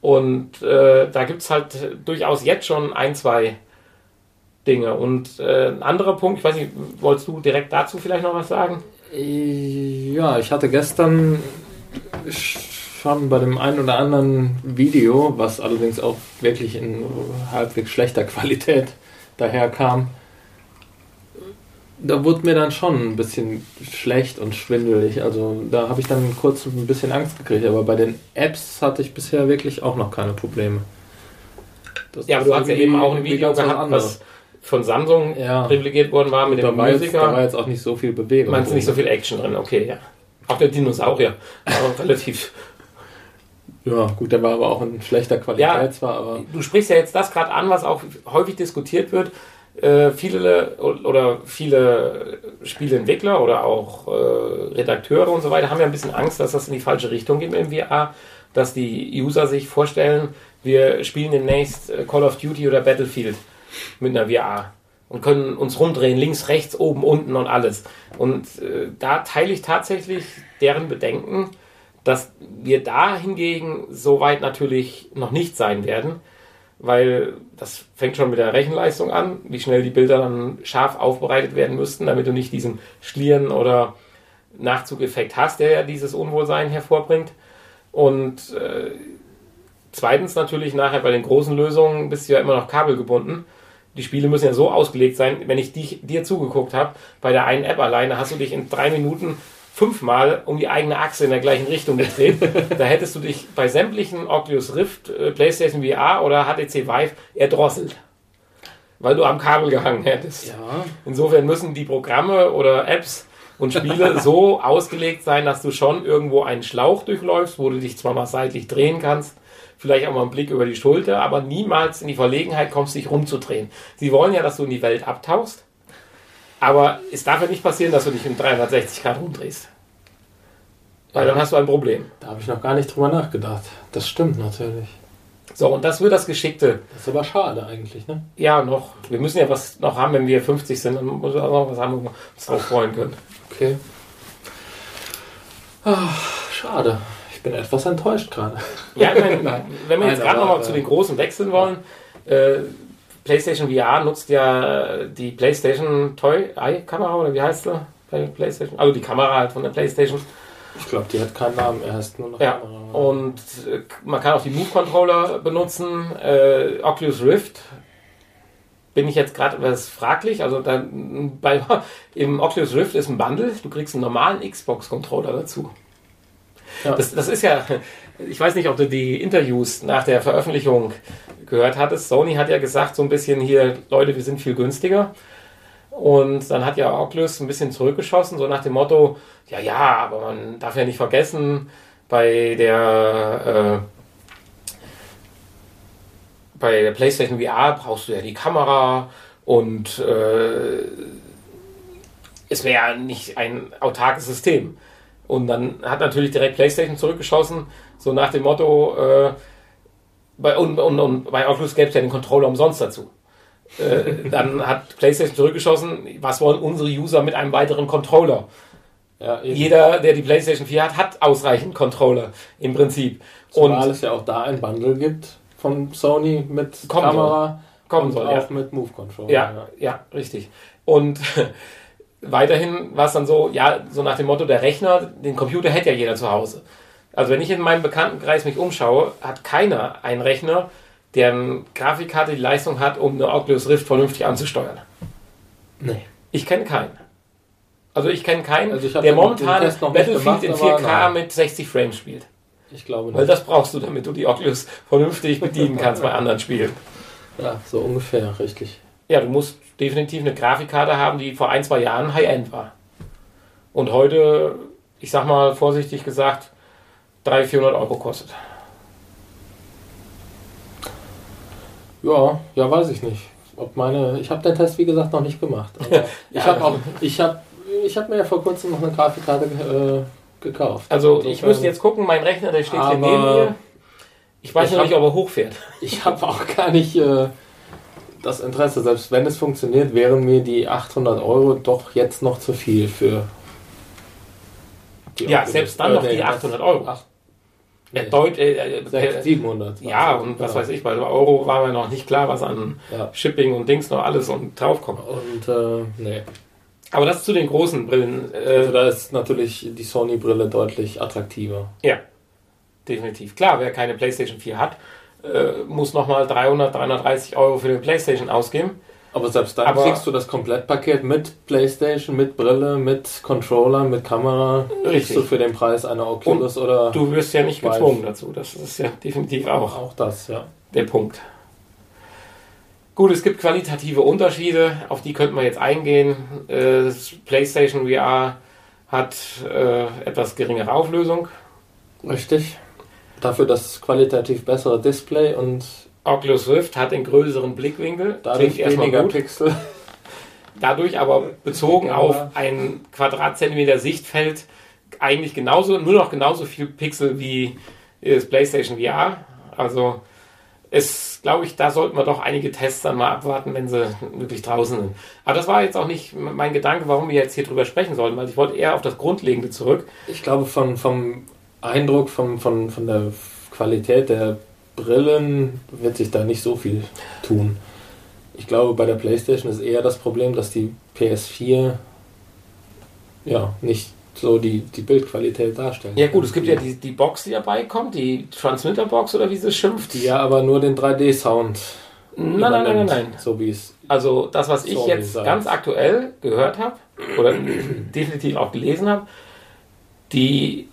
Und äh, da gibt es halt durchaus jetzt schon ein, zwei Dinge. Und äh, ein anderer Punkt, ich weiß nicht, wolltest du direkt dazu vielleicht noch was sagen?
Ja, ich hatte gestern schon bei dem einen oder anderen Video, was allerdings auch wirklich in halbwegs schlechter Qualität daherkam, da wurde mir dann schon ein bisschen schlecht und schwindelig. Also da habe ich dann kurz ein bisschen Angst gekriegt. Aber bei den Apps hatte ich bisher wirklich auch noch keine Probleme.
Das ja, aber du hast ja eben auch ein Video gehabt, was von Samsung ja. privilegiert worden war mit dem
Musiker. Da war jetzt auch nicht so viel Bewegung.
Meinst du nicht so viel Action drin? Okay, ja. Auch der Dinosaurier war relativ
ja, gut, der war aber auch in schlechter Qualität
ja,
zwar, aber.
Du sprichst ja jetzt das gerade an, was auch häufig diskutiert wird. Äh, viele oder viele Spieleentwickler oder auch äh, Redakteure und so weiter haben ja ein bisschen Angst, dass das in die falsche Richtung geht im VR, dass die User sich vorstellen, wir spielen demnächst äh, Call of Duty oder Battlefield mit einer VR und können uns rumdrehen, links, rechts, oben, unten und alles. Und äh, da teile ich tatsächlich deren Bedenken, dass wir da hingegen so weit natürlich noch nicht sein werden weil das fängt schon mit der Rechenleistung an, wie schnell die Bilder dann scharf aufbereitet werden müssten, damit du nicht diesen Schlieren oder Nachzugeffekt hast, der ja dieses Unwohlsein hervorbringt. Und äh, zweitens natürlich nachher bei den großen Lösungen bist du ja immer noch kabelgebunden. Die Spiele müssen ja so ausgelegt sein, wenn ich dich, dir zugeguckt habe, bei der einen App alleine hast du dich in drei Minuten fünfmal um die eigene Achse in der gleichen Richtung gedreht. da hättest du dich bei sämtlichen Oculus Rift, äh, PlayStation VR oder HTC Vive erdrosselt. Weil du am Kabel gehangen hättest.
Ja.
Insofern müssen die Programme oder Apps und Spiele so ausgelegt sein, dass du schon irgendwo einen Schlauch durchläufst, wo du dich zwar mal seitlich drehen kannst, vielleicht auch mal einen Blick über die Schulter, aber niemals in die Verlegenheit kommst, dich rumzudrehen. Sie wollen ja, dass du in die Welt abtauchst aber es darf ja nicht passieren, dass du dich um 360 Grad rumdrehst. Weil dann hast du ein Problem.
Da habe ich noch gar nicht drüber nachgedacht. Das stimmt natürlich.
So, und das wird das Geschickte.
Das ist aber schade eigentlich, ne?
Ja, noch. Wir müssen ja was noch haben, wenn wir 50 sind. Dann muss wir auch noch was haben, wo wir uns drauf freuen können.
Okay. Ach, schade. Bin etwas enttäuscht gerade.
Ja, ich meine, wenn wir jetzt gerade nochmal zu den Großen wechseln wollen, äh, PlayStation VR nutzt ja die PlayStation Toy Eye Kamera oder wie heißt sie PlayStation? Also die Kamera halt von der PlayStation.
Ich glaube, die hat keinen Namen, er heißt nur noch
Ja,
Kamera.
und äh, man kann auch die Move Controller benutzen. Äh, Oculus Rift bin ich jetzt gerade etwas fraglich. Also dann, bei, im Oculus Rift ist ein Bundle. Du kriegst einen normalen Xbox Controller dazu.
Ja.
Das, das ist ja, ich weiß nicht, ob du die Interviews nach der Veröffentlichung gehört hattest. Sony hat ja gesagt, so ein bisschen hier, Leute, wir sind viel günstiger. Und dann hat ja Oculus ein bisschen zurückgeschossen, so nach dem Motto, ja, ja, aber man darf ja nicht vergessen, bei der, äh, bei der PlayStation VR brauchst du ja die Kamera und äh, es wäre ja nicht ein autarkes System. Und dann hat natürlich direkt PlayStation zurückgeschossen, so nach dem Motto, äh, bei, und, und, und bei Oculus gäbe es ja den Controller umsonst dazu. Äh, dann hat PlayStation zurückgeschossen, was wollen unsere User mit einem weiteren Controller?
ja.
Jeder, der die PlayStation 4 hat, hat ausreichend Controller im Prinzip.
Zumal
Und
es ja auch da ein Bundle gibt von Sony mit
Kommen
Kamera
kommen
und
soll,
auch
ja.
mit Move Controller.
Ja, ja, richtig. Und weiterhin war es dann so, ja, so nach dem Motto, der Rechner, den Computer hätte ja jeder zu Hause. Also wenn ich in meinem Bekanntenkreis mich umschaue, hat keiner einen Rechner, der eine Grafikkarte die Leistung hat, um eine Oculus Rift vernünftig anzusteuern.
Nee.
Ich kenne keinen. Also ich kenne keinen,
Also
der momentan Battlefield in
gemacht,
4K
aber nein.
mit 60 Frames spielt.
Ich glaube
Weil
nicht.
das brauchst du, damit du die Oculus vernünftig bedienen kannst bei anderen Spielen.
Ja, so ungefähr, richtig.
Ja, du musst definitiv eine Grafikkarte haben, die vor ein, zwei Jahren High-End war. Und heute, ich sag mal vorsichtig gesagt, 300, 400 Euro kostet.
Ja, ja, weiß ich nicht. Ob meine, ich habe den Test wie gesagt noch nicht gemacht. Aber ich
Ja.
habe auch, ich habe, ich habe mir ja vor kurzem noch eine Grafikkarte äh, gekauft.
Also ich müsste jetzt gucken, mein Rechner, der steht hier neben mir. Ich weiß
ich
noch nicht,
hab-
ob er hochfährt.
Ich habe auch gar nicht äh, das Interesse. Selbst wenn es funktioniert, wären mir die 800 Euro doch jetzt noch zu viel für. die
Ja,
Oculus.
selbst dann
Äh,
noch
nee,
die
das-
800 Euro.
Ach,
Ja,
nee,
Deut, äh, äh,
600,
äh,
700.
ja, und was
genau.
weiß ich, bei Euro war mir noch nicht klar, was an
Ja.
Shipping und Dings noch alles und draufkommt.
Und äh, nee.
Aber das zu den großen Brillen.
Also da ist natürlich die Sony-Brille deutlich attraktiver.
ja, definitiv. Klar, wer keine PlayStation 4 hat, äh, muss nochmal 300, 330 Euro für eine PlayStation ausgeben.
Aber selbst dann
Aber-
kriegst du das Komplettpaket mit Playstation, mit Brille, mit Controller, mit Kamera. Kriegst
Richtig.
du für den Preis eine Oculus oder
Du wirst ja nicht gezwungen dazu. Das ist ja definitiv auch
auch das, ja.
der Punkt. Gut, es gibt qualitative Unterschiede, auf die könnten wir jetzt eingehen. Äh, das PlayStation VR hat äh, etwas geringere Auflösung.
Richtig. Dafür das qualitativ bessere Display und
Oculus Rift hat den größeren Blickwinkel.
dadurch weniger
gut.
Pixel.
Dadurch aber bezogen auf ein Quadratzentimeter Sichtfeld eigentlich genauso, nur noch genauso viel Pixel wie das PlayStation VR. Also es, glaube ich, da sollten wir doch einige Tests dann mal abwarten, wenn sie wirklich draußen sind. Aber das war jetzt auch nicht mein Gedanke, warum wir jetzt hier drüber sprechen sollten, weil ich wollte eher auf das Grundlegende zurück.
Ich glaube, von, vom Eindruck, vom, von, von der Qualität der Brillen wird sich da nicht so viel tun. Ich glaube, bei der PlayStation ist eher das Problem, dass die PS4 ja nicht so die, die Bildqualität darstellen.
Ja gut, es gibt ja die, die Box, die dabei kommt, die Transmitter-Box oder wie sie schimpft.
die ja aber nur den 3D-Sound.
Nein, nein, nein, nein, nein.
So wie es.
Also das, was ich jetzt ganz aktuell gehört habe oder definitiv auch gelesen habe, die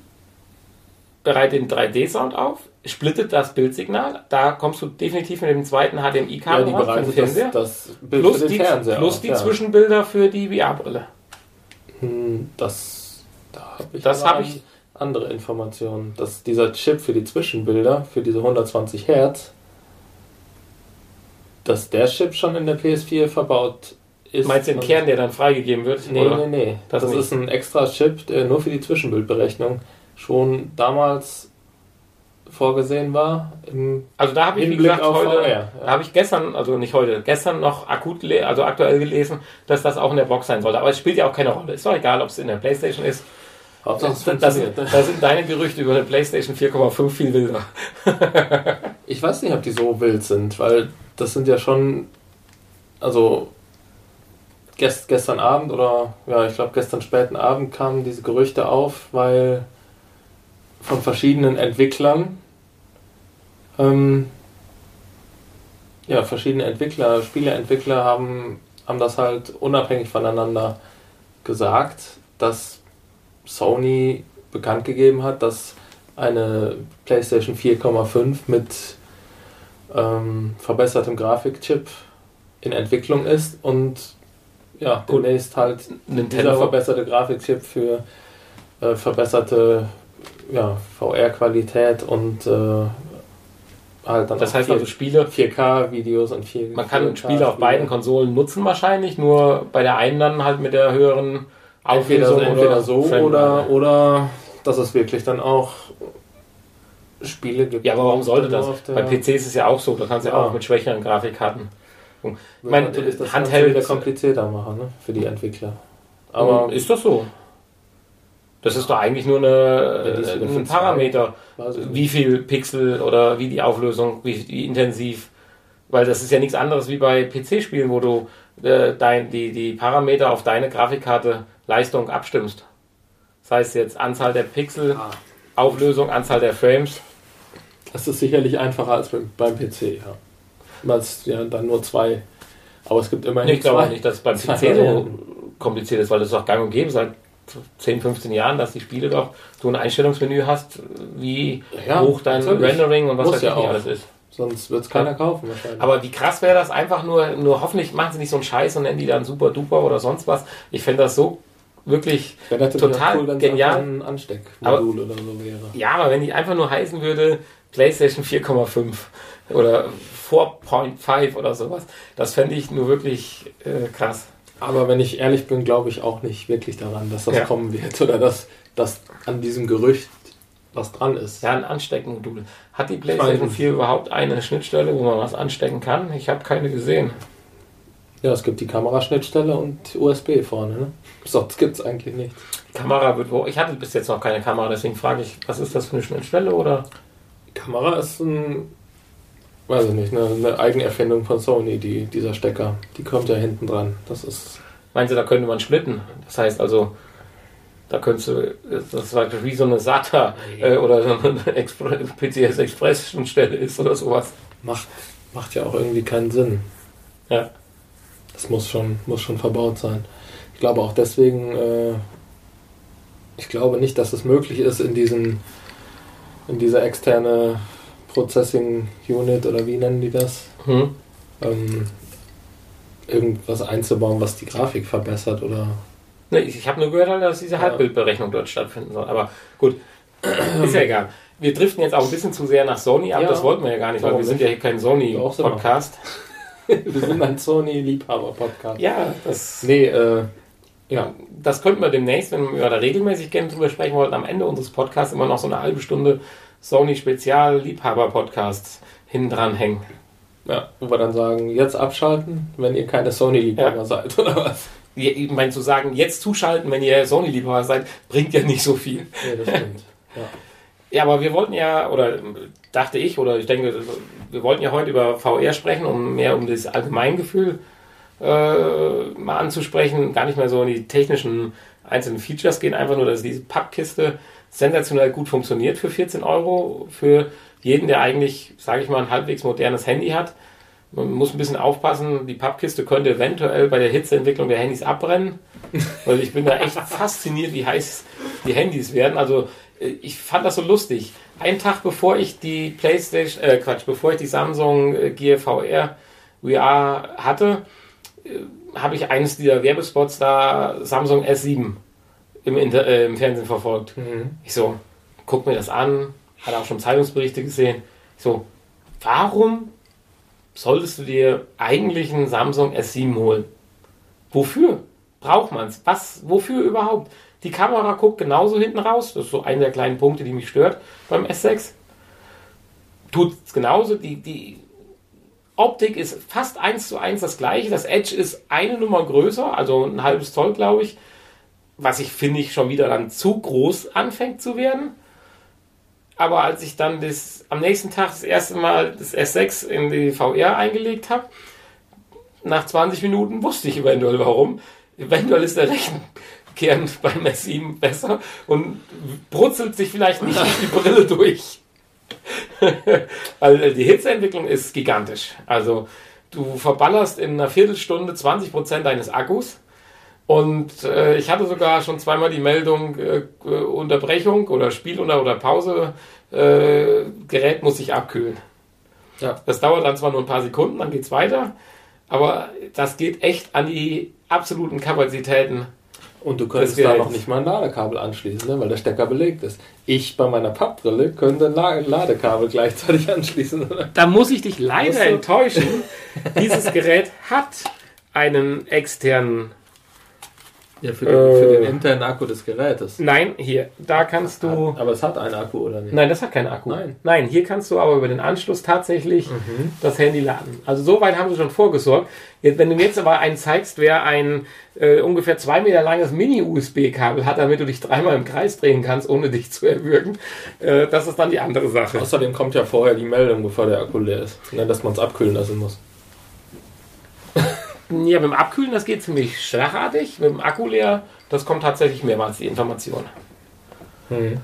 bereitet den 3D-Sound auf, splittet das Bildsignal. Da kommst du definitiv mit dem zweiten
Ja,
HDMI-Kabel für den
bereitet das,
Fernseher.
das Bild
plus die,
Fernseher
plus
auf,
die
ja.
Zwischenbilder für die VR-Brille.
Hm, Das, da habe ich,
Das hab ich-
andere Informationen. Dass dieser Chip für die Zwischenbilder, für diese 120 Hertz, dass der Chip schon in der PS4 verbaut ist.
Meinst du den Kern, der dann freigegeben wird?
Nee,
oder?
nee, nee.
Das
Das, ist ein extra Chip, der nur für die Zwischenbildberechnung schon damals vorgesehen war.
Also da habe ich, wie gesagt, heute,
VR, ja.
da habe ich gestern, also nicht heute, gestern noch akut, also aktuell gelesen, dass das auch in der Box sein sollte. Aber es spielt ja auch keine Rolle. Ist doch egal, ob es in der Playstation ist.
Hauptsache es funktioniert.
da sind deine Gerüchte über eine Playstation 4,5 viel wilder.
Ich weiß nicht, ob die so wild sind, weil das sind ja schon also gest, gestern Abend oder ja, ich glaube gestern späten Abend kamen diese Gerüchte auf, weil von verschiedenen Entwicklern ähm, ja, verschiedene Entwickler, Spieleentwickler haben, haben das halt unabhängig voneinander gesagt, dass Sony bekannt gegeben hat, dass eine PlayStation 4,5 mit ähm, verbessertem Grafikchip in Entwicklung ist und ja, demnächst halt Nintendo. dieser verbesserte Grafikchip für äh, verbesserte ja, VR-Qualität und äh,
halt dann das heißt 4, also Spiele
4K-Videos und 4
Man kann 4K Spiele auf beiden Konsolen nutzen wahrscheinlich, nur bei der einen dann halt mit der höheren
Auflösung entweder, entweder so oder, oder dass es wirklich dann auch Spiele gibt.
Ja, aber warum sollte das? Bei PC ist es ja auch so, da kannst du ja auch mit schwächeren Grafikkarten.
Ich meine, das Handheld wieder komplizierter machen ne? für die Entwickler.
Aber ist das so? Das ist doch eigentlich nur eine, ja, ein Parameter, wie viel Pixel oder wie die Auflösung, wie, wie intensiv. Weil das ist ja nichts anderes wie bei PC-Spielen, wo du äh, dein, die, die Parameter auf deine Grafikkarte Leistung abstimmst. Das heißt jetzt Anzahl der Pixel, ah. Auflösung, Anzahl der Frames.
Das ist sicherlich einfacher als beim, beim PC, ja. Weil es ja dann nur zwei. Aber es gibt immerhin.
Ich glaube nicht, dass es beim PC so kompliziert ist, weil das ist auch gang und gäbe seit 10, 15 Jahren, dass die Spiele doch so ein Einstellungsmenü hast, wie ja, hoch dein Rendering und was weiß ja ich alles ist.
Sonst wird es keiner kaufen
wahrscheinlich. Aber wie krass wäre das einfach nur, nur hoffentlich machen sie nicht so einen Scheiß und nennen die dann super duper oder sonst was. Ich fände das so wirklich total cool, genial.
Ein Ansteckmodul oder so wäre.
Ja, aber wenn die einfach nur heißen würde, PlayStation 4,5 oder 4.5 oder sowas, das fände ich nur wirklich äh, krass.
Aber wenn ich ehrlich bin, glaube ich auch nicht wirklich daran, dass das ja. kommen wird oder dass, dass an diesem Gerücht was dran ist.
Ja, ein Ansteckmodul. Hat die PlayStation 4 überhaupt eine Schnittstelle, wo man was anstecken kann? Ich habe keine gesehen.
Ja, es gibt die Kameraschnittstelle und USB vorne. Ne? Sonst gibt es eigentlich nichts.
Kamera wird wo? Ich hatte bis jetzt noch keine Kamera, deswegen frage ich, was ist das für eine Schnittstelle oder?
Kamera ist ein, weiß ich nicht, eine, eine Eigenerfindung von Sony, die, dieser Stecker. Die kommt ja hinten dran. Das ist.
Meinen Sie, da könnte man splitten? Das heißt also, da könntest du, das war wie so eine SATA äh, oder so eine Expre PCS Express Stelle ist oder sowas.
Macht, macht ja auch irgendwie keinen Sinn.
Ja.
Das muss schon, muss schon verbaut sein. Ich glaube auch deswegen, äh, ich glaube nicht, dass es möglich ist, in diesen, in diese externe Processing Unit oder wie nennen die das? Hm. Ähm, irgendwas einzubauen, was die Grafik verbessert oder
Ne, ich habe nur gehört, dass diese Halbbildberechnung dort stattfinden soll. Aber gut, ist ja egal. Wir driften jetzt auch ein bisschen zu sehr nach Sony ab. Ja. Das wollten wir ja gar nicht, weil wir sind ja hier kein Sony-Podcast.
wir sind ein Sony-Liebhaber-Podcast.
Ja, das. Nee, äh, ja, das könnten wir demnächst, wenn wir da regelmäßig gerne drüber sprechen wollten, am Ende unseres Podcasts immer noch so eine halbe Stunde Sony-Spezial-Liebhaber-Podcast hinten dran hängen.
Ja, wo wir dann sagen, jetzt abschalten, wenn ihr keine Sony-Liebhaber ja. seid, oder was?
ich meine, zu sagen, jetzt zuschalten, wenn ihr Sony-Liebhaber seid, bringt ja nicht so viel. Ja, das stimmt. Ja. ja, aber wir wollten ja, oder dachte ich, oder ich denke, wir wollten ja heute über VR sprechen, um mehr um das Allgemeingefühl äh, mal anzusprechen, gar nicht mehr so in die technischen einzelnen Features gehen, einfach nur, dass diese Pappkiste sensationell gut funktioniert für 14 Euro, für jeden, der eigentlich, sage ich mal, ein halbwegs modernes Handy hat man muss ein bisschen aufpassen, die Pappkiste könnte eventuell bei der Hitzeentwicklung der Handys abbrennen. Weil ich bin da echt fasziniert, wie heiß die Handys werden. Also äh, ich fand das so lustig. Einen Tag bevor ich die PlayStation, äh Quatsch, bevor ich die Samsung äh, Gear VR VR hatte, äh, habe ich eines dieser Werbespots da Samsung S7 im, Inter äh, im Fernsehen verfolgt. Mhm. Ich so, guck mir das an, hatte auch schon Zeitungsberichte gesehen. Ich so, warum solltest du dir eigentlich einen Samsung S7 holen. Wofür? Braucht man es? Was? Wofür überhaupt? Die Kamera guckt genauso hinten raus. Das ist so einer der kleinen Punkte, die mich stört beim S6. Tut es genauso. Die, die Optik ist fast eins zu eins das gleiche. Das Edge ist eine Nummer größer, also ein halbes Zoll, glaube ich. Was ich finde ich schon wieder dann zu groß anfängt zu werden. Aber als ich dann das, am nächsten Tag das erste Mal das S6 in die VR eingelegt habe, nach 20 Minuten wusste ich eventuell warum. Eventuell ist der Rechenkern beim S7 besser und brutzelt sich vielleicht nicht durch die Brille durch. Weil die Hitzeentwicklung ist gigantisch. Also du verballerst in einer Viertelstunde 20% deines Akkus. Und äh, ich hatte sogar schon zweimal die Meldung äh, Unterbrechung oder Spiel oder, oder Pause. Äh, Gerät muss sich abkühlen. Ja. Das dauert dann zwar nur ein paar Sekunden, dann geht's weiter. Aber das geht echt an die absoluten Kapazitäten.
Und du könntest da noch nicht mal ein Ladekabel anschließen, ne, weil der Stecker belegt ist. Ich bei meiner Pappbrille könnte ein Ladekabel gleichzeitig anschließen. Oder?
Da muss ich dich leider enttäuschen. Dieses Gerät hat einen externen
ja, für den, äh, für den, internen Akku des Gerätes.
Nein, hier, da kannst du.
Aber es hat einen Akku, oder nicht?
Nein, das hat keinen Akku. Nein. Nein, hier kannst du aber über den Anschluss tatsächlich mhm. das Handy laden. Also so weit haben sie schon vorgesorgt. Jetzt, wenn du mir jetzt aber einen zeigst, wer ein äh, ungefähr zwei Meter langes Mini-USB-Kabel hat, damit du dich dreimal im Kreis drehen kannst, ohne dich zu erwürgen, äh, das ist dann die andere Sache.
Außerdem kommt ja vorher die Meldung, bevor der Akku leer ist, ne, dass man es abkühlen lassen muss.
Ja, mit dem Abkühlen, das geht ziemlich schlachartig. Mit dem Akku leer, das kommt tatsächlich mehrmals die Information. Hm.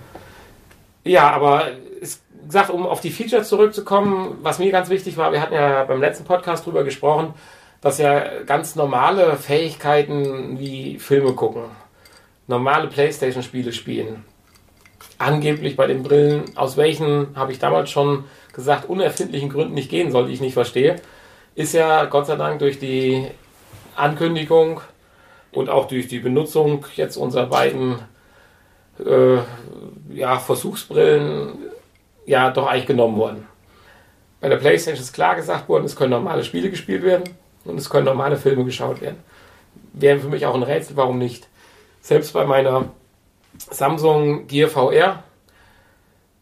Ja, aber es gesagt, um auf die Features zurückzukommen, was mir ganz wichtig war, wir hatten ja beim letzten Podcast drüber gesprochen, dass ja ganz normale Fähigkeiten wie Filme gucken, normale Playstation-Spiele spielen, angeblich bei den Brillen, aus welchen, habe ich damals schon gesagt, unerfindlichen Gründen nicht gehen soll, die ich nicht verstehe ist ja Gott sei Dank durch die Ankündigung und auch durch die Benutzung jetzt unserer beiden äh, ja, Versuchsbrillen ja doch eigentlich genommen worden. Bei der PlayStation ist klar gesagt worden, es können normale Spiele gespielt werden und es können normale Filme geschaut werden. Wäre für mich auch ein Rätsel, warum nicht. Selbst bei meiner Samsung Gear VR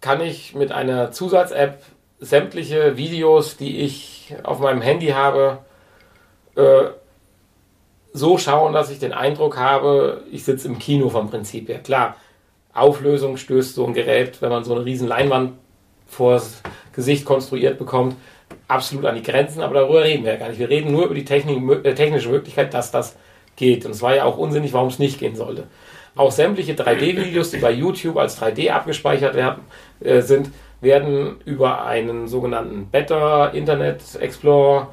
kann ich mit einer Zusatz-App sämtliche Videos, die ich auf meinem Handy habe, äh, so schauen, dass ich den Eindruck habe, ich sitze im Kino vom Prinzip her. Klar, Auflösung stößt so ein Gerät, wenn man so eine riesen Leinwand vors Gesicht konstruiert bekommt, absolut an die Grenzen, aber darüber reden wir ja gar nicht. Wir reden nur über die äh, technische Möglichkeit, dass das geht. Und es war ja auch unsinnig, warum es nicht gehen sollte. Auch sämtliche 3D-Videos, die bei YouTube als 3D abgespeichert werden, äh, sind, werden über einen sogenannten Better Internet Explorer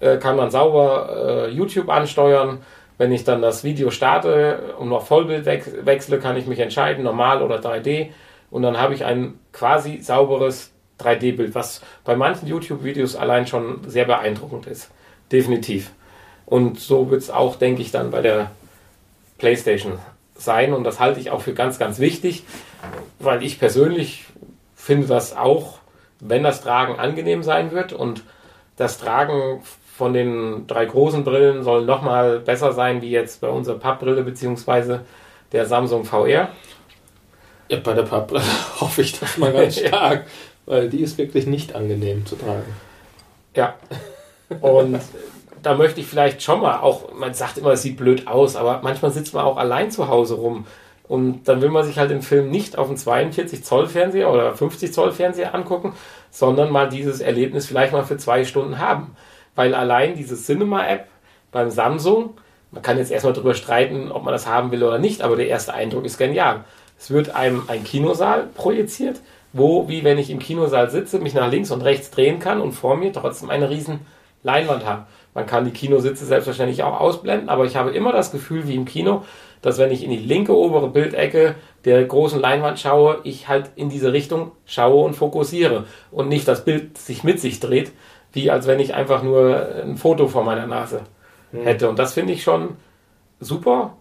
äh, kann man sauber äh, YouTube ansteuern. Wenn ich dann das Video starte und noch Vollbild wechsle, kann ich mich entscheiden, normal oder 3D. Und dann habe ich ein quasi sauberes 3D-Bild, was bei manchen YouTube-Videos allein schon sehr beeindruckend ist. Definitiv. Und so wird es auch, denke ich, dann bei der PlayStation sein. Und das halte ich auch für ganz, ganz wichtig, weil ich persönlich finde das auch, wenn das Tragen angenehm sein wird und das Tragen von den drei großen Brillen soll nochmal besser sein wie jetzt bei unserer Pappbrille bzw. der Samsung VR.
Ja, bei der Pappbrille hoffe ich das mal ganz stark, weil die ist wirklich nicht angenehm zu tragen.
Ja. Und da möchte ich vielleicht schon mal auch, man sagt immer, es sieht blöd aus, aber manchmal sitzt man auch allein zu Hause rum und dann will man sich halt den Film nicht auf einem 42 Zoll Fernseher oder 50 Zoll Fernseher angucken, sondern mal dieses Erlebnis vielleicht mal für zwei Stunden haben. Weil allein diese Cinema-App beim Samsung, man kann jetzt erstmal darüber streiten, ob man das haben will oder nicht, aber der erste Eindruck ist genial. Es wird einem ein Kinosaal projiziert, wo, wie wenn ich im Kinosaal sitze, mich nach links und rechts drehen kann und vor mir trotzdem eine riesen Leinwand habe. Man kann die Kinositze selbstverständlich auch ausblenden, aber ich habe immer das Gefühl wie im Kino, dass wenn ich in die linke obere Bildecke der großen Leinwand schaue, ich halt in diese Richtung schaue und fokussiere und nicht das Bild sich mit sich dreht, wie als wenn ich einfach nur ein Foto vor meiner Nase hm. hätte. Und das finde ich schon super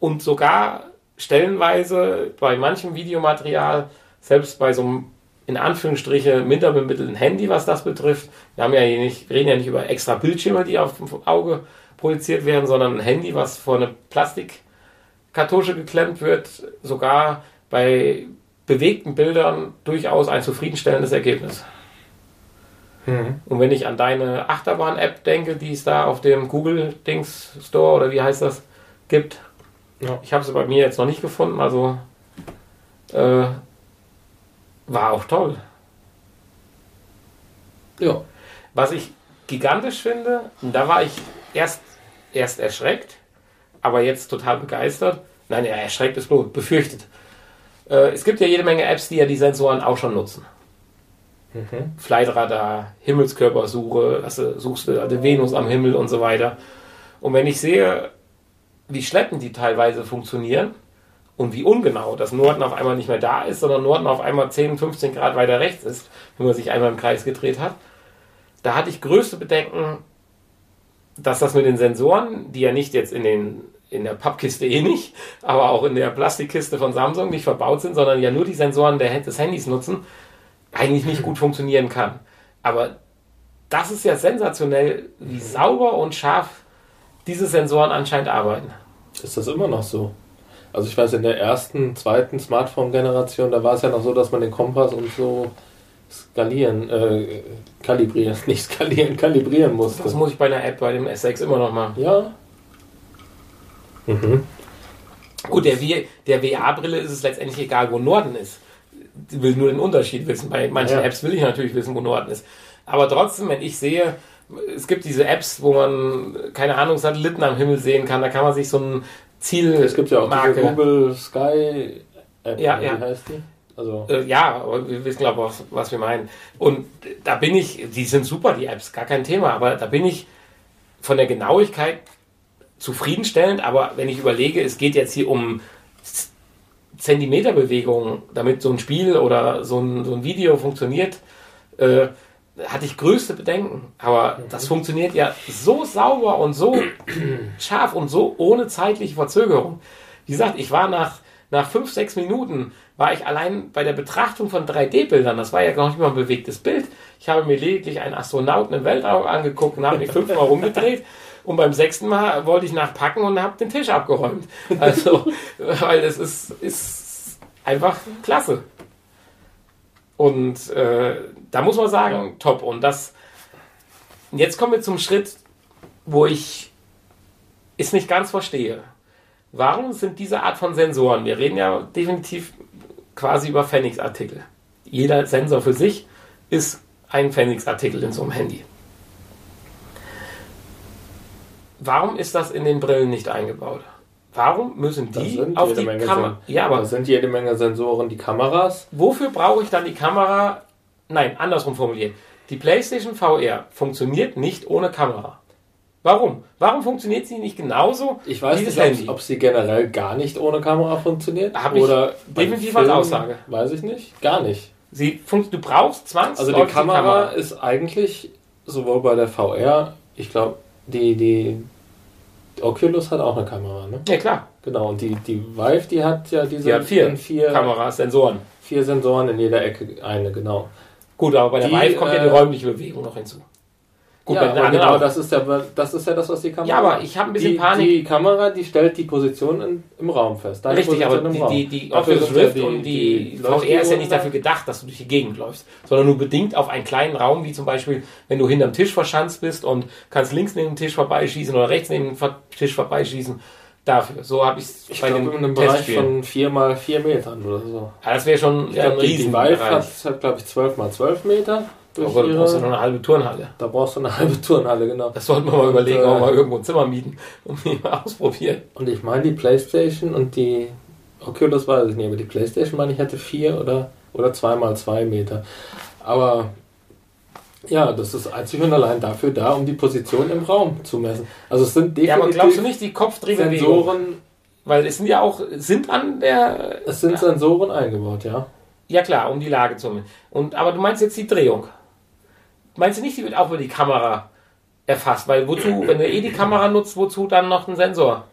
und sogar stellenweise bei manchem Videomaterial, selbst bei so einem in Anführungsstriche minder bemittelten Handy, was das betrifft. Wir haben ja nicht, reden ja nicht über extra Bildschirme, die auf dem Auge projiziert werden, sondern ein Handy, was vor eine Plastik Kartusche geklemmt wird, sogar bei bewegten Bildern durchaus ein zufriedenstellendes Ergebnis. Mhm. Und wenn ich an deine Achterbahn-App denke, die es da auf dem Google-Dings Store oder wie heißt das gibt, ja. ich habe sie bei mir jetzt noch nicht gefunden, also äh, war auch toll. Ja. Was ich gigantisch finde, da war ich erst, erst erschreckt, aber jetzt total begeistert. Nein, er erschreckt ist bloß befürchtet. Äh, es gibt ja jede Menge Apps, die ja die Sensoren auch schon nutzen. Mhm. Flightradar, Himmelskörpersuche, also suchst du also Venus am Himmel und so weiter. Und wenn ich sehe, wie schleppend die teilweise funktionieren und wie ungenau, dass Norden auf einmal nicht mehr da ist, sondern Norden auf einmal 10, 15 Grad weiter rechts ist, wenn man sich einmal im Kreis gedreht hat, da hatte ich größte Bedenken, dass das mit den Sensoren, die ja nicht jetzt in den in der Pappkiste eh nicht, aber auch in der Plastikkiste von Samsung nicht verbaut sind, sondern ja nur die Sensoren des Handys nutzen, eigentlich nicht gut funktionieren kann. Aber das ist ja sensationell, wie sauber und scharf diese Sensoren anscheinend arbeiten.
Ist das immer noch so? Also ich weiß, in der ersten, zweiten Smartphone-Generation, da war es ja noch so, dass man den Kompass und so skalieren, äh, kalibrieren, nicht skalieren, kalibrieren musste.
Das muss ich bei einer App, bei dem S6 immer noch machen.
Ja,
Mhm. Gut, der, der VR-Brille ist es letztendlich egal, wo Norden ist. Die will nur den Unterschied wissen. Bei manchen ja. Apps will ich natürlich wissen, wo Norden ist. Aber trotzdem, wenn ich sehe, es gibt diese Apps, wo man, keine Ahnung, Satelliten am Himmel sehen kann, da kann man sich so ein Ziel.
Es gibt ja auch Marke. diese Google Sky App,
ja, ja. wie heißt die? Also äh, ja, aber wir wissen, glaube ich, was, was wir meinen. Und da bin ich, die sind super, die Apps, gar kein Thema, aber da bin ich von der Genauigkeit zufriedenstellend, aber wenn ich überlege, es geht jetzt hier um Zentimeterbewegungen, damit so ein Spiel oder so ein, so ein Video funktioniert, äh, hatte ich größte Bedenken. Aber das funktioniert ja so sauber und so scharf und so ohne zeitliche Verzögerung. Wie gesagt, ich war nach, nach fünf, sechs Minuten, war ich allein bei der Betrachtung von 3D-Bildern, das war ja gar nicht mal ein bewegtes Bild. Ich habe mir lediglich einen Astronauten im Weltraum angeguckt und habe mich fünfmal rumgedreht und beim sechsten Mal wollte ich nachpacken und habe den Tisch abgeräumt. Also, weil es ist, ist einfach klasse. Und äh, da muss man sagen, top. Und das, jetzt kommen wir zum Schritt, wo ich es nicht ganz verstehe. Warum sind diese Art von Sensoren, wir reden ja definitiv quasi über Phoenix-Artikel. Jeder Sensor für sich ist ein Phoenix-Artikel in so einem Handy. Warum ist das in den Brillen nicht eingebaut? Warum müssen die auf die Kamera?
Ja, aber das sind jede Menge Sensoren, die Kameras.
Wofür brauche ich dann die Kamera? Nein, andersrum formuliert. Die PlayStation VR funktioniert nicht ohne Kamera. Warum? Warum funktioniert sie nicht genauso?
Ich weiß nicht, ob sie generell gar nicht ohne Kamera funktioniert.
Hab oder definitiv als Aussage.
Weiß ich nicht. Gar nicht.
Sie du brauchst zwangsläufig
Also die Kamera, die Kamera ist eigentlich sowohl bei der VR, ich glaube, die, die Oculus hat auch eine Kamera, ne?
Ja, klar.
Genau, und die, die Vive, die hat ja diese
die hat vier, vier Kameras, Sensoren.
Vier Sensoren in jeder Ecke, eine, genau.
Gut, aber bei der die, Vive kommt ja die äh, räumliche Bewegung noch hinzu.
Gut, ja, aber genau, das ist, ja, das ist ja das, was die
Kamera Ja, aber ich habe ein bisschen
die,
Panik.
Die Kamera, die stellt die Position in, im Raum fest.
Deine Richtig, Position aber die, die, die Oculus Rift die, und die, die VR ist ja nicht dafür gedacht, dass du durch die Gegend läufst, sondern nur bedingt auf einen kleinen Raum, wie zum Beispiel, wenn du hinterm Tisch verschanzt bist und kannst links neben dem Tisch vorbeischießen oder rechts neben dem Tisch vorbeischießen. Dafür. So habe ich
es bei glaub, den in einem Bereich von 4 mal 4 Metern oder so.
Ja, das wäre schon
ja, ein riesen Die Vive hat, hat glaube ich, 12 mal 12 Meter.
Durch Aber da brauchst du noch eine halbe Turnhalle.
Da brauchst du eine halbe Turnhalle, genau.
Das sollten wir mal überlegen, ob wir mal irgendwo ein Zimmer mieten und die mal ausprobieren.
Und ich meine, die Playstation und die Oculus weiß ich nicht, aber die Playstation meine ich hatte vier oder, oder zweimal zwei Meter. Aber ja, das ist einzig und allein dafür da, um die Position im Raum zu messen. Also es sind
definitiv Ja, aber glaubst du nicht, die Kopfdrehbewegungen... Weil es sind ja auch, sind an der...
Es sind Sensoren eingebaut, ja.
Ja klar, um die Lage zu messen. Und, aber du meinst jetzt die Drehung. Meinst du nicht, die wird auch über die Kamera erfasst? Weil wozu, wenn du eh die Kamera nutzt, wozu dann noch ein Sensor?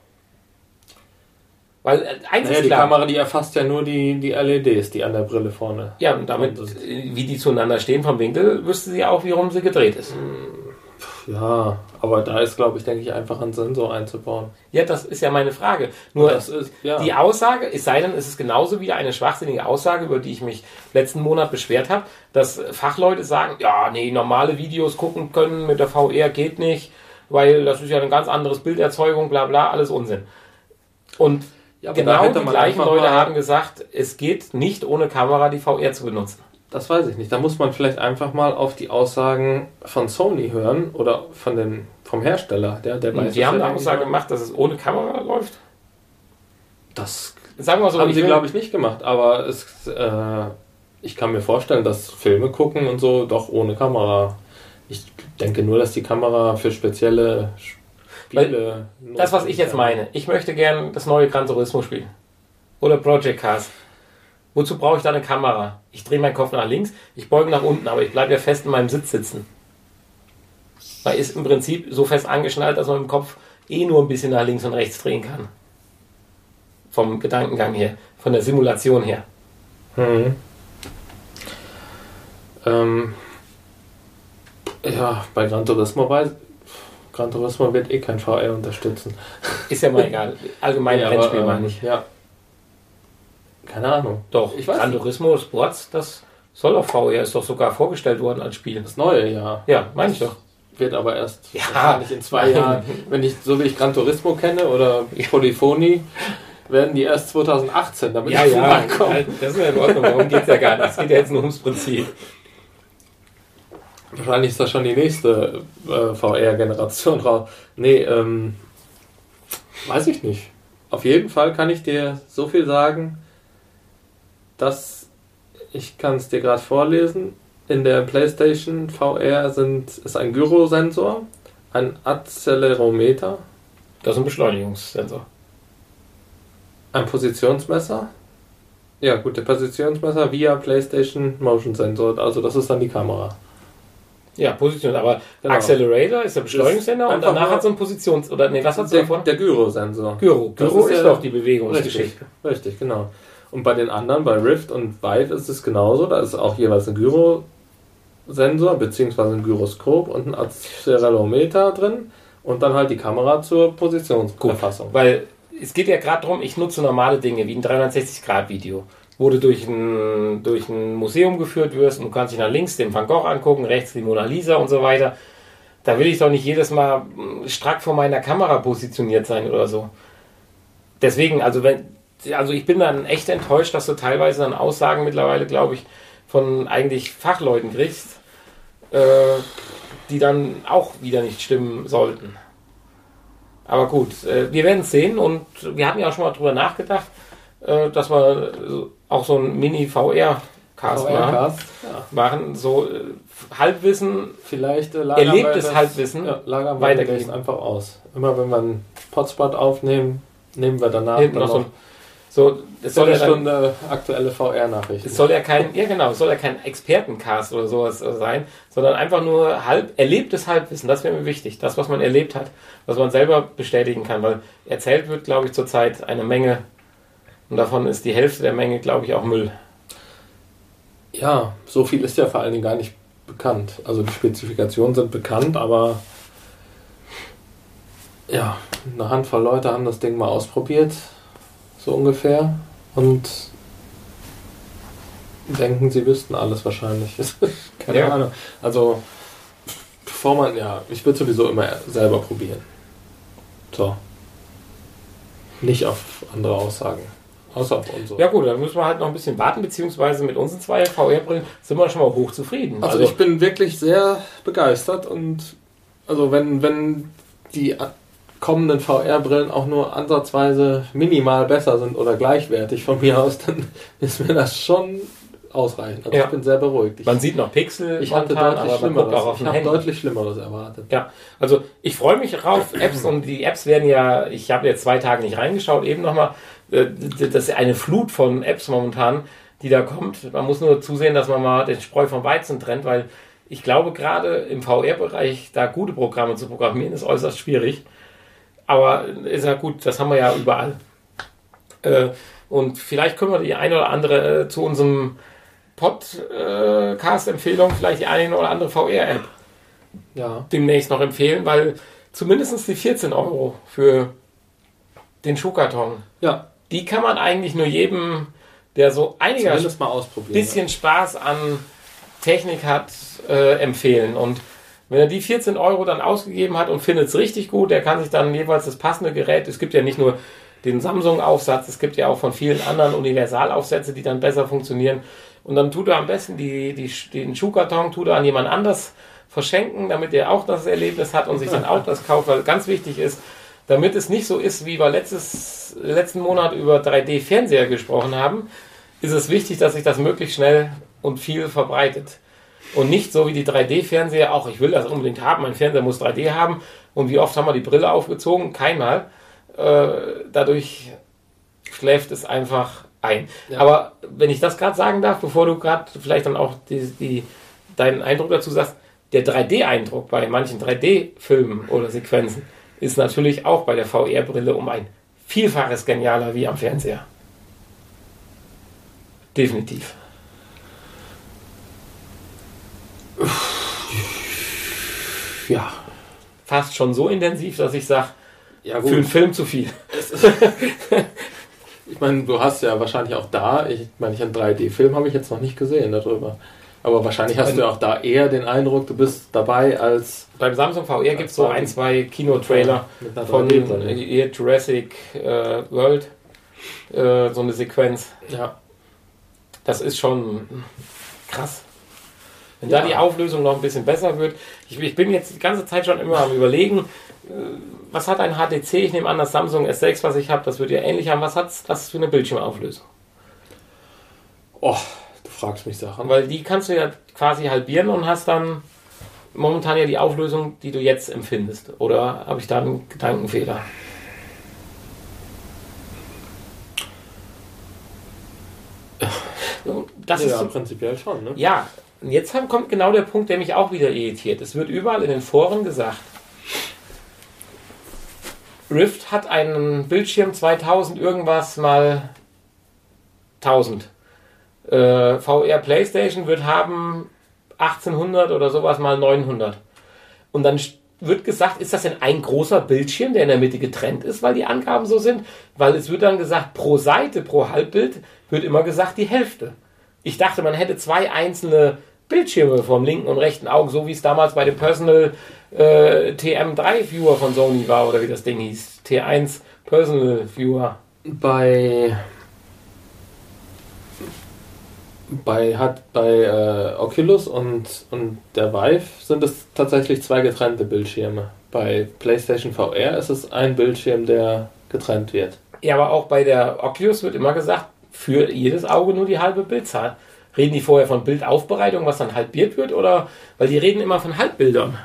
Weil äh, eins naja, die klar, Kamera, die erfasst ja nur die, die LEDs, die an der Brille vorne.
Ja, und damit, und wie die zueinander stehen vom Winkel, wüsste sie auch, wie rum sie gedreht ist.
Ja, aber da ist, glaube ich, denke ich, einfach ein Sensor einzubauen.
Ja, das ist ja meine Frage. Nur ist, ja. die Aussage, es sei denn, es ist genauso wieder eine schwachsinnige Aussage, über die ich mich letzten Monat beschwert habe, dass Fachleute sagen, ja, nee, normale Videos gucken können mit der VR geht nicht, weil das ist ja ein ganz anderes Bilderzeugung, bla bla, alles Unsinn. Und ja, genau die gleichen Leute haben gesagt, es geht nicht ohne Kamera die VR zu benutzen.
Das weiß ich nicht. Da muss man vielleicht einfach mal auf die Aussagen von Sony hören oder von den, vom Hersteller. Der, der weiß
Die haben eine Aussage gemacht, dass es ohne Kamera läuft.
Das
Sagen wir so,
haben sie, glaube ich, nicht gemacht. Aber es, äh, ich kann mir vorstellen, dass Filme gucken und so doch ohne Kamera. Ich denke nur, dass die Kamera für spezielle Spiele.
Das, was ich jetzt meine. Ich möchte gern das neue Gran Turismo spielen. Oder Project Cars. Wozu brauche ich da eine Kamera? Ich drehe meinen Kopf nach links, ich beuge nach unten, aber ich bleibe ja fest in meinem Sitz sitzen. Man ist im Prinzip so fest angeschnallt, dass man im Kopf eh nur ein bisschen nach links und rechts drehen kann. Vom Gedankengang her, von der Simulation her.
Mhm. Ähm, ja, bei Gran Turismo weiß. Gran Turismo wird eh kein VR unterstützen.
Ist ja mal egal. Allgemein
Ja,
Rennspiel
ähm,
meine ich.
Ja. Keine Ahnung.
Doch,
ich weiß
Gran. Turismo Sports, das soll auf VR, ist doch sogar vorgestellt worden als Spiel.
Das neue ja.
Ja, meine ich doch.
Wird aber erst
Ja.
wahrscheinlich in zwei. Jahren, wenn ich so wie ich Gran Turismo kenne oder Polyphony, werden die erst 2018 damit
Ja,
den
ja,
kommen.
das ist ja in Ordnung. Darum geht es ja gar nicht. Es geht ja jetzt nur ums Prinzip.
Wahrscheinlich ist das schon die nächste äh, VR-Generation raus. Nee, ähm, weiß ich nicht. Auf jeden Fall kann ich dir so viel sagen, dass ich kann es dir gerade vorlesen. In der PlayStation VR sind, ist ein Gyrosensor, ein Accelerometer,
Das ist ein Beschleunigungssensor.
ein Positionsmesser. Ja, gut, der Positionsmesser via PlayStation Motion Sensor, also das ist dann die Kamera.
Ja, Position. Aber
Genau.
Accelerator ist der Beschleunigungssender und danach hat so ein Positions... Oder nee, was hat
Der,
davon?
der Gyrosensor.
Gyro.
Das
Gyro
ist
ist,
ja-
doch die Bewegungsgeschichte.
Richtig, genau. Und bei den anderen, bei Rift und Vive ist es genauso. Da ist auch jeweils ein Gyrosensor beziehungsweise ein Gyroskop und ein Accelerometer drin und dann halt die Kamera zur Positionserfassung.
Weil es geht ja gerade darum, ich nutze normale Dinge wie ein 360-Grad-Video, wo du durch ein, durch ein Museum geführt wirst und du kannst dich nach links den Van Gogh angucken, rechts die Mona Lisa und so weiter. Da will ich doch nicht jedes Mal mm, strack vor meiner Kamera positioniert sein oder so. Deswegen, also wenn, also ich bin dann echt enttäuscht, dass du teilweise dann Aussagen mittlerweile, glaube ich, von eigentlich Fachleuten kriegst, äh, die dann auch wieder nicht stimmen sollten. Aber gut, äh, wir werden es sehen und wir hatten ja auch schon mal drüber nachgedacht, äh, dass wir auch so ein Mini-VR-Cast machen,
VR-Cast, ja.
machen, so äh, Halbwissen.
Vielleicht äh,
Erlebtes
das-
Halbwissen
ja, lagern wir
weitergeben.
einfach aus. Immer wenn wir einen Potspot aufnehmen, nehmen wir danach
Hinten
dann
noch so,
noch
ein- so es soll ja dann,
Stunde aktuelle VR-Nachrichten.
es soll ja kein, ja genau, es soll ja kein Expertencast oder sowas äh, sein, sondern einfach nur halb, erlebtes Halbwissen. Das wäre mir wichtig. Das, was man erlebt hat, was man selber bestätigen kann, weil erzählt wird, glaube ich, zurzeit eine Menge und davon ist die Hälfte der Menge, glaube ich, auch Müll.
Ja, so viel ist ja vor allen Dingen gar nicht bekannt. Also die Spezifikationen sind bekannt, aber ja, eine Handvoll Leute haben das Ding mal ausprobiert, so ungefähr, und denken, sie wüssten alles wahrscheinlich. Keine
Ja.
Ahnung. Also, bevor man, ja, ich würde sowieso immer selber probieren. So. Nicht auf andere Aussagen. Außer auf unsere.
Ja gut, dann müssen wir halt noch ein bisschen warten, beziehungsweise mit unseren zwei VR-Brillen sind wir schon mal hoch zufrieden.
Also, ich bin wirklich sehr begeistert und also wenn, wenn die kommenden VR-Brillen auch nur ansatzweise minimal besser sind oder gleichwertig von mir aus, dann ist mir das schon ausreichend. Also
Ja.
ich bin sehr beruhigt. Ich,
man sieht noch Pixel,
ich hatte
momentan,
deutlich Schlimmeres. Ich habe deutlich Schlimmeres erwartet.
Ja, also ich freue mich auf Apps und die Apps werden ja, ich habe jetzt zwei Tage nicht reingeschaut, eben nochmal, äh, das ist eine Flut von Apps momentan, die da kommt. Man muss nur zusehen, dass man mal den Spreu vom Weizen trennt, weil ich glaube, gerade im VR-Bereich da gute Programme zu programmieren, ist äußerst schwierig. Aber ist ja gut, das haben wir ja überall. Äh, und vielleicht können wir die eine oder andere äh, zu unserem Podcast-Empfehlung, vielleicht die eine oder andere VR-App
Ja.
demnächst noch empfehlen, weil zumindest die 14 Euro für den Schuhkarton,
Ja,
die kann man eigentlich nur jedem, der so einiger bisschen Spaß an Technik hat, äh, empfehlen. Und wenn er die 14 Euro dann ausgegeben hat und findet es richtig gut, der kann sich dann jeweils das passende Gerät, es gibt ja nicht nur den Samsung-Aufsatz, es gibt ja auch von vielen anderen Universalaufsätze, die dann besser funktionieren. Und dann tut er am besten die, die, den Schuhkarton tut er an jemand anders verschenken, damit er auch das Erlebnis hat und sich dann auch das kauft, weil ganz wichtig ist, damit es nicht so ist, wie wir letztes, letzten Monat über 3D-Fernseher gesprochen haben, ist es wichtig, dass sich das möglichst schnell und viel verbreitet. Und nicht so wie die 3D-Fernseher, auch ich will das unbedingt haben, mein Fernseher muss 3D haben. Und wie oft haben wir die Brille aufgezogen? Keinmal. Äh, dadurch schläft es einfach ein. Ja. Aber wenn ich das gerade sagen darf, bevor du gerade vielleicht dann auch die, die, deinen Eindruck dazu sagst, der 3D-Eindruck bei manchen 3D-Filmen oder Sequenzen ist natürlich auch bei der VR-Brille um ein Vielfaches genialer wie am Fernseher. Definitiv. Ja. Fast schon so intensiv, dass ich sage, ja, für einen Film zu viel.
ich meine, du hast ja wahrscheinlich auch da, ich meine, ich einen 3D-Film habe ich jetzt noch nicht gesehen darüber. Aber wahrscheinlich hast du auch da eher den Eindruck, du bist dabei als.
Beim Samsung VR gibt es so ein, zwei Kinotrailer von Jurassic äh, World. Äh, so eine Sequenz. Ja. Das ist schon krass. Wenn ja. da die Auflösung noch ein bisschen besser wird. Ich, ich, bin jetzt die ganze Zeit schon immer am überlegen, äh, was hat ein HTC? Ich nehme an, das Samsung S6, was ich habe, das wird ja ähnlich haben. Was hat das für eine Bildschirmauflösung?
Oh, du fragst mich Sachen.
Weil die kannst du ja quasi halbieren und hast dann momentan ja die Auflösung, die du jetzt empfindest. Oder habe ich da einen Gedankenfehler? Das ja, ist so, prinzipiell schon. Ne? Ja, und jetzt kommt genau der Punkt, der mich auch wieder irritiert. Es wird überall in den Foren gesagt, Rift hat einen Bildschirm 2000 irgendwas mal 1000. Äh, VR PlayStation wird haben 1800 oder sowas mal 900. Und dann wird gesagt, ist das denn ein großer Bildschirm, der in der Mitte getrennt ist, weil die Angaben so sind? Weil es wird dann gesagt, pro Seite, pro Halbbild wird immer gesagt die Hälfte. Ich dachte, man hätte zwei einzelne Bildschirme vom linken und rechten Auge, so wie es damals bei dem Personal äh, TM3 Viewer von Sony war oder wie das Ding hieß. T1 Personal Viewer.
Bei bei hat bei äh, Oculus und, und der Vive sind es tatsächlich zwei getrennte Bildschirme. Bei PlayStation VR ist es ein Bildschirm, der getrennt wird.
Ja, aber auch bei der Oculus wird immer gesagt, für jedes Auge nur die halbe Bildzahl. Reden die vorher von Bildaufbereitung, was dann halbiert wird? Oder weil die reden immer von Halbbildern.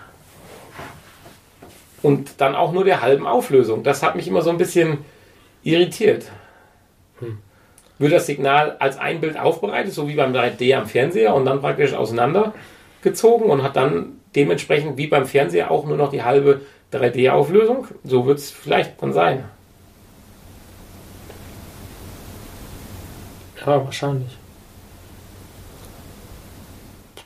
Und dann auch nur der halben Auflösung. Das hat mich immer so ein bisschen irritiert. Hm. Wird das Signal als ein Bild aufbereitet, so wie beim 3D am Fernseher und dann praktisch auseinandergezogen und hat dann dementsprechend wie beim Fernseher auch nur noch die halbe 3D-Auflösung? So wird es vielleicht dann sein.
Ja, wahrscheinlich.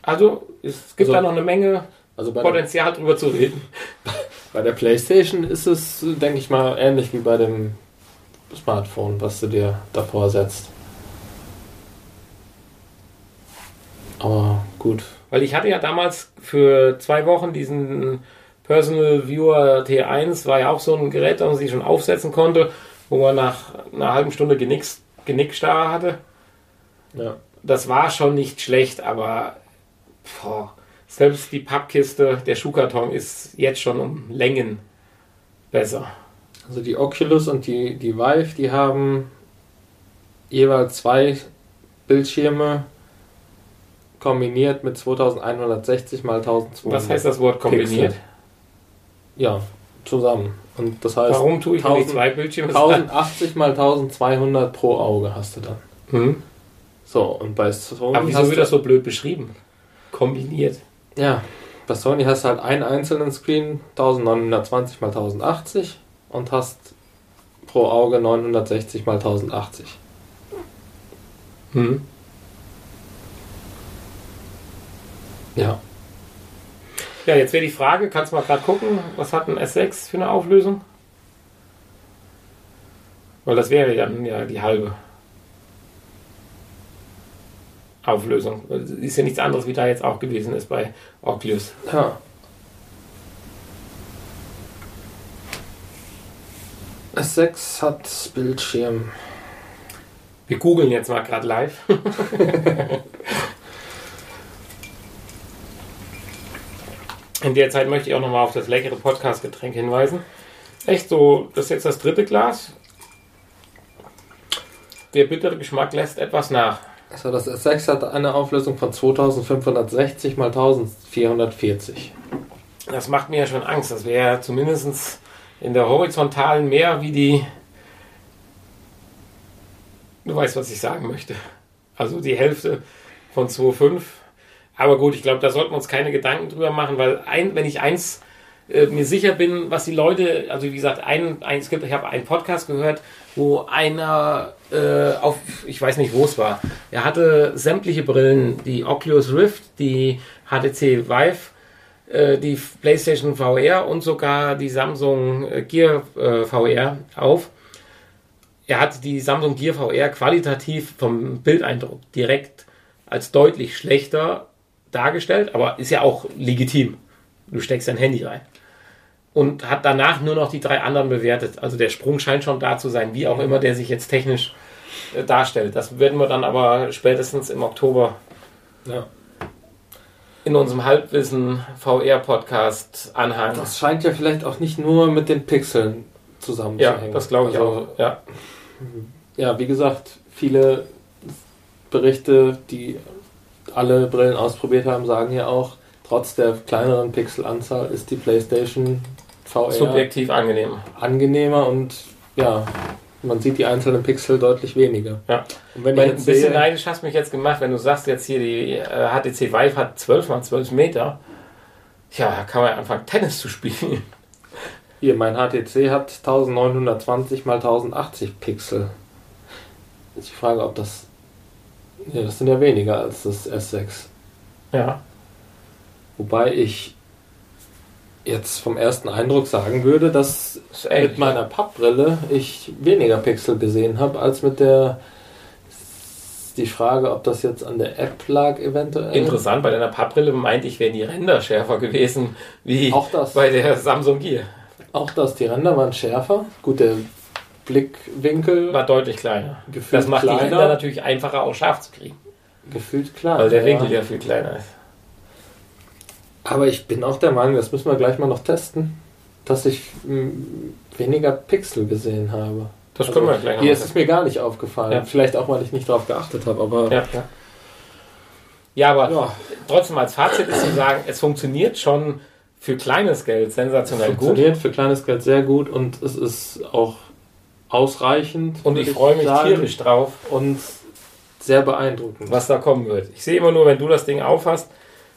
Also es gibt also, da noch eine Menge also Potenzial der, drüber zu reden.
Bei der PlayStation ist es, denke ich mal, ähnlich wie bei dem Smartphone, was du dir davor setzt. Aber gut.
Weil ich hatte ja damals für zwei Wochen diesen Personal Viewer T1, war ja auch so ein Gerät, das man sich schon aufsetzen konnte, wo man nach einer halben Stunde Genickstarre hatte. Ja. Das war schon nicht schlecht, aber boah, selbst die Pappkiste, der Schuhkarton ist jetzt schon um Längen besser.
Also die Oculus und die, die Vive, die haben jeweils zwei Bildschirme kombiniert mit 2160 mal 1200.
Was heißt das Wort kombiniert? Pixel.
Ja, zusammen. Und das heißt,
warum tue ich 1000, zwei Bildschirme?
1080 mal 1200 pro Auge hast du dann. Mhm. So, und bei
Sony. Aber wieso wird das so blöd beschrieben? Kombiniert.
Ja, bei Sony hast du halt einen einzelnen Screen, 1920 x 1080 und hast pro Auge 960 x 1080. Hm.
Ja. Ja, jetzt wäre die Frage, kannst du mal gerade gucken, was hat ein S6 für eine Auflösung? Weil das wäre dann ja die halbe. Auflösung. Das ist ja nichts anderes, wie da jetzt auch gewesen ist bei Oculus. Ja.
S6 hat Bildschirm.
Wir googeln jetzt mal gerade live. In der Zeit möchte ich auch nochmal auf das leckere Podcast-Getränk hinweisen. Echt so, das ist jetzt das dritte Glas. Der bittere Geschmack lässt etwas nach.
Also das S6 hat eine Auflösung von 2560 mal 1440.
Das macht mir ja schon Angst. Das wäre zumindest in der horizontalen mehr wie die. Du weißt, was ich sagen möchte. Also die Hälfte von 2,5. Aber gut, ich glaube, da sollten wir uns keine Gedanken drüber machen, weil ein, wenn ich eins äh, mir sicher bin, was die Leute, also wie gesagt, ein, ein, es gibt, ich habe einen Podcast gehört, wo einer äh, auf, ich weiß nicht, wo es war, er hatte sämtliche Brillen, die Oculus Rift, die HTC Vive, äh, die PlayStation VR und sogar die Samsung äh, Gear äh, VR auf. Er hat die Samsung Gear VR qualitativ vom Bildeindruck direkt als deutlich schlechter dargestellt, aber ist ja auch legitim. Du steckst dein Handy rein. Und hat danach nur noch die drei anderen bewertet. Also der Sprung scheint schon da zu sein, wie auch immer der sich jetzt technisch äh, darstellt. Das werden wir dann aber spätestens im Oktober
Ja.
in unserem Halbwissen VR-Podcast anhangen.
Das scheint ja vielleicht auch nicht nur mit den Pixeln
Ja,
zusammenzuhängen.
das glaube ich
Also,
auch. Ja.
Ja, wie gesagt, viele Berichte, die alle Brillen ausprobiert haben, sagen ja auch, trotz der kleineren Pixelanzahl ist die PlayStation VR
Subjektiv angenehm.
angenehmer und ja, man sieht die einzelnen Pixel deutlich weniger.
Ja.
Und wenn
ein
jetzt
bisschen
sehe,
neidisch hast du mich jetzt gemacht, wenn du sagst, jetzt hier die äh, HTC Vive hat 12 mal 12 Meter. Ja, da kann man ja anfangen, Tennis zu spielen.
hier mein HTC hat 1920 mal 1080 Pixel. Ist die Frage, ob das ja, das sind ja weniger als das S6.
Ja.
Wobei ich jetzt vom ersten Eindruck sagen würde, dass mit meiner Pappbrille ich weniger Pixel gesehen habe als mit der. Die Frage, ob das jetzt an der App lag, eventuell.
Interessant, bei deiner Pappbrille meinte ich, wären die Ränder schärfer gewesen, wie
Auch das.
bei der Samsung Gear.
Auch das, die Ränder waren schärfer. Gut, der Blickwinkel
War deutlich kleiner.
gefühlt
Das macht die
kleiner.
Ränder natürlich einfacher, auch scharf zu kriegen.
gefühlt kleiner.
Weil der Winkel ja viel kleiner ist.
Aber ich bin auch der Meinung, das müssen wir gleich mal noch testen, dass ich mh, weniger Pixel gesehen habe.
Das
Also,
können wir gleich
Hier ist es mir gar nicht aufgefallen.
Ja.
Vielleicht auch, weil ich nicht darauf geachtet habe, aber
Ja, ja. ja, aber trotzdem als Fazit ist zu sagen, es funktioniert schon für kleines Geld sensationell gut.
funktioniert für kleines Geld sehr gut und es ist auch ausreichend.
Und
würde
ich freue mich
sagen,
tierisch drauf,
Und sehr beeindruckend.
was da kommen wird. Ich sehe immer nur, wenn du das Ding aufhast,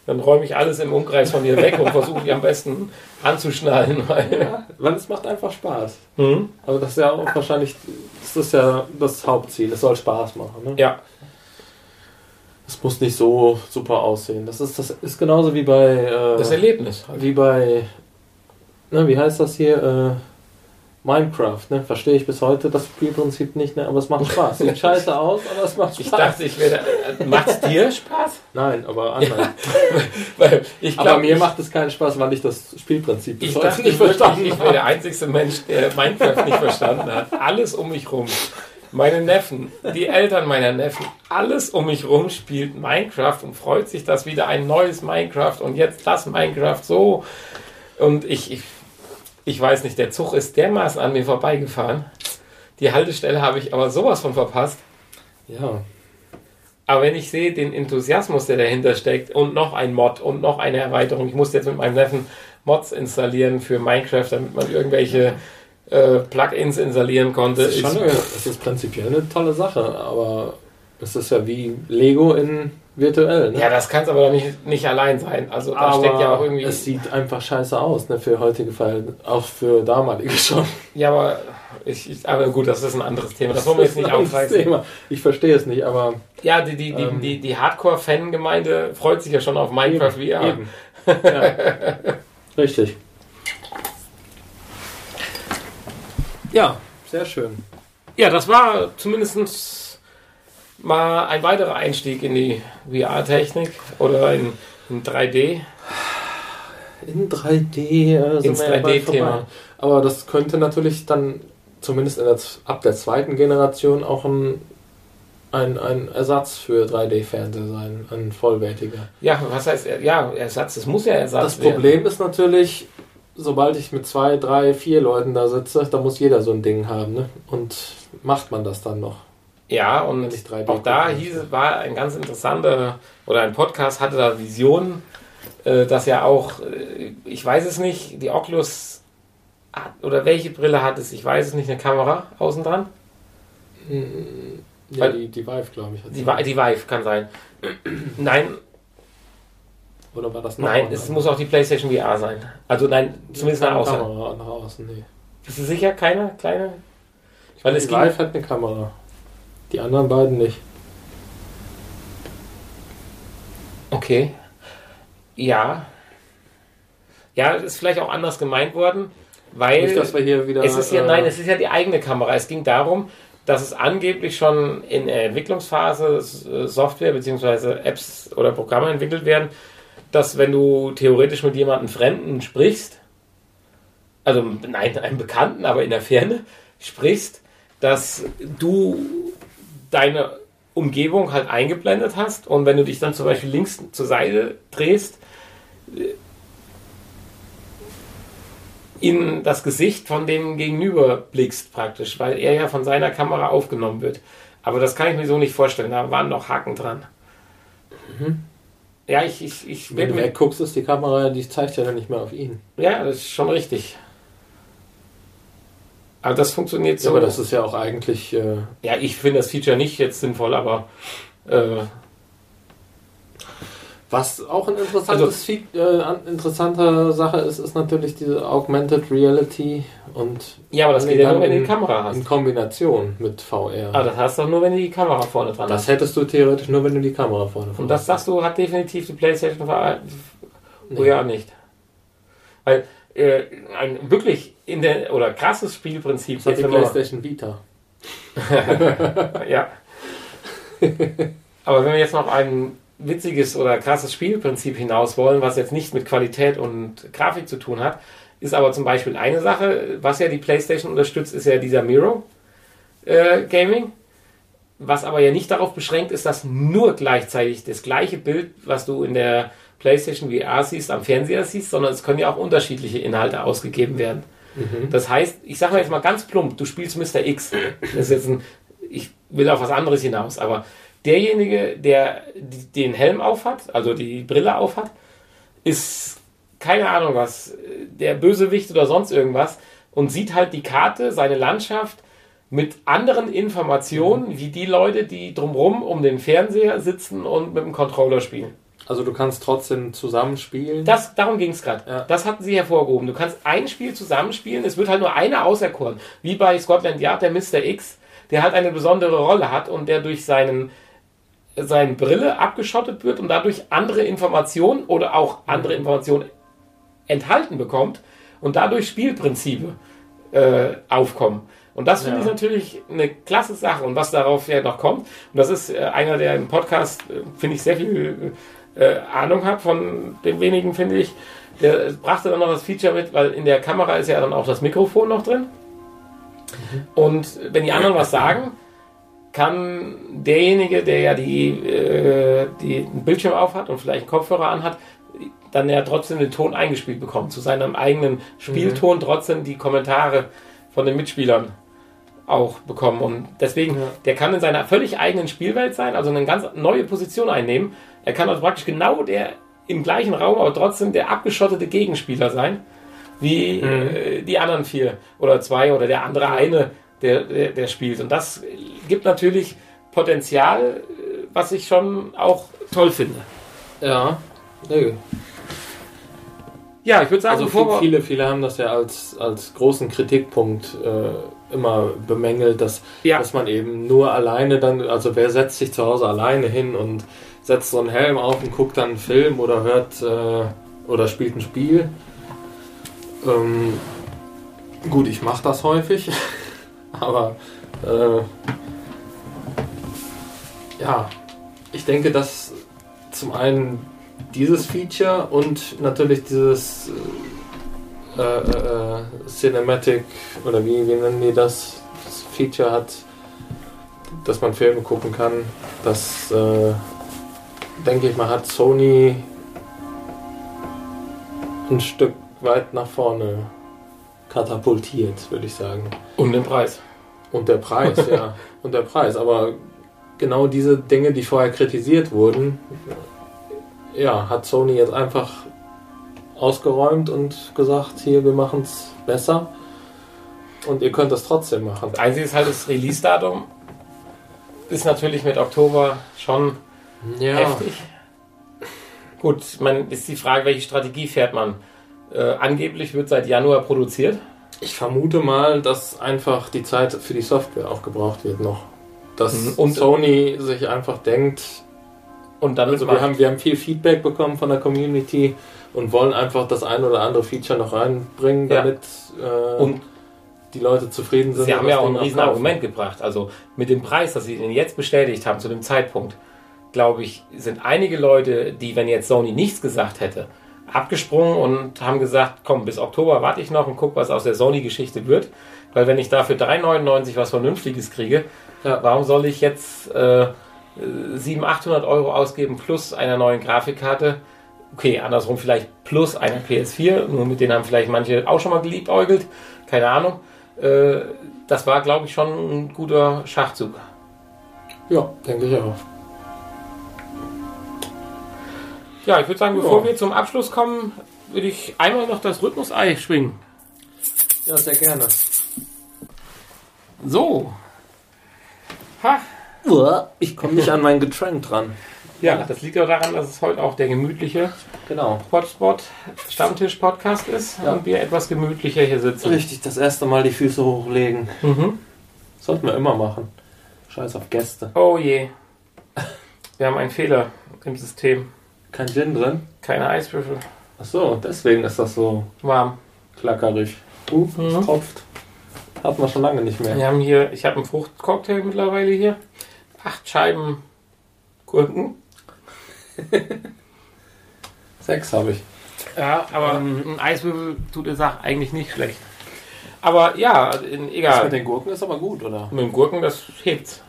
dann räume ich alles im Umkreis von dir weg und versuche die am besten anzuschnallen. Weil,
Ja, weil es macht einfach Spaß.
hm?
Aber das ist ja auch wahrscheinlich, das ist ja das Hauptziel. Es soll Spaß machen. Ne?
Ja,
Es muss nicht so super aussehen. Das ist, das ist genauso wie bei, äh,
das Erlebnis. halt.
wie bei, ne, wie heißt das hier? Äh, Minecraft, ne? Verstehe ich bis heute das Spielprinzip nicht, ne? Aber es macht Spaß. Sieht scheiße aus, aber es macht Spaß.
Ich dachte, ich werde. Macht's dir Spaß?
Nein, aber anderen.
Weil ich
aber
glaube,
mir
ich,
macht es keinen Spaß, weil ich das Spielprinzip bis
ich
heute
dachte
nicht verstanden
ich wäre der einzige Mensch, der Minecraft nicht verstanden hat. Alles um mich rum. Meine Neffen, die Eltern meiner Neffen, alles um mich rum spielt Minecraft und freut sich, dass wieder ein neues Minecraft und jetzt das Minecraft so. Und ich, ich, ich weiß nicht, der Zug ist dermaßen an mir vorbeigefahren. Die Haltestelle habe ich aber sowas von verpasst.
Ja,
Aber wenn ich sehe den Enthusiasmus, der dahinter steckt und noch ein Mod und noch eine Erweiterung, ich musste jetzt mit meinem Neffen Mods installieren für Minecraft, damit man irgendwelche äh, Plugins installieren konnte.
das ist, schon, eine- das ist prinzipiell eine tolle Sache, aber es ist ja wie Lego in virtuell. Ne?
ja, das kann es aber doch nicht, nicht allein sein. Also da steckt ja auch irgendwie.
es sieht einfach scheiße aus, ne, für heutige Fälle, auch für damalige schon.
ja, aber ich, ich, aber gut, das ist ein anderes Thema. Das wollen wir jetzt nicht aufreißen.
Ich verstehe es nicht, aber
Ja, die, die, die,
Ähm.
die, die Hardcore-Fan-Gemeinde freut sich ja schon auf Minecraft VR.
Eben. Ja. Richtig. Ja, sehr schön.
Ja, das war zumindest mal ein weiterer Einstieg in die VR-Technik oder in, in 3D.
In 3D äh, sind
Ins
wir ja bald
3D-Thema.
vorbei. Aber das könnte natürlich dann zumindest in der, ab der zweiten Generation auch ein ein, ein Ersatz für 3D-Fernseher sein, ein vollwertiger.
Ja, was heißt, ja, Ersatz, es muss ja Ersatz
Das Problem ist natürlich, sobald ich mit zwei, drei, vier Leuten da sitze, da muss jeder so ein Ding haben. Ne? Und macht man das dann noch?
Ja, und
Wenn ich 3D
auch da hieß, war ein ganz interessanter, oder ein Podcast hatte da Visionen, äh, dass ja auch, äh, ich weiß es nicht, die Oculus hat, oder welche Brille hat es, ich weiß es nicht, eine Kamera außen dran?
Ja,
Weil-
die, die Vive, glaube ich.
Die, die Vive kann sein. Nein,
Oder war das noch
nein, es muss auch die PlayStation VR sein. Also nein, zumindest nach außen.
Kamera nach außen, nee.
Bist du sicher? Keine kleine? Weil es
die Vive hat eine Kamera. Die anderen beiden nicht.
Okay. Ja. Ja, ist vielleicht auch anders gemeint worden, weil
nicht, dass wir hier wieder.
es ist ja,
äh,
nein, es ist ja die eigene Kamera. Es ging darum, dass es angeblich schon in der Entwicklungsphase äh, Software bzw. Apps oder Programme entwickelt werden, dass wenn du theoretisch mit jemandem Fremden sprichst, also nein, einem Bekannten, aber in der Ferne sprichst, dass du deine Umgebung halt eingeblendet hast und wenn du dich dann zum Beispiel links zur Seite drehst, äh, in das Gesicht von dem Gegenüber blickst praktisch, weil er ja von seiner Kamera aufgenommen wird. Aber das kann ich mir so nicht vorstellen, da waren noch Haken dran. Ja, ich, ich, ich
Wenn du
mir,
wegguckst, ist die Kamera, die zeigt ja dann nicht mehr auf ihn.
ja, das ist schon richtig. Aber das funktioniert
Ja,
so.
aber das ist ja auch eigentlich. Äh,
Ja, ich finde das Feature nicht jetzt sinnvoll, aber äh,
was auch ein interessantes
Also-
äh, an- interessante Sache ist, ist natürlich diese Augmented Reality und
ja, aber das geht ja nur, wenn du die
in-
Kamera hast.
in Kombination mit VR.
Aber das hast du doch nur, wenn du die Kamera vorne dran
das
hast.
hättest du theoretisch nur, wenn du die Kamera vorne
Und das sagst du, hat definitiv die PlayStation VR
Nee.
ja nicht. Weil äh, ein wirklich in der oder krasses Spielprinzip
Das hat die PlayStation Vita.
Ja. Aber wenn wir jetzt noch ein witziges oder krasses Spielprinzip hinaus wollen, was jetzt nicht mit Qualität und Grafik zu tun hat, ist aber zum Beispiel eine Sache, was ja die PlayStation unterstützt, ist ja dieser Miro äh, Gaming. Was aber ja nicht darauf beschränkt ist, dass nur gleichzeitig das gleiche Bild, was du in der PlayStation VR siehst, am Fernseher siehst, sondern es können ja auch unterschiedliche Inhalte ausgegeben werden. Das heißt, ich sage mal jetzt mal ganz plump, du spielst Mr. X. Das ist jetzt ein, ich will auf was anderes hinaus, aber derjenige, der den Helm aufhat, also die Brille aufhat, ist keine Ahnung was, der Bösewicht oder sonst irgendwas und sieht halt die Karte, seine Landschaft mit anderen Informationen, wie die Leute, die drumrum um den Fernseher sitzen und mit dem Controller spielen.
Also du kannst trotzdem zusammenspielen.
Das, darum ging es gerade.
Ja.
Das hatten sie hervorgehoben. Du kannst ein Spiel zusammenspielen, es wird halt nur einer auserkoren. Wie bei Scotland Yard, der Mr. X, der halt eine besondere Rolle hat und der durch seinen, seine Brille abgeschottet wird und dadurch andere Informationen oder auch andere Informationen enthalten bekommt und dadurch Spielprinzipe äh, aufkommen. Und das finde
Ja.
ich natürlich eine klasse Sache. Und was darauf ja noch kommt, und das ist äh, einer, der im Podcast, äh, finde ich, sehr viel äh, Ahnung hat von den wenigen, finde ich, der brachte dann noch das Feature mit, weil in der Kamera ist ja dann auch das Mikrofon noch drin. Und wenn die anderen was sagen, kann derjenige, der ja die, äh, die einen Bildschirm aufhat und vielleicht einen Kopfhörer anhat, dann ja trotzdem den Ton eingespielt bekommen, zu seinem eigenen Spielton trotzdem die Kommentare von den Mitspielern auch bekommen. Und deswegen,
Ja.
der kann in seiner völlig eigenen Spielwelt sein, also eine ganz neue Position einnehmen. Er kann also praktisch genau der im gleichen Raum, aber trotzdem der abgeschottete Gegenspieler sein, wie äh, die anderen vier oder zwei oder der andere eine, der, der, der spielt. Und das gibt natürlich Potenzial, äh, was ich schon auch toll finde.
Ja. Nö.
Ja, ich würde sagen,
Also viele, viele haben das ja als, als großen Kritikpunkt äh, immer bemängelt, dass,
Ja.
dass man eben nur alleine dann, also wer setzt sich zu Hause alleine hin und setzt so einen Helm auf und guckt dann einen Film oder hört äh, oder spielt ein Spiel. Ähm, gut, ich mache das häufig, aber äh, ja, ich denke, dass zum einen dieses Feature und natürlich dieses äh, äh, äh, Cinematic oder wie, wie nennen die das? Das Feature hat, dass man Filme gucken kann. Das, äh, denke ich mal, hat Sony ein Stück weit nach vorne katapultiert, würde ich sagen.
Und den Preis.
Und der Preis, ja. Und der Preis. Aber genau diese Dinge, die vorher kritisiert wurden, ja, hat Sony jetzt einfach ausgeräumt und gesagt, hier, wir machen es besser. Und ihr könnt das trotzdem machen.
Das Einzige ist halt das Release-Datum. Ist natürlich mit Oktober schon
Ja,
heftig. Gut, man ist die Frage, welche Strategie fährt man? Äh, angeblich wird seit Januar produziert.
ich vermute mal, dass einfach die Zeit für die Software auch gebraucht wird noch. Dass
Mhm. Und-
Sony sich einfach denkt,
Und dann
also wir haben, wir haben viel Feedback bekommen von der Community und wollen einfach das ein oder andere Feature noch reinbringen,
Ja.
damit äh,
und
die Leute zufrieden sind.
Sie haben ja auch ein riesen. Argument gebracht. Also mit dem Preis, das Sie Ihnen jetzt bestätigt haben, zu dem Zeitpunkt, glaube ich, sind einige Leute, die, wenn jetzt Sony nichts gesagt hätte, abgesprungen und haben gesagt, komm, bis Oktober warte ich noch und guck, was aus der Sony-Geschichte wird. Weil wenn ich dafür 3,99 was Vernünftiges kriege,
Ja.
warum soll ich jetzt äh, 700, 800 Euro ausgeben plus einer neuen Grafikkarte? Okay, andersrum vielleicht plus einer PS4, nur mit denen haben vielleicht manche auch schon mal geliebäugelt, keine Ahnung. Äh, das war, glaube ich, schon ein guter Schachzug.
Ja, denke ich auch.
Ja, ich würde sagen, bevor
Ja.
wir zum Abschluss kommen, würde ich einmal noch das Rhythmus-Ei schwingen.
Ja, sehr gerne.
So. Ha.
Ich komme nicht an mein Getränk dran.
Ja, das liegt ja daran, dass es heute auch der gemütliche
Genau.
Hotspot Stammtisch-Podcast ist
Ja.
und wir etwas gemütlicher hier sitzen.
Richtig, das erste Mal die Füße hochlegen.
Mhm.
Sollten wir immer machen. Scheiß auf Gäste.
Oh je. Wir haben einen Fehler im System.
Kein Gin drin?
Keine Eiswürfel.
Ach so, deswegen ist das so
Warm.
klackerig. Uh,
Mhm.
es tropft. Hatten wir schon lange nicht mehr.
Wir haben hier, ich habe einen Fruchtcocktail mittlerweile hier. Acht Scheiben Gurken.
Sechs habe ich.
Ja, aber ein Eiswürfel tut der Sache eigentlich nicht schlecht. Aber ja, in,
Das
egal.
mit den Gurken ist aber gut, oder?
Mit den Gurken, das hebt's.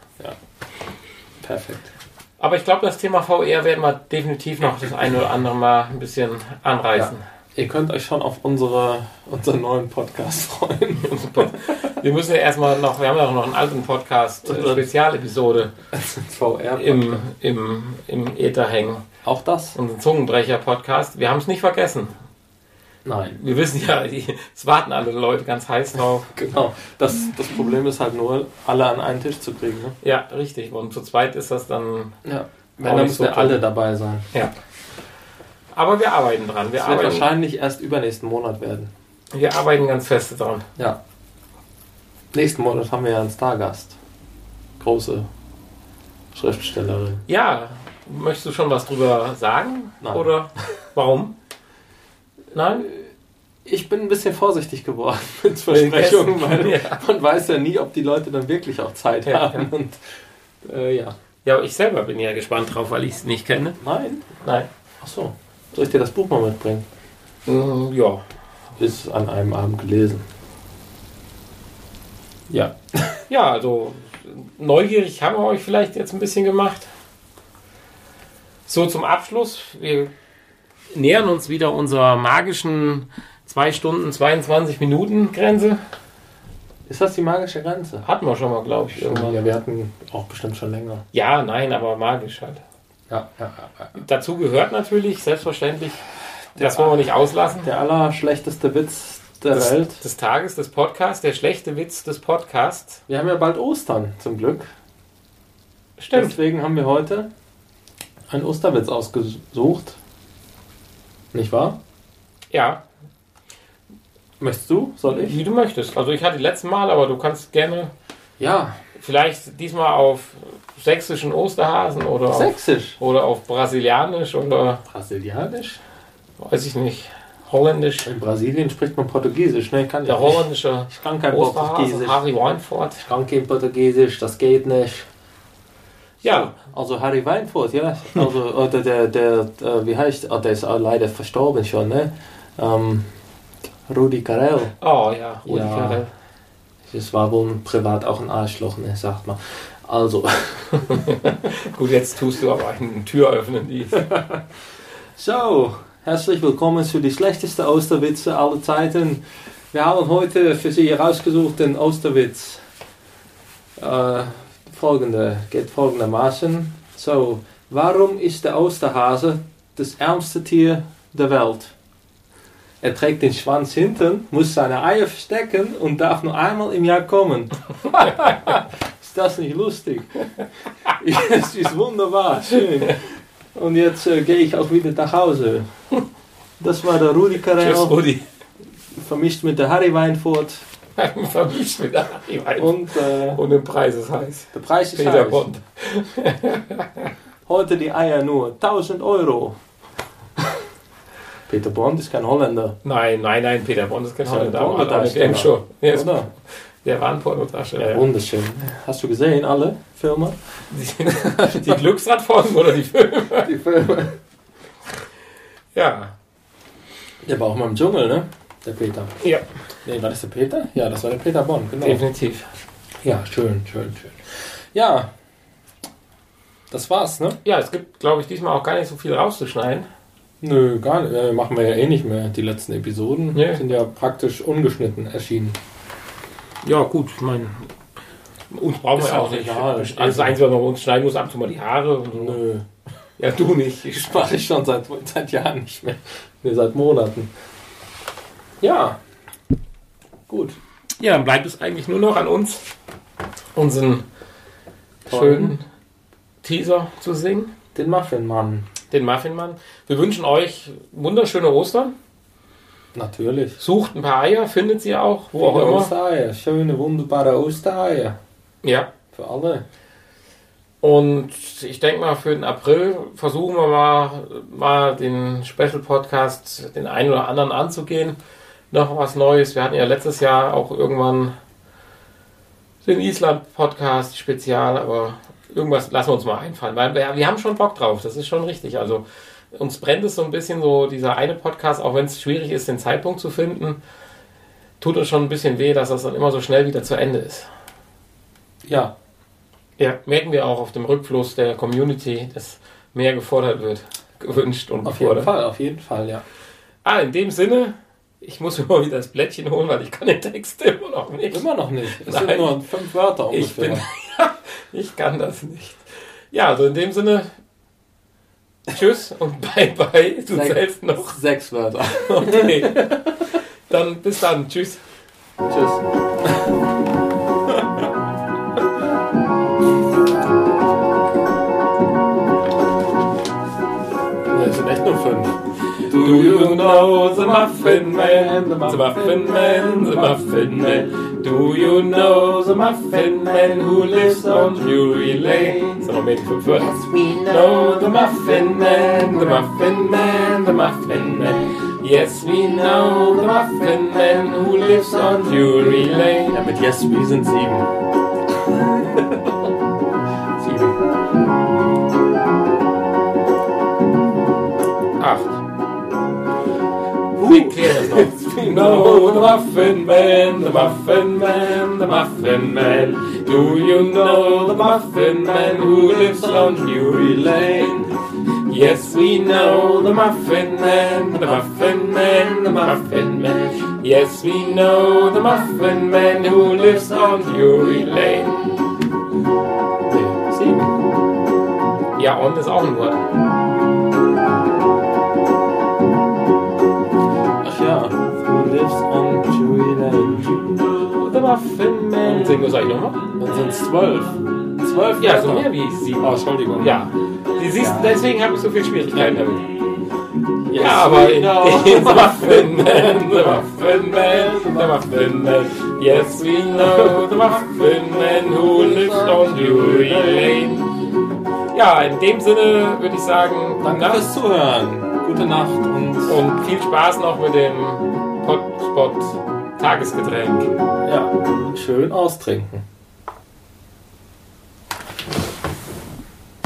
Perfekt.
Aber ich glaube, das Thema VR werden wir definitiv noch das eine oder andere Mal ein bisschen anreißen.
Ihr könnt euch schon auf unsere, unseren neuen Podcast freuen.
Wir müssen ja erstmal noch, wir haben ja auch noch einen alten Podcast, äh, Spezialepisode
VR.
im, im, im Äther hängen.
Auch das?
Unseren Zungenbrecher-Podcast. Wir haben es nicht vergessen.
Nein.
Wir wissen ja, es warten alle Leute ganz heiß drauf.
Genau. Das, das Problem ist halt nur, alle an einen Tisch zu kriegen. Ne?
Ja, richtig. Und zu zweit ist das dann.
Ja. Wenn, dann müssen
so
alle dabei sein.
Ja. Aber wir arbeiten dran. Wir
Das wird
arbeiten,
wahrscheinlich erst übernächsten Monat werden.
wir arbeiten ganz fest dran.
Ja. Nächsten Monat haben wir ja einen Stargast. Große Schriftstellerin.
Ja, möchtest du schon was drüber sagen?
Nein.
Oder warum? Nein?
Ich bin ein bisschen vorsichtig geworden mit Versprechungen, weil
Ja.
man weiß ja nie, ob die Leute dann wirklich auch Zeit
Ja,
haben.
ja.
Und äh, ja.
Ja, aber ich selber bin ja gespannt drauf, weil ich es nicht kenne.
Nein.
Nein.
Ach so. Soll ich dir das Buch mal mitbringen?
Mm, ja.
Ist an einem Abend gelesen. Ja.
Ja, also neugierig haben wir euch vielleicht jetzt ein bisschen gemacht. So zum Abschluss. Wir nähern uns wieder unserer magischen 2 Stunden 22 Minuten Grenze.
Ist das die magische Grenze?
Hatten wir schon mal, glaube ich, irgendwann.
Ja, wir hatten auch bestimmt schon länger.
Ja, nein, aber magisch halt.
Ja, ja, ja.
Dazu gehört natürlich, selbstverständlich, das wollen wir nicht auslassen,
Der allerschlechteste Witz der
des,
Welt.
des Tages, des Podcasts, der schlechte Witz des Podcasts.
Wir haben ja bald Ostern, zum Glück.
Stimmt.
Deswegen haben wir heute einen Osterwitz ausgesucht. Nicht wahr?
Ja,
Möchtest du? Soll ich?
wie du möchtest. Also ich hatte die letzten Mal, aber du kannst gerne
Ja.
vielleicht diesmal auf sächsischen Osterhasen oder auf,
Sächsisch.
oder auf brasilianisch oder
Brasilianisch?
weiß ich nicht, holländisch.
In Brasilien spricht man Portugiesisch, ne? Kann ich
Der
nicht.
holländische
Ich kann kein
Osterhase,
Portugiesisch.
Harry Weinfurt.
Ich kann kein Portugiesisch, das geht nicht.
Ja,
Also Harry Weinfurt, ja. Also oder der, der, äh, wie heißt, oh, der ist auch leider verstorben schon, ne? Ähm, Rudi Carell.
oh ja, Rudi
Ja.
Carell.
Das war wohl privat auch ein Arschloch, ne, sagt man. Also,
Gut, jetzt tust du aber eine Tür öffnen, die.
so, herzlich willkommen zu die schlechteste Osterwitze aller Zeiten. Wir haben heute für Sie herausgesucht den Osterwitz. Äh, folgende, geht folgendermaßen. So, warum ist der Osterhase das ärmste Tier der Welt? Er trägt den Schwanz hinten, muss seine Eier verstecken und darf nur einmal im Jahr kommen. ist das nicht lustig? Es ist wunderbar, schön. Und jetzt äh, gehe ich auch wieder nach Hause. Das war der Rudi
Tschüss,
Carell,
Rudi.
vermischt mit der Harry Weinfurt.
Vermischt mit.
Und äh,
Und den Preis ist heiß.
der Preis ist
Peter
heiß.
Bond.
Heute die Eier nur 1000 Euro. Peter Bond ist kein Holländer,
Nein, nein, nein, Peter Bond ist kein
ein
Holländer,
Pornodarsteller.
Show. Ja,
oder?
Der war ein Pornodarsteller. Ja.
Wunderschön. Hast du gesehen, alle Filme?
Die, die Glücksradfolgen oder die Filme?
Die Filme.
Ja.
Der war auch mal im Dschungel, ne? Der Peter.
Ja,
Nee, war das der Peter? Ja, das war der Peter Bond, genau.
definitiv.
Ja, schön, schön, schön. Ja, das war's, ne?
Ja, es gibt, glaube ich, diesmal auch gar nicht so viel rauszuschneiden.
Nö, gar nicht. Äh, machen wir ja eh nicht mehr. Die letzten Episoden
Nee.
sind ja praktisch ungeschnitten erschienen.
Ja, gut, ich meine, uns brauchen wir ja auch nicht.
egal.
Also das Einzige, was man bei uns schneiden muss, ab und zu mal die Haare. Und so.
Nö.
Ja, du nicht. Ich
mache ich schon seit, seit Jahren nicht mehr. Nee, seit Monaten. Ja. Gut.
Ja, dann bleibt es eigentlich nur noch an uns, unseren
Tollen.
schönen Teaser zu singen,
Den Muffinmann.
den Muffinmann. Wir wünschen euch wunderschöne Ostern.
Natürlich.
Sucht ein paar Eier, findet sie auch, wo auch
Viele
immer.
Ostereier. Schöne, wunderbare Ostereier.
Ja.
Für alle.
Und ich denke mal, für den April versuchen wir mal, mal den Special Podcast, den einen oder anderen anzugehen. Noch was Neues. Wir hatten ja letztes Jahr auch irgendwann den Island Podcast Spezial, aber irgendwas lassen wir uns mal einfallen, weil wir, wir haben schon Bock drauf. Das ist schon richtig. Also uns brennt es so ein bisschen so dieser eine Podcast, auch wenn es schwierig ist, den Zeitpunkt zu finden, tut uns schon ein bisschen weh, dass das dann immer so schnell wieder zu Ende ist.
Ja.
Ja, merken wir auch auf dem Rückfluss der Community, dass mehr gefordert wird, gewünscht und
Auf jeden
gefordert.
Fall, auf jeden Fall, ja.
Ah, in dem Sinne, ich muss mir mal wieder das Blättchen holen, weil ich kann den Text immer noch nicht.
Immer noch nicht. Es
Nein.
sind nur fünf Wörter
Ich
ungefähr.
bin, ich kann das nicht. Ja, also in dem Sinne, tschüss und bye bye. Du
Sech-
zählst noch.
Sechs Wörter.
Okay. Dann bis dann. Tschüss.
Tschüss.
Do you know the Muffin Man? The Muffin Man, the Muffin Man. Do you know the Muffin Man who lives on Drury Lane? Mehr die fünf Wörter.
Yes, we
know the Muffin Man, the Muffin Man, the Muffin Man. Yes, we know the Muffin Man who lives on Drury Lane.
Ja, mit Yes, we sind sieben.
Wir klären das noch. We know the Muffin Man, the Muffin Man, the Muffin Man. Do you know the Muffin Man who lives on Drury Lane? Yes, we know the Muffin Man, the Muffin Man, the Muffin Man. Yes, we know the Muffin Man who lives on Drury Lane.
Sieben.
Ja, on ist auch ein Wort.
Ach ja. Who lives on Drury Lane?
The Muffin Man. Singen wir es eigentlich nochmal?
Dann sind es zwölf. Zwölf
Ja, so mehr wie sieben.
Oh, Entschuldigung.
Ja, du siehst, deswegen habe ich so viel Schwierigkeiten damit.
Yes,
Ja, aber
we know.
den Muffin Man, the Muffin Man, the Muffin Man. Yes, we know the Muffin Man who lives on Drury Lane. Ja, in dem Sinne würde ich sagen,
Danke fürs Zuhören. Gute Nacht und
und viel Spaß noch mit dem Potspot Tagesgetränk.
ja, schön austrinken.